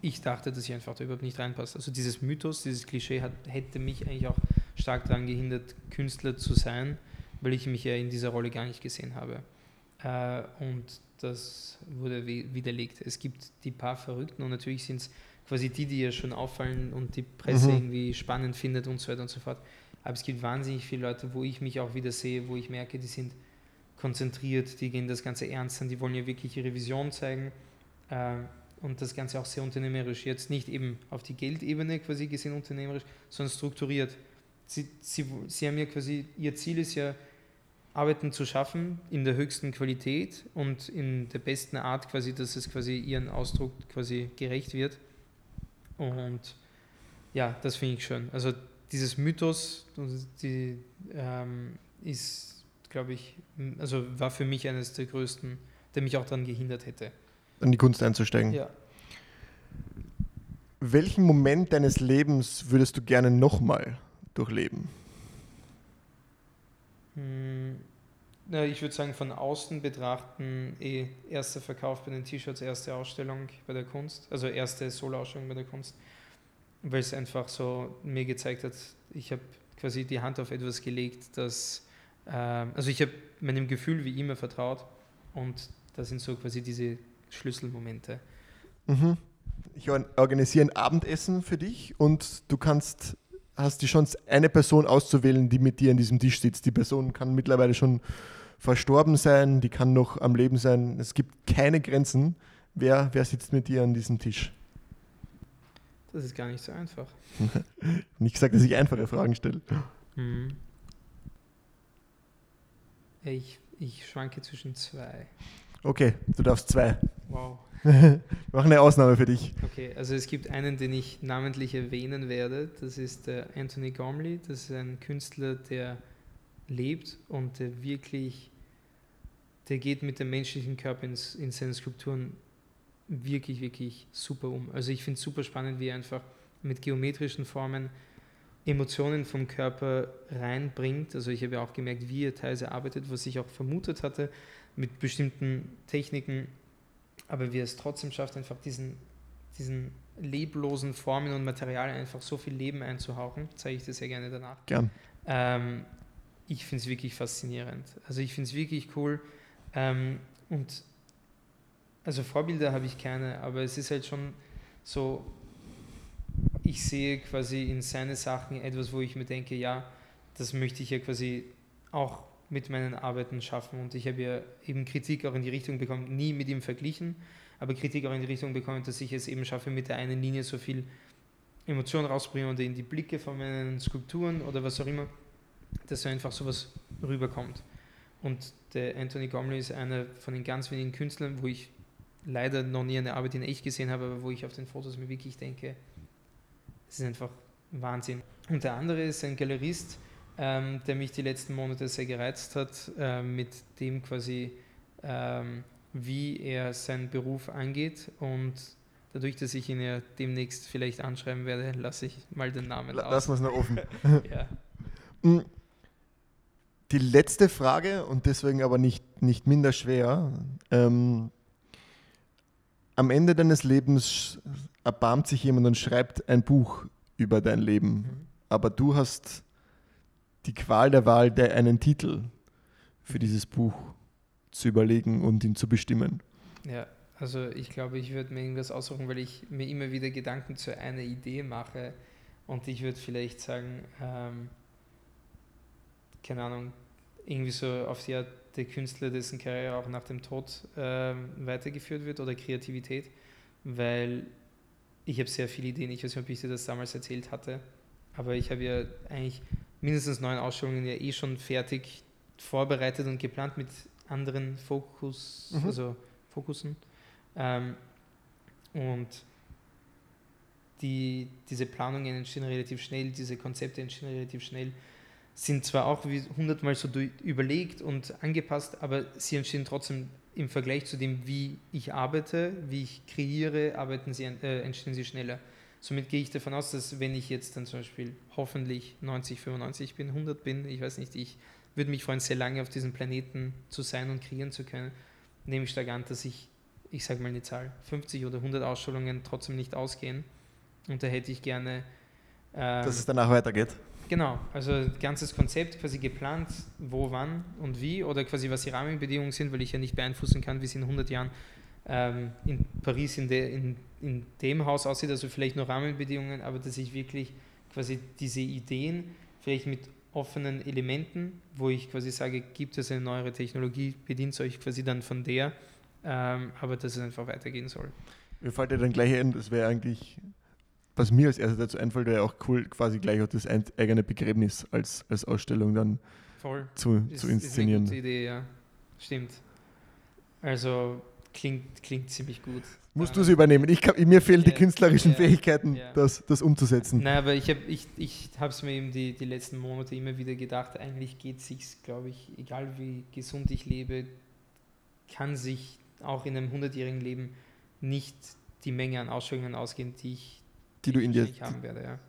ich dachte, dass ich einfach da überhaupt nicht reinpasst. Also dieses Mythos, dieses Klischee hat, hätte mich eigentlich auch stark daran gehindert, Künstler zu sein, weil ich mich ja in dieser Rolle gar nicht gesehen habe. Äh, und das wurde wi- widerlegt. Es gibt die paar Verrückten und natürlich sind es quasi die, die ja schon auffallen und die Presse Mhm. irgendwie spannend findet und so weiter und so fort. Aber es gibt wahnsinnig viele Leute, wo ich mich auch wieder sehe, wo ich merke, die sind konzentriert, die gehen das Ganze ernst an, die wollen ja wirklich ihre Vision zeigen äh, und das Ganze auch sehr unternehmerisch. Jetzt nicht eben auf die Geldebene quasi gesehen unternehmerisch, sondern strukturiert. Sie, sie, sie haben ja quasi, ihr Ziel ist ja, Arbeiten zu schaffen in der höchsten Qualität und in der besten Art quasi, dass es quasi ihren Ausdruck quasi gerecht wird. Und ja, das finde ich schön. Also dieses Mythos die, ähm, ist, glaube ich, also war für mich eines der größten, der mich auch daran gehindert hätte. An die Kunst einzusteigen. Ja. Welchen Moment deines Lebens würdest du gerne nochmal durchleben? Hm, na, ich würde sagen, von außen betrachten, eh erster Verkauf bei den T-Shirts, erste Ausstellung bei der Kunst, also erste Solo-Ausstellung bei der Kunst, weil es einfach so mir gezeigt hat, ich habe quasi die Hand auf etwas gelegt, das, äh, also ich habe meinem Gefühl wie immer vertraut und das sind so quasi diese Schlüsselmomente. Mhm. Ich organisiere ein Abendessen für dich und du kannst hast die Chance, eine Person auszuwählen, die mit dir an diesem Tisch sitzt. Die Person kann mittlerweile schon verstorben sein, die kann noch am Leben sein. Es gibt keine Grenzen. Wer, wer sitzt mit dir an diesem Tisch? Das ist gar nicht so einfach. [laughs] nicht gesagt, dass ich einfache Fragen stelle. Mhm. Ich, ich schwanke zwischen zwei. Okay, du darfst zwei. Wow. [laughs] Wir machen eine Ausnahme für dich. Okay, also es gibt einen, den ich namentlich erwähnen werde. Das ist der Anthony Gormley. Das ist ein Künstler, der lebt und der wirklich, der geht mit dem menschlichen Körper ins, in seinen Skulpturen wirklich, wirklich super um. Also ich finde es super spannend, wie er einfach mit geometrischen Formen Emotionen vom Körper reinbringt. Also ich habe ja auch gemerkt, wie er teilweise arbeitet, was ich auch vermutet hatte, mit bestimmten Techniken aber wie er es trotzdem schafft, einfach diesen, diesen leblosen Formen und Materialien einfach so viel Leben einzuhauchen, zeige ich dir sehr gerne danach. Gern. Ähm, ich finde es wirklich faszinierend. Also ich finde es wirklich cool. Ähm, und also Vorbilder habe ich keine, aber es ist halt schon so, ich sehe quasi in seine Sachen etwas, wo ich mir denke, ja, das möchte ich ja quasi auch mit meinen Arbeiten schaffen. Und ich habe ja eben Kritik auch in die Richtung bekommen, nie mit ihm verglichen, aber Kritik auch in die Richtung bekommen, dass ich es eben schaffe, mit der einen Linie so viel Emotion rausbringen oder in die Blicke von meinen Skulpturen oder was auch immer, dass einfach sowas rüberkommt. Und der Anthony Gomley ist einer von den ganz wenigen Künstlern, wo ich leider noch nie eine Arbeit in echt gesehen habe, aber wo ich auf den Fotos mir wirklich denke, es ist einfach Wahnsinn. Und der andere ist ein Galerist, ähm, der mich die letzten Monate sehr gereizt hat, äh, mit dem quasi, ähm, wie er seinen Beruf angeht. Und dadurch, dass ich ihn ja demnächst vielleicht anschreiben werde, lasse ich mal den Namen aus. Lassen wir es noch offen. [laughs] ja. Mm. Die letzte Frage und deswegen aber nicht, nicht minder schwer. Ähm, am Ende deines Lebens erbarmt sich jemand und schreibt ein Buch über dein Leben. Mhm. Aber du hast die Qual der Wahl, der einen Titel für dieses Buch zu überlegen und ihn zu bestimmen. Ja, also ich glaube, ich würde mir irgendwas aussuchen, weil ich mir immer wieder Gedanken zu einer Idee mache und ich würde vielleicht sagen, ähm, keine Ahnung, irgendwie so auf die Art der Künstler, dessen Karriere auch nach dem Tod ähm, weitergeführt wird oder Kreativität, weil ich habe sehr viele Ideen, ich weiß nicht, ob ich dir das damals erzählt hatte, aber ich habe ja eigentlich mindestens neun Ausstellungen ja eh schon fertig vorbereitet und geplant mit anderen Fokus, mhm. also Fokussen. Ähm, und die, diese Planungen entstehen relativ schnell, diese Konzepte entstehen relativ schnell, sind zwar auch wie hundertmal so überlegt und angepasst, aber sie entstehen trotzdem im Vergleich zu dem, wie ich arbeite, wie ich kreiere, arbeiten sie, äh, entstehen sie schneller. Somit gehe ich davon aus, dass wenn ich jetzt dann zum Beispiel hoffentlich 90, 95 bin, 100 bin, ich weiß nicht, ich würde mich freuen, sehr lange auf diesem Planeten zu sein und kreieren zu können, nehme ich stark an, dass ich, ich sage mal eine Zahl, 50 oder 100 Ausstellungen trotzdem nicht ausgehen. Und da hätte ich gerne... Ähm, dass es danach weitergeht. Genau, also ganzes Konzept quasi geplant, wo, wann und wie oder quasi was die Rahmenbedingungen sind, weil ich ja nicht beeinflussen kann, wie es in 100 Jahren ähm, in Paris in, de, in, in dem Haus aussieht, also vielleicht nur Rahmenbedingungen, aber dass ich wirklich quasi diese Ideen vielleicht mit offenen Elementen, wo ich quasi sage, gibt es eine neuere Technologie, bedient euch quasi dann von der, ähm, aber dass es einfach weitergehen soll. Mir fällt ja dann gleich ein, das wäre eigentlich, was mir als erstes dazu einfällt, wäre auch cool, quasi gleich auch das eigene Begräbnis als, als Ausstellung dann Voll. Zu, ist, zu inszenieren. Ist eine gute Idee, ja. Stimmt. Also klingt, klingt ziemlich gut. Musst du sie übernehmen. Ich kann, mir fehlen ja, die künstlerischen ja, Fähigkeiten, ja. Das, das umzusetzen. Nein, aber ich habe ich, ich es mir eben die, die letzten Monate immer wieder gedacht, eigentlich geht es sich, glaube ich, egal wie gesund ich lebe, kann sich auch in einem 100-jährigen Leben nicht die Menge an Ausstellungen ausgehen, die ich, die du in dir haben werde. Ja.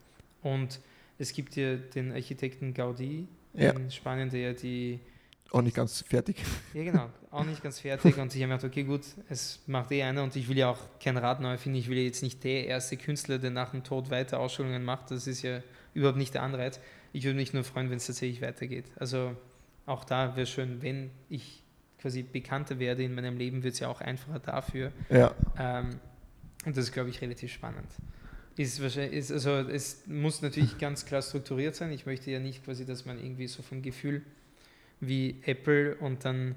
Und es gibt ja den Architekten Gaudi ja. in Spanien, der die auch nicht ganz fertig. [laughs] Ja, genau, auch nicht ganz fertig. Und ich habe mir gedacht, okay, gut, es macht eh einer und ich will ja auch kein Rad neu finden. Ich will jetzt nicht der erste Künstler, der nach dem Tod weiter Ausstellungen macht. Das ist ja überhaupt nicht der Anreiz. Ich würde mich nur freuen, wenn es tatsächlich weitergeht. Also auch da wäre schön, wenn ich quasi bekannter werde in meinem Leben, wird es ja auch einfacher dafür. Ja. Ähm, und das ist, glaube ich, relativ spannend. Ist wahrscheinlich, ist, also es muss natürlich ganz klar strukturiert sein. Ich möchte ja nicht quasi, dass man irgendwie so vom Gefühl wie Apple und dann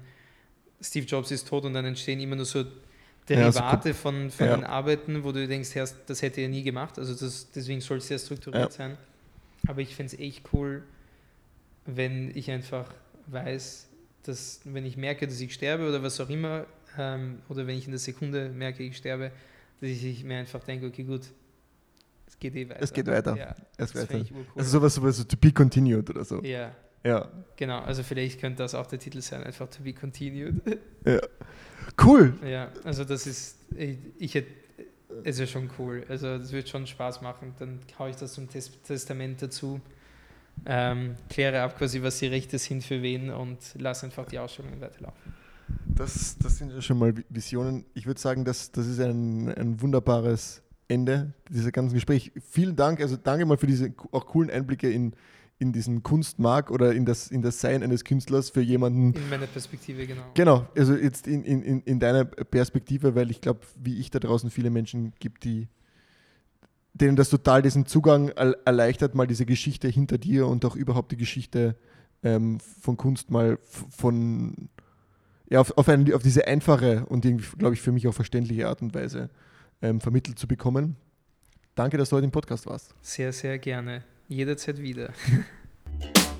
Steve Jobs ist tot und dann entstehen immer nur so Derivate ja, so von, von ja. den Arbeiten, wo du denkst, das hätte er nie gemacht. Also das, deswegen soll es sehr strukturiert ja. sein. Aber ich fände es echt cool, wenn ich einfach weiß, dass wenn ich merke, dass ich sterbe oder was auch immer, ähm, oder wenn ich in der Sekunde merke, ich sterbe, dass ich mir einfach denke, okay, gut, es geht eh weiter. Es geht weiter. Ja, es weiter. Also sowas, sowas to be continued oder so. Ja, ja. Genau, also vielleicht könnte das auch der Titel sein, einfach to be continued. Ja. Cool. Ja, also das ist, ich, ich hätte, es ist schon cool. Also das wird schon Spaß machen. Dann haue ich das zum Testament dazu, ähm, kläre ab quasi, was die Rechte sind für wen und lasse einfach die Ausstellungen weiterlaufen. Das, das sind ja schon mal Visionen. Ich würde sagen, das, das ist ein, ein wunderbares Ende dieser ganzen Gespräch. Vielen Dank, also danke mal für diese auch coolen Einblicke in, in diesen Kunstmarkt oder in das, in das Sein eines Künstlers für jemanden. In meiner Perspektive, genau. Genau, also jetzt in, in, in deiner Perspektive, weil ich glaube, wie ich da draußen viele Menschen gibt, die denen das total diesen Zugang erleichtert, mal diese Geschichte hinter dir und auch überhaupt die Geschichte ähm, von Kunst mal von ja, auf, auf, eine, auf diese einfache und irgendwie, glaube ich, für mich auch verständliche Art und Weise ähm, vermittelt zu bekommen. Danke, dass du heute im Podcast warst. Sehr, sehr gerne jederzeit wieder. [laughs]